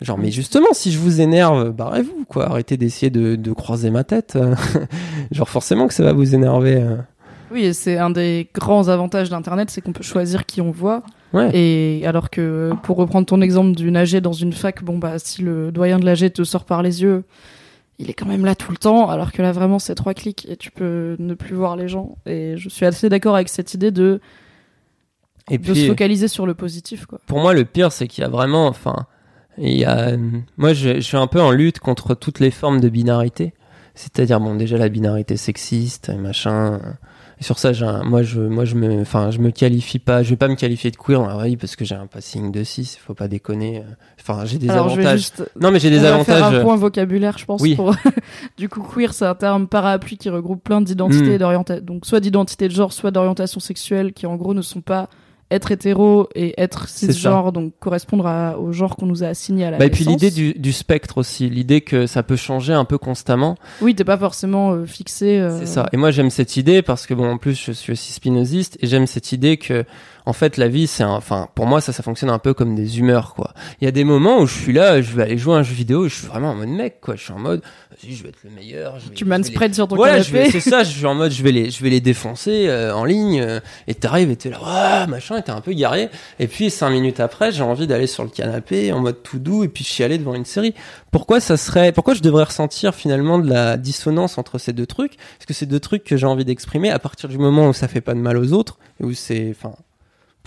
Genre mais justement si je vous énerve, barrez-vous quoi. Arrêtez d'essayer de, de croiser ma tête. Genre forcément que ça va vous énerver. euh. Oui, et c'est un des grands avantages d'Internet, c'est qu'on peut choisir qui on voit. Ouais. Et alors que, pour reprendre ton exemple d'une AG dans une fac, bon bah si le doyen de l'AG te sort par les yeux, il est quand même là tout le temps, alors que là vraiment c'est trois clics et tu peux ne plus voir les gens. Et je suis assez d'accord avec cette idée de, Et de puis se focaliser sur le positif, quoi. pour moi le pire c'est qu'il y a vraiment enfin il y a euh, moi je, je suis un peu en lutte contre toutes les formes de binarité. C'est-à-dire bon déjà la binarité sexiste et machin et sur ça j'ai un- moi je moi je me enfin je me qualifie pas je vais pas me qualifier de queer vraie vie parce que j'ai un passing de 6 faut pas déconner enfin j'ai des alors avantages juste non mais j'ai des on va avantages faire un point vocabulaire, je pense. Oui. Pour... du coup, queer, c'est un terme parapluie qui regroupe plein d'identités Mm. et d'orientation. Donc, soit d'identité de genre, soit d'orientation sexuelle, qui en gros ne sont pas être hétéro et être cisgenre, donc correspondre à- au genre qu'on nous a assigné à la Bah, et puis naissance. l'idée du, du spectre aussi, l'idée que ça peut changer un peu constamment, Oui, t'es pas forcément euh, fixé. euh, c'est ça. Et moi j'aime cette idée parce que bon en plus je suis aussi spinoziste et j'aime cette idée que en fait la vie c'est un, enfin pour moi ça ça fonctionne un peu comme des humeurs quoi. Il y a des moments où je suis là, je vais aller jouer à un jeu vidéo et je suis vraiment en mode mec quoi. Je suis en mode vas-y je vais être le meilleur. Je vais, Tu vais les- manspread sur ton Voilà, canapé. c'est ça, je suis en mode, je vais les, je vais les défoncer euh, en ligne, euh, et t'arrives et t'es là, ouais, machin, et t'es un peu garé, et puis cinq minutes après, j'ai envie d'aller sur le canapé en mode tout doux, et puis chialer devant une série. Pourquoi ça serait, pourquoi je devrais ressentir finalement de la dissonance entre ces deux trucs? Parce que c'est deux trucs que j'ai envie d'exprimer à partir du moment où ça fait pas de mal aux autres, et où c'est, enfin,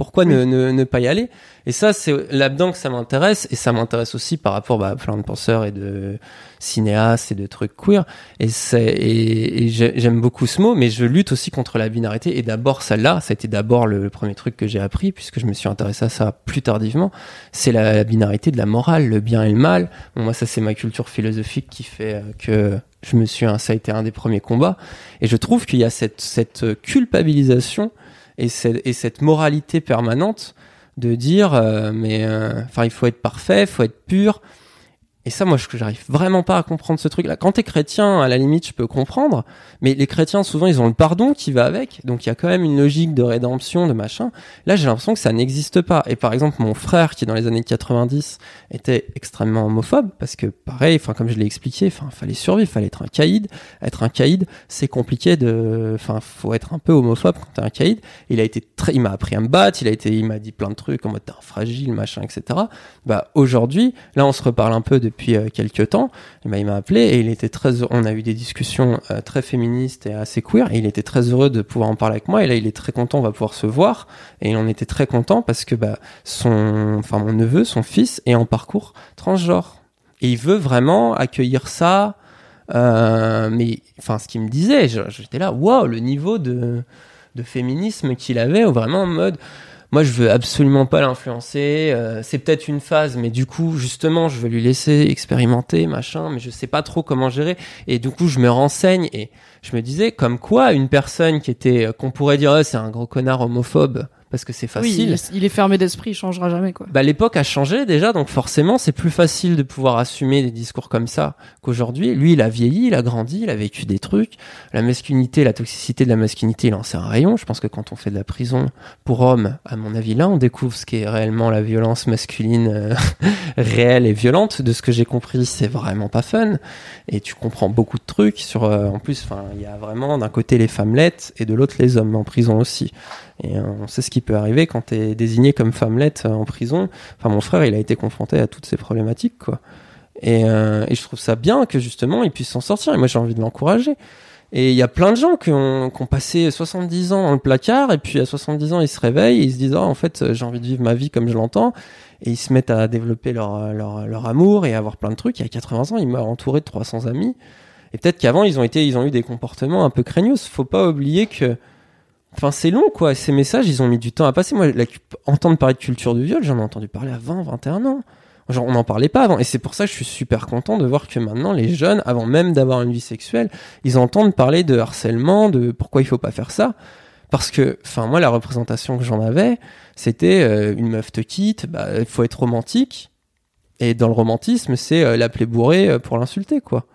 pourquoi ne, ne, ne pas y aller? Et ça, c'est là-dedans que ça m'intéresse, et ça m'intéresse aussi par rapport bah, à plein de penseurs et de cinéastes et de trucs queer. Et, c'est, et, et j'ai- j'aime beaucoup ce mot, mais je lutte aussi contre la binarité. Et d'abord, celle-là, ça a été d'abord le, le premier truc que j'ai appris, puisque je me suis intéressé à ça plus tardivement. C'est la, la binarité de la morale, le bien et le mal. Bon, moi, ça, c'est ma culture philosophique qui fait euh, que je me suis, ça a été un des premiers combats. Et je trouve qu'il y a cette, cette culpabilisation et, cette- et cette moralité permanente de dire, euh, mais euh, enfin, il faut être parfait, il faut être pur. Et ça, moi, je j'arrive vraiment pas à comprendre ce truc-là. Quand t'es chrétien, à la limite, je peux comprendre. Mais les chrétiens, souvent, ils ont le pardon qui va avec. Donc, il y a quand même une logique de rédemption, de machin. Là, j'ai l'impression que ça n'existe pas. Et par exemple, mon frère, qui dans les années 90 était extrêmement homophobe, parce que pareil, enfin, comme je l'ai expliqué, enfin, fallait survivre, fallait être un caïd. Être un caïd, c'est compliqué de, enfin, faut être un peu homophobe quand t'es un caïd. Il a été très, il m'a appris à me battre, il a été, il m'a dit plein de trucs en mode t'es fragile, machin, etc. Bah, aujourd'hui, là, on se reparle un peu depuis euh, quelques temps. Et bah, il m'a appelé et il était très. On a eu des discussions euh, très féministes et assez queer il était très heureux de pouvoir en parler avec moi. Et là, il est très content, on va pouvoir se voir. Et il en était très content parce que, bah, son, enfin, mon neveu, son fils, est en parcours transgenre. Et il veut vraiment accueillir ça. Euh, mais, enfin, ce qu'il me disait, j'étais là, waouh, le niveau de, de féminisme qu'il avait, vraiment en mode, moi je veux absolument pas l'influencer. euh, c'est peut-être une phase, mais du coup justement je veux lui laisser expérimenter machin, mais je sais pas trop comment gérer. Et du coup je me renseigne et je me disais comme quoi une personne qui était euh, qu'on pourrait dire Ah, c'est un gros connard homophobe parce que c'est facile. Oui, il, est fermé d'esprit, il changera jamais quoi. Bah, l'époque a changé déjà, donc forcément, c'est plus facile de pouvoir assumer des discours comme ça qu'aujourd'hui. Lui, il a vieilli, il a grandi, il a vécu des trucs. La masculinité, la toxicité de la masculinité, il en sait un rayon. Je pense que quand on fait de la prison pour hommes, à mon avis, là, on découvre ce qu'est réellement la violence masculine euh, réelle et violente. De ce que j'ai compris, c'est vraiment pas fun. Et tu comprends beaucoup de trucs sur, euh, en plus, enfin, il y a vraiment d'un côté les femmelettes et de l'autre les hommes en prison aussi. Et on sait ce qui peut arriver quand tu es désigné comme femmelette euh, en prison. Enfin, mon frère, il a été confronté à toutes ces problématiques, quoi. Et, euh, et je trouve ça bien que justement, il puisse s'en sortir. Et moi, j'ai envie de l'encourager. Et il y a plein de gens qui ont, qui ont passé 70 ans dans le placard, et puis à 70 ans, ils se réveillent, et ils se disent, oh, en fait, j'ai envie de vivre ma vie comme je l'entends. Et ils se mettent à développer leur, leur, amour et à avoir plein de trucs. Et à 80 ans, il m'a entouré de 300 amis. Et peut-être qu'avant, ils ont été, ils ont eu des comportements un peu craignos. Faut pas oublier que, Enfin, c'est long, quoi. Ces messages, ils ont mis du temps à passer. Moi, la, entendre parler de culture du viol, j'en ai entendu parler à 20, 21 ans. Genre, on n'en parlait pas avant. Et c'est pour ça que je suis super content de voir que maintenant, les jeunes, avant même d'avoir une vie sexuelle, ils entendent parler de harcèlement, de pourquoi il faut pas faire ça. Parce que, enfin, moi, la représentation que j'en avais, c'était euh, une meuf te quitte, bah, il faut être romantique. Et dans le romantisme, c'est euh, l'appeler bourré euh, pour l'insulter, quoi.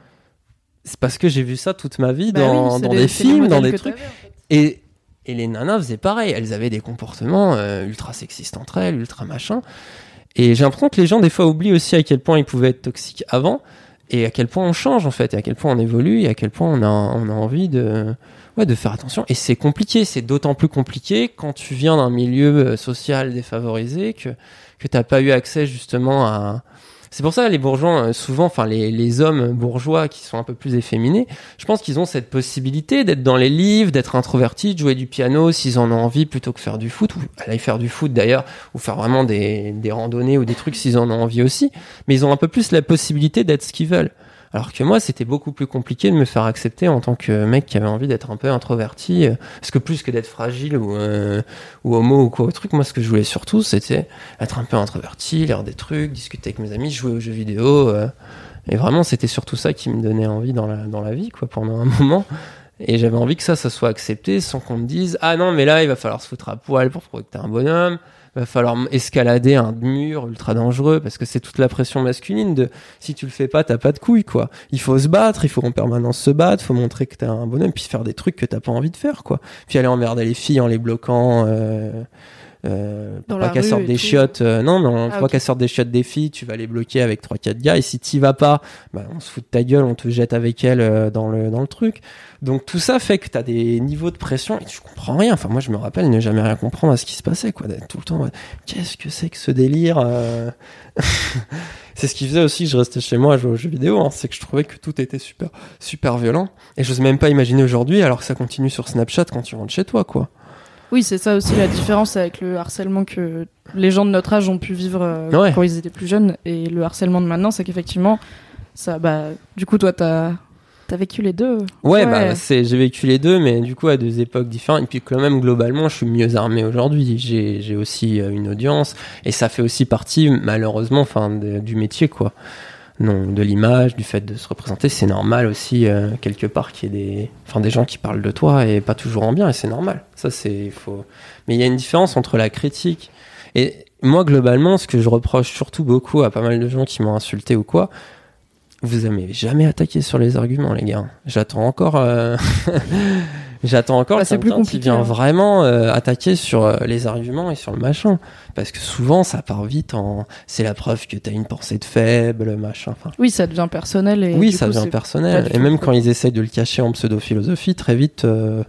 C'est parce que j'ai vu ça toute ma vie Bah dans, oui, des films, dans des trucs. t'avais, en fait. Et, et les nanas faisaient pareil. Elles avaient des comportements euh, ultra sexistes entre elles, ultra machin. Et j'ai l'impression que les gens, des fois, oublient aussi à quel point ils pouvaient être toxiques avant. Et à quel point on change, en fait. Et à quel point on évolue. Et à quel point on a, on a envie de, ouais, de faire attention. Et c'est compliqué. C'est d'autant plus compliqué quand tu viens d'un milieu euh, social défavorisé que, que t'as pas eu accès, justement, à, c'est pour ça les bourgeois, euh, souvent, enfin les, les hommes bourgeois qui sont un peu plus efféminés, je pense qu'ils ont cette possibilité d'être dans les livres, d'être introvertis, de jouer du piano s'ils en ont envie plutôt que faire du foot, ou aller faire du foot d'ailleurs, ou faire vraiment des, des randonnées ou des trucs s'ils en ont envie aussi. Mais ils ont un peu plus la possibilité d'être ce qu'ils veulent. Alors que moi, c'était beaucoup plus compliqué de me faire accepter en tant que mec qui avait envie d'être un peu introverti. euh, Parce que plus que d'être fragile ou, euh, ou homo ou quoi au truc, moi, ce que je voulais surtout, c'était être un peu introverti, lire des trucs, discuter avec mes amis, jouer aux jeux vidéo. euh, et vraiment, c'était surtout ça qui me donnait envie dans la, dans la vie, quoi, pendant un moment. Et j'avais envie que ça, ça soit accepté sans qu'on me dise Ah non, mais là, il va falloir se foutre à poil pour prouver que t'es un bonhomme. Va falloir escalader un mur ultra dangereux parce que c'est toute la pression masculine de si tu le fais pas, t'as pas de couilles, quoi. Il faut se battre, il faut en permanence se battre, faut montrer que t'es un bonhomme, puis faire des trucs que t'as pas envie de faire, quoi. Puis aller emmerder les filles en les bloquant. Euh, euh, pour pas la qu'elles sortent des tout. chiottes. euh, non, mais on Ah, qu'elles sortent des chiottes des filles, tu vas les bloquer avec trois quatre gars. Et si t'y vas pas, bah, on se fout de ta gueule, on te jette avec elles euh, dans le dans le truc. Donc tout ça fait que t'as des niveaux de pression et tu comprends rien. Enfin moi je me rappelle ne jamais rien comprendre à ce qui se passait quoi. D'être tout le temps. Qu'est-ce que c'est que ce délire euh C'est ce qui faisait aussi que je restais chez moi à jouer aux jeux vidéo. hein. C'est que je trouvais que tout était super super violent. Et j'ose même pas imaginer aujourd'hui alors que ça continue sur Snapchat quand tu rentres chez toi quoi. Oui, c'est ça aussi la différence avec le harcèlement que les gens de notre âge ont pu vivre euh, Ouais. quand ils étaient plus jeunes et le harcèlement de maintenant, c'est qu'effectivement, ça, bah, du coup, toi, t'as as vécu les deux. Ouais, bah c'est j'ai vécu les deux, mais du coup à deux époques différentes. Et puis quand même globalement, je suis mieux armé aujourd'hui. J'ai j'ai aussi euh, une audience et ça fait aussi partie malheureusement, enfin du métier quoi. Non, de l'image, du fait de se représenter, c'est normal aussi euh, quelque part qu'il y ait des, enfin des gens qui parlent de toi et pas toujours en bien et c'est normal. Ça c'est faut. Mais il y a une différence entre la critique et moi globalement, ce que je reproche surtout beaucoup à pas mal de gens qui m'ont insulté ou quoi, vous avez jamais attaqué sur les arguments, les gars. J'attends encore. euh, J'attends encore Bah, c'est plus quelqu'un qui compliqué, vient hein. vraiment euh, attaquer sur euh, les arguments et sur le machin. Parce que souvent, ça part vite en. C'est la preuve que t'as une pensée de faible, machin. Enfin, Oui, ça devient personnel et oui, ça coup, devient personnel. Et même quand ils essayent de le cacher en pseudo-philosophie, très vite, euh,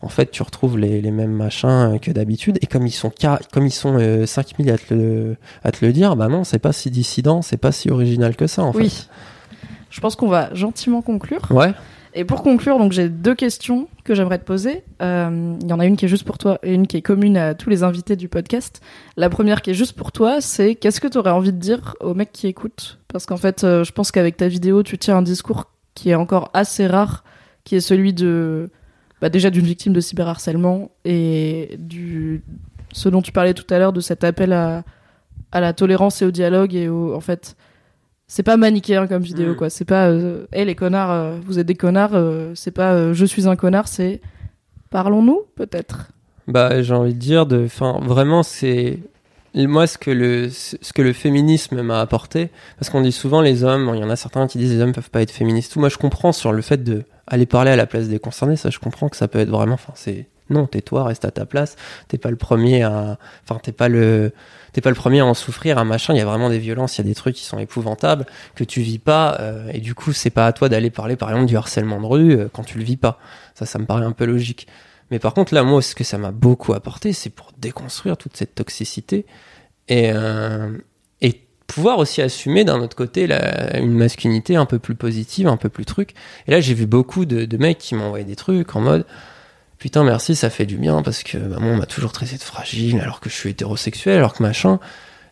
en fait, tu retrouves les, les mêmes machins que d'habitude. Et comme ils sont, comme ils sont euh, 5000 à te, le, à te le dire, bah non, c'est pas si dissident, c'est pas si original que ça, en Oui. Je pense qu'on va gentiment conclure. Ouais. Et pour conclure, donc j'ai deux questions que j'aimerais te poser. Euh, Il y en a une qui est juste pour toi et une qui est commune à tous les invités du podcast. La première qui est juste pour toi, c'est qu'est-ce que tu aurais envie de dire aux mecs qui écoutent? Parce qu'en fait, euh, je pense qu'avec ta vidéo, tu tiens un discours qui est encore assez rare, qui est celui de bah, déjà d'une victime de cyberharcèlement et du ce dont tu parlais tout à l'heure de cet appel à, à la tolérance et au dialogue et au, en fait, c'est pas manichéen comme vidéo Mm. quoi. C'est pas, euh, hey les connards, euh, vous êtes des connards. euh, c'est pas, euh, je suis un connard. C'est, parlons-nous peut-être. Bah, j'ai envie de dire, de, enfin, vraiment, c'est moi ce que le ce que le féminisme m'a apporté, parce qu'on dit souvent les hommes, il y en a certains qui disent les hommes peuvent pas être féministes. Tout, moi, je comprends sur le fait de aller parler à la place des concernés. Ça, je comprends que ça peut être vraiment, enfin, c'est non, tais-toi, reste à ta place. T'es pas le premier à, enfin, t'es pas le T'es pas le premier à en souffrir, un machin. Il y a vraiment des violences, il y a des trucs qui sont épouvantables que tu vis pas, euh, et du coup, c'est pas à toi d'aller parler, par exemple, du harcèlement de rue euh, quand tu le vis pas. Ça, ça me paraît un peu logique. Mais par contre, là, moi, ce que ça m'a beaucoup apporté, c'est pour déconstruire toute cette toxicité et, euh, pouvoir aussi assumer d'un autre côté une masculinité un peu plus positive, un peu plus truc. Et là, j'ai vu beaucoup de, de mecs qui m'ont envoyé des trucs en mode Putain, merci, ça fait du bien parce que on m'a toujours traité de fragile alors que je suis hétérosexuel, alors que machin.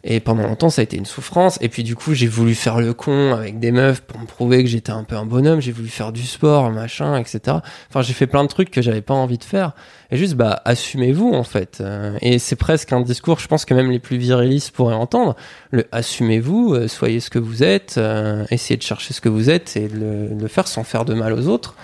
Et pendant longtemps, ça a été une souffrance. Et puis, du coup, j'ai voulu faire le con avec des meufs pour me prouver que j'étais un peu un bonhomme. J'ai voulu faire du sport, machin, etc. Enfin, j'ai fait plein de trucs que j'avais pas envie de faire. Et juste, bah, assumez-vous, en fait. Euh, et c'est presque un discours, je pense que même les plus virilistes pourraient entendre. Le assumez-vous, euh, soyez ce que vous êtes, euh, essayez de chercher ce que vous êtes et de le faire sans faire de mal aux autres.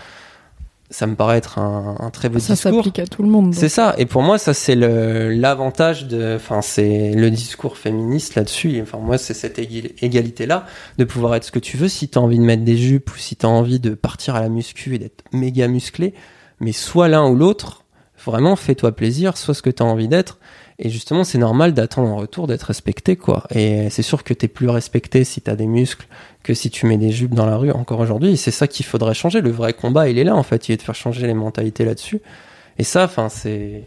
Ça me paraît être un, un très beau Ça discours. s'applique à tout le monde. C'est ça. Et pour moi, ça c'est l'avantage de, enfin c'est le discours féministe là-dessus. Enfin moi, c'est cette égalité là de pouvoir être ce que tu veux. Si t'as envie de mettre des jupes ou si t'as envie de partir à la muscu et d'être méga musclé, mais soit l'un ou l'autre. Vraiment, fais-toi plaisir, sois ce que t'as envie d'être. Et justement, c'est normal d'attendre en retour d'être respecté, quoi. Et c'est sûr que t'es plus respecté si t'as des muscles que si tu mets des jupes dans la rue encore aujourd'hui. C'est ça qu'il faudrait changer. Le vrai combat, il est là, en fait. Il est de faire changer les mentalités là-dessus. Et ça, enfin, c'est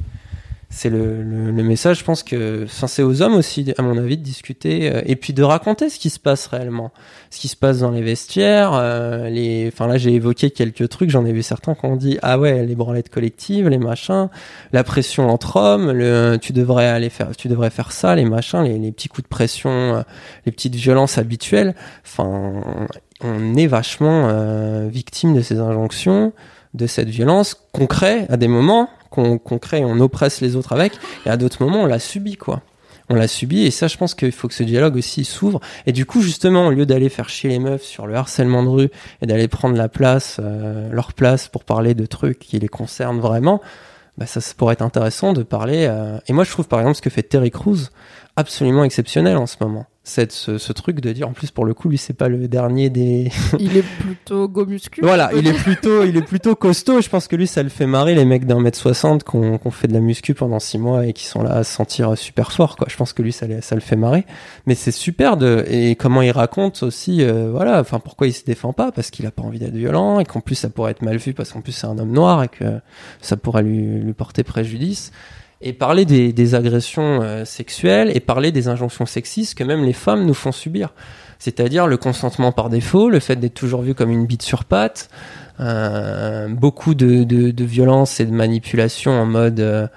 c'est le, le, le message. Je pense que, c'est aux hommes aussi, à mon avis, de discuter euh, et puis de raconter ce qui se passe réellement, ce qui se passe dans les vestiaires. euh, les, enfin là, j'ai évoqué quelques trucs. J'en ai vu certains qui ont dit ah ouais, les branlettes collectives, les machins, la pression entre hommes, le, tu devrais aller faire, tu devrais faire ça, les machins, les, les petits coups de pression, euh, les petites violences habituelles. Enfin, on est vachement euh, victime de ces injonctions de cette violence qu'on crée à des moments, qu'on crée on oppresse les autres avec, et à d'autres moments on l'a subi quoi. On l'a subi et ça je pense qu'il faut que ce dialogue aussi s'ouvre. Et du coup justement au lieu d'aller faire chier les meufs sur le harcèlement de rue et d'aller prendre la place, euh, leur place pour parler de trucs qui les concernent vraiment, bah ça, ça pourrait être intéressant de parler. euh, Et moi je trouve par exemple ce que fait Terry Crews absolument exceptionnel en ce moment. C'est ce, ce truc de dire en plus pour le coup lui c'est pas le dernier des Il est plutôt go muscu. voilà, il est plutôt, il est plutôt costaud. Je pense que lui, ça le fait marrer les mecs d'un mètre soixante qu'on qu'on fait de la muscu pendant six mois et qui sont là à se sentir super fort. Quoi. Je pense que lui, ça, le- ça le fait marrer. Mais c'est super de et comment il raconte aussi, euh, voilà, enfin pourquoi il se défend pas? Parce qu'il a pas envie d'être violent et qu'en plus ça pourrait être mal vu parce qu'en plus c'est un homme noir et que ça pourrait lui, lui porter préjudice. Et parler des, des agressions euh, sexuelles et parler des injonctions sexistes que même les femmes nous font subir. C'est-à-dire le consentement par défaut, le fait d'être toujours vu comme une bite sur patte, euh, beaucoup de, de, de violence et de manipulation en mode euh,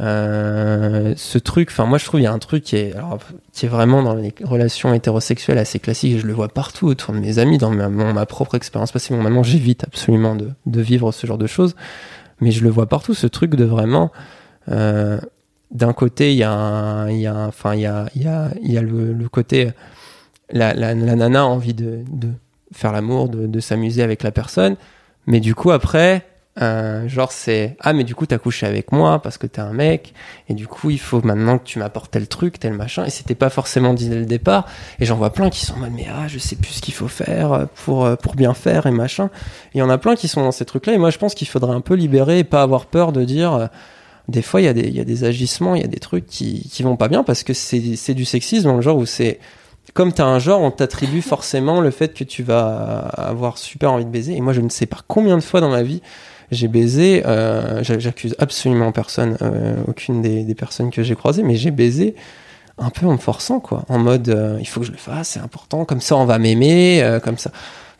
euh, ce truc. Enfin, moi je trouve il y a un truc qui est, alors, qui est vraiment dans les relations hétérosexuelles assez classique et je le vois partout autour de mes amis, dans ma, mon- ma propre expérience passée. Bon, maintenant j'évite absolument de, de vivre ce genre de choses, mais je le vois partout ce truc de vraiment. Euh, d'un côté, il y a, il y a, enfin, il y a, il y a, il y a le, le côté, la, la, la nana a envie de, de faire l'amour, de, de s'amuser avec la personne, mais du coup après, euh, genre c'est ah mais du coup t'as couché avec moi parce que t'es un mec. Et du coup il faut maintenant que tu m'apportes tel truc, tel machin. Et c'était pas forcément dit dès le départ. Et j'en vois plein qui sont en mais ah je sais plus ce qu'il faut faire pour euh, pour bien faire et machin. Il y en a plein qui sont dans ces trucs là et moi je pense qu'il faudrait un peu libérer et pas avoir peur de dire euh, des fois, il y, a des, il y a des agissements, il y a des trucs qui, qui vont pas bien parce que c'est du sexisme dans le genre où c'est. Comme t'as un genre, on t'attribue forcément le fait que tu vas avoir super envie de baiser. Et moi, je ne sais pas combien de fois dans ma vie j'ai baisé. Euh, j'a- J'accuse absolument personne, euh, aucune des, des personnes que j'ai croisées, mais j'ai baisé un peu en me forçant, quoi. En mode, euh, il faut que je le fasse, c'est important. Comme ça, on va m'aimer, comme ça.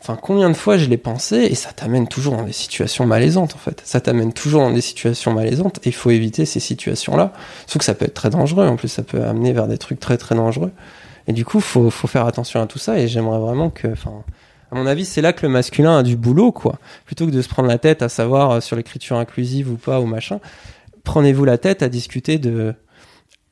Enfin, combien de fois je l'ai pensé et ça t'amène toujours dans des situations malaisantes en fait. Ça t'amène toujours dans des situations malaisantes et il faut éviter ces situations-là. Sauf que ça peut être très dangereux. En plus, ça peut amener vers des trucs très très dangereux. Et du coup, faut faut faire attention à tout ça. Et j'aimerais vraiment que, enfin, à mon avis, c'est là que le masculin a du boulot, quoi. Plutôt que de se prendre la tête à savoir euh, sur l'écriture inclusive ou pas ou machin, prenez-vous la tête à discuter de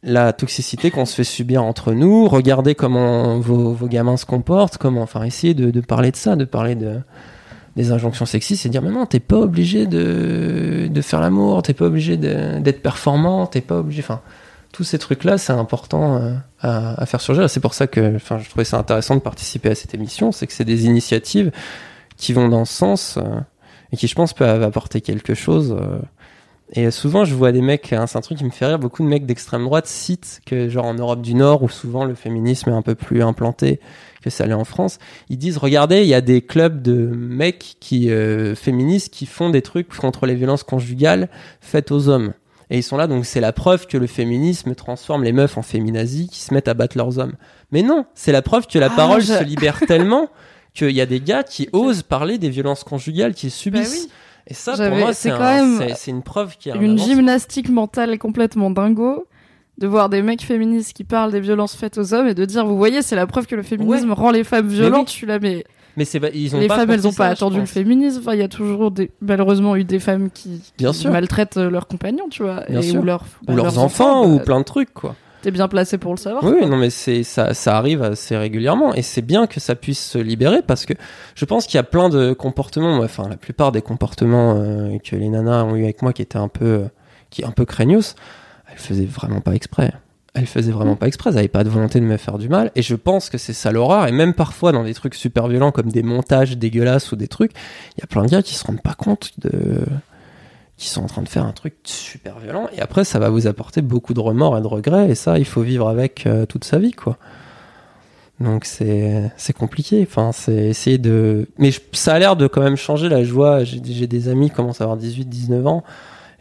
la toxicité qu'on se fait subir entre nous, regardez comment vos, vos gamins se comportent, comment, enfin, essayer de, de parler de ça, de parler de des injonctions sexistes, et dire mais non, t'es pas obligé de, de faire l'amour, t'es pas obligé d'être performant, t'es pas obligé, enfin, tous ces trucs-là, c'est important euh, à, à faire surgir. C'est pour ça que, enfin, je trouvais ça intéressant de participer à cette émission, c'est que c'est des initiatives qui vont dans ce sens euh, et qui, je pense, peuvent apporter quelque chose. euh, et souvent, je vois des mecs, hein, c'est un truc qui me fait rire, beaucoup de mecs d'extrême droite citent que, genre en Europe du Nord, où souvent le féminisme est un peu plus implanté que ça l'est en France, ils disent, regardez, il y a des clubs de mecs qui, euh, féministes qui font des trucs contre les violences conjugales faites aux hommes. Et ils sont là, donc c'est la preuve que le féminisme transforme les meufs en féminazis qui se mettent à battre leurs hommes. Mais non, c'est la preuve que la Ah, parole je- se libère tellement qu'il y a des gars qui osent parler des violences conjugales qu'ils Bah subissent. oui. Et ça, pour moi, c'est un- une preuve qu'il y a un Une gymnastique mentale complètement dingo de voir des mecs féministes qui parlent des violences faites aux hommes et de dire vous voyez c'est la preuve que le féminisme rend les femmes violentes je suis là mais Mais c'est ils ont les pas femmes elles compris ont pas attendu le féminisme. Enfin il y a toujours des, malheureusement eu des femmes qui, maltraitent euh, leurs compagnons tu vois Bien et sûr. ou, leurs- bah, Ou leurs, enfants, ou bah, plein de trucs, quoi. T'es bien placé pour le savoir Oui, non, mais c'est ça, ça arrive assez régulièrement et c'est bien que ça puisse se libérer parce que je pense qu'il y a plein de comportements, enfin la plupart des comportements euh, que les nanas ont eu avec moi qui étaient un peu, euh, qui un peu craignos, elles faisaient vraiment pas exprès. Elles faisaient vraiment pas exprès, elles avaient pas de volonté de me faire du mal et je pense que c'est ça l'horreur et même parfois dans des trucs super violents comme des montages dégueulasses ou des trucs, il y a plein de gars qui se rendent pas compte de qui sont en train de faire un truc super violent et après ça va vous apporter beaucoup de remords et de regrets et ça il faut vivre avec euh, toute sa vie quoi donc c'est c'est compliqué enfin c'est essayer de mais je- ça a l'air de quand même changer là je vois j'ai des amis qui commencent à avoir 18 19 ans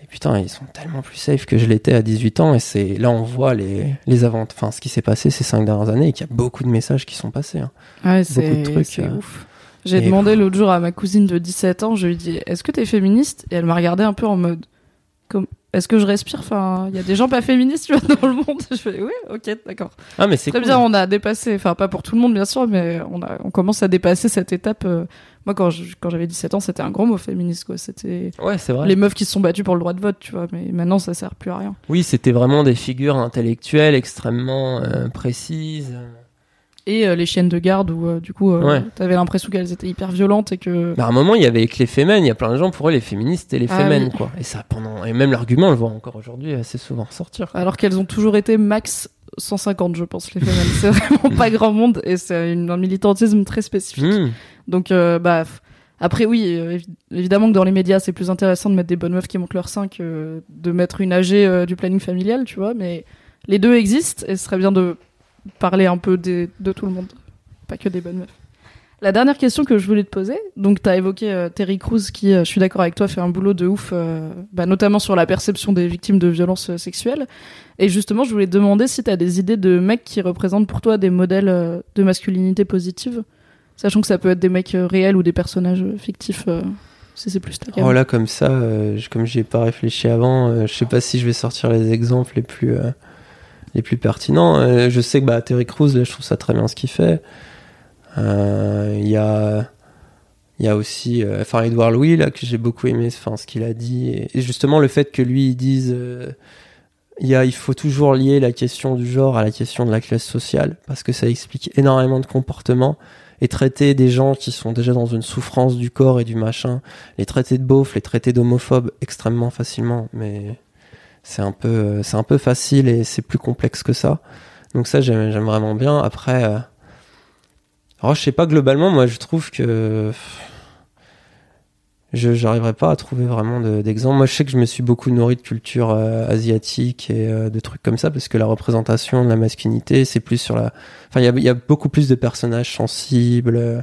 et putain ils sont tellement plus safe que je l'étais à 18 ans et c'est là on voit les les avant enfin ce qui s'est passé ces cinq dernières années et qu'il y a beaucoup de messages qui sont passés hein. Ouais, Beaucoup de trucs, c'est euh. ouf. J'ai demandé l'autre jour à ma cousine de 17 ans, je lui ai dit Est-ce que t'es féministe? Et elle m'a regardé un peu en mode comme Est-ce que je respire? Enfin, il y a des gens pas féministes, tu vois, dans le monde. Je fais Oui, ok, d'accord. ah mais c'est Très cool. bien, on a dépassé, enfin, pas pour tout le monde, bien sûr, mais on, a, on commence à dépasser cette étape. euh. Moi, quand je- quand j'avais 17 ans, c'était un gros mot féministe, quoi. C'était ouais c'est vrai les meufs qui se sont battues pour le droit de vote, tu vois, mais maintenant, ça sert plus à rien. oui c'était vraiment des figures intellectuelles extrêmement euh, précises Et euh, les chiennes de garde, où euh, du coup, euh, Ouais. t'avais l'impression qu'elles étaient hyper violentes et que. Bah, à un moment, il y avait que les fémènes. Il y a plein de gens pour eux, les féministes et les Ah fémènes, oui. quoi. Et ça, pendant, et même l'argument, on le voit encore aujourd'hui assez souvent ressortir. quoi. Alors qu'elles ont toujours été max 150, je pense, les femmes. c'est vraiment pas grand monde et c'est une- un militantisme très spécifique. Hmm. Donc, euh, bah, après, oui, euh, évi- évidemment que dans les médias, c'est plus intéressant de mettre des bonnes meufs qui montent leur sein que de mettre une âgée euh, du planning familial, tu vois. Mais les deux existent et ce serait bien de parler un peu de tout le monde, pas que des bonnes meufs. La dernière question que je voulais te poser, donc tu as évoqué euh, Terry Crews qui, euh, je suis d'accord avec toi, fait un boulot de ouf, euh, bah, notamment sur la perception des victimes de violences sexuelles. Et justement, je voulais te demander si tu as des idées de mecs qui représentent pour toi des modèles de masculinité positive, sachant que ça peut être des mecs réels ou des personnages fictifs, si c'est plus ta gamme. Oh là, comme ça, comme j'y ai pas réfléchi avant, je sais pas si je vais sortir les exemples les plus, les plus pertinents. Euh, je sais que bah, Terry Crews, là, je trouve ça très bien ce qu'il fait. Euh, Il y a, il y a aussi, euh, enfin, Edouard Louis là que j'ai beaucoup aimé, enfin, ce qu'il a dit, et, justement le fait que lui il dise, euh, il y a, il faut toujours lier la question du genre à la question de la classe sociale parce que ça explique énormément de comportements et traiter des gens qui sont déjà dans une souffrance du corps et du machin, les traiter de beaufs, les traiter d'homophobes extrêmement facilement, mais c'est un peu, c'est un peu facile et c'est plus complexe que ça. Donc ça, j'aime, vraiment bien. Après, euh, alors je sais pas globalement, moi je trouve que je j'arriverai pas à trouver vraiment de- d'exemples. Moi, je sais que je me suis beaucoup nourri de culture euh, asiatique et euh, de trucs comme ça parce que la représentation de la masculinité, c'est plus sur la. Enfin, il y a, y a beaucoup plus de personnages sensibles, euh,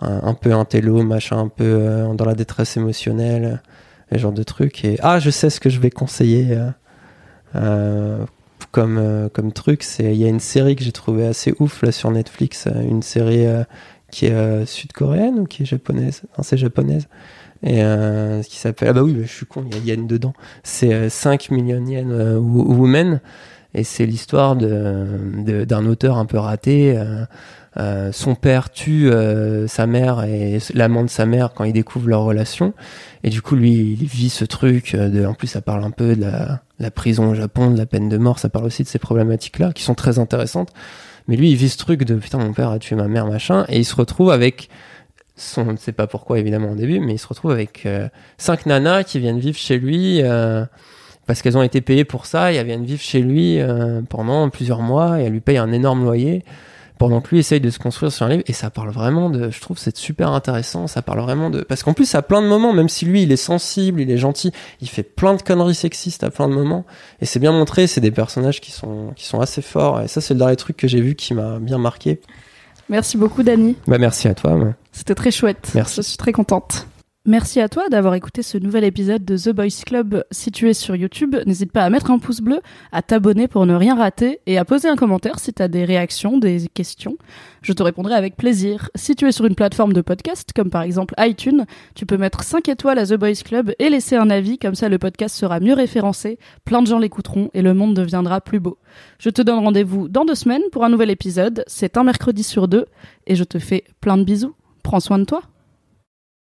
un, un peu intello, machin, un peu dans la détresse émotionnelle, ce genre de trucs. Et ah, je sais ce que je vais conseiller euh, euh, comme euh, comme truc. C'est il y a une série que j'ai trouvé assez ouf là sur Netflix, une série qui est sud-coréenne ou qui est japonaise? Non, c'est japonaise et ce qui s'appelle ah bah oui je suis con il y a yen dedans c'est euh, 5 million yen wo- women et c'est l'histoire de de- d'un auteur un peu raté euh, euh, son père tue euh, sa mère et l'amant de sa mère quand il découvre leur relation. Et du coup, lui, il vit ce truc de. En plus, ça parle un peu de la, la prison au Japon, de la peine de mort. Ça parle aussi de ces problématiques-là qui sont très intéressantes. Mais lui, il vit ce truc de putain, mon père a tué ma mère, machin. Et il se retrouve avec son, on ne sait pas pourquoi évidemment au début, mais il se retrouve avec euh, cinq nanas qui viennent vivre chez lui parce qu'elles ont été payées pour ça et elles viennent vivre chez lui pendant plusieurs mois et elles lui payent un énorme loyer pendant que lui essaye de se construire sur un livre et ça parle vraiment de je trouve c'est super intéressant ça parle vraiment de parce qu'en plus à plein de moments même si lui il est sensible il est gentil il fait plein de conneries sexistes à plein de moments et c'est bien montré c'est des personnages qui sont qui sont assez forts et ça c'est le dernier truc que j'ai vu qui m'a bien marqué. Merci beaucoup Dani bah merci à toi c'était très chouette. Merci. Je suis très contente Merci à toi d'avoir écouté ce nouvel épisode de The Boys Club situé sur YouTube. N'hésite pas à mettre un pouce bleu, à t'abonner pour ne rien rater et à poser un commentaire si tu des réactions, des questions. Je te répondrai avec plaisir. Si tu es sur une plateforme de podcast, comme par exemple iTunes, tu peux mettre 5 étoiles à The Boys Club et laisser un avis, comme ça le podcast sera mieux référencé, plein de gens l'écouteront et le monde deviendra plus beau. Je te donne rendez-vous dans deux semaines pour un nouvel épisode. C'est un mercredi sur deux et je te fais plein de bisous. Prends soin de toi.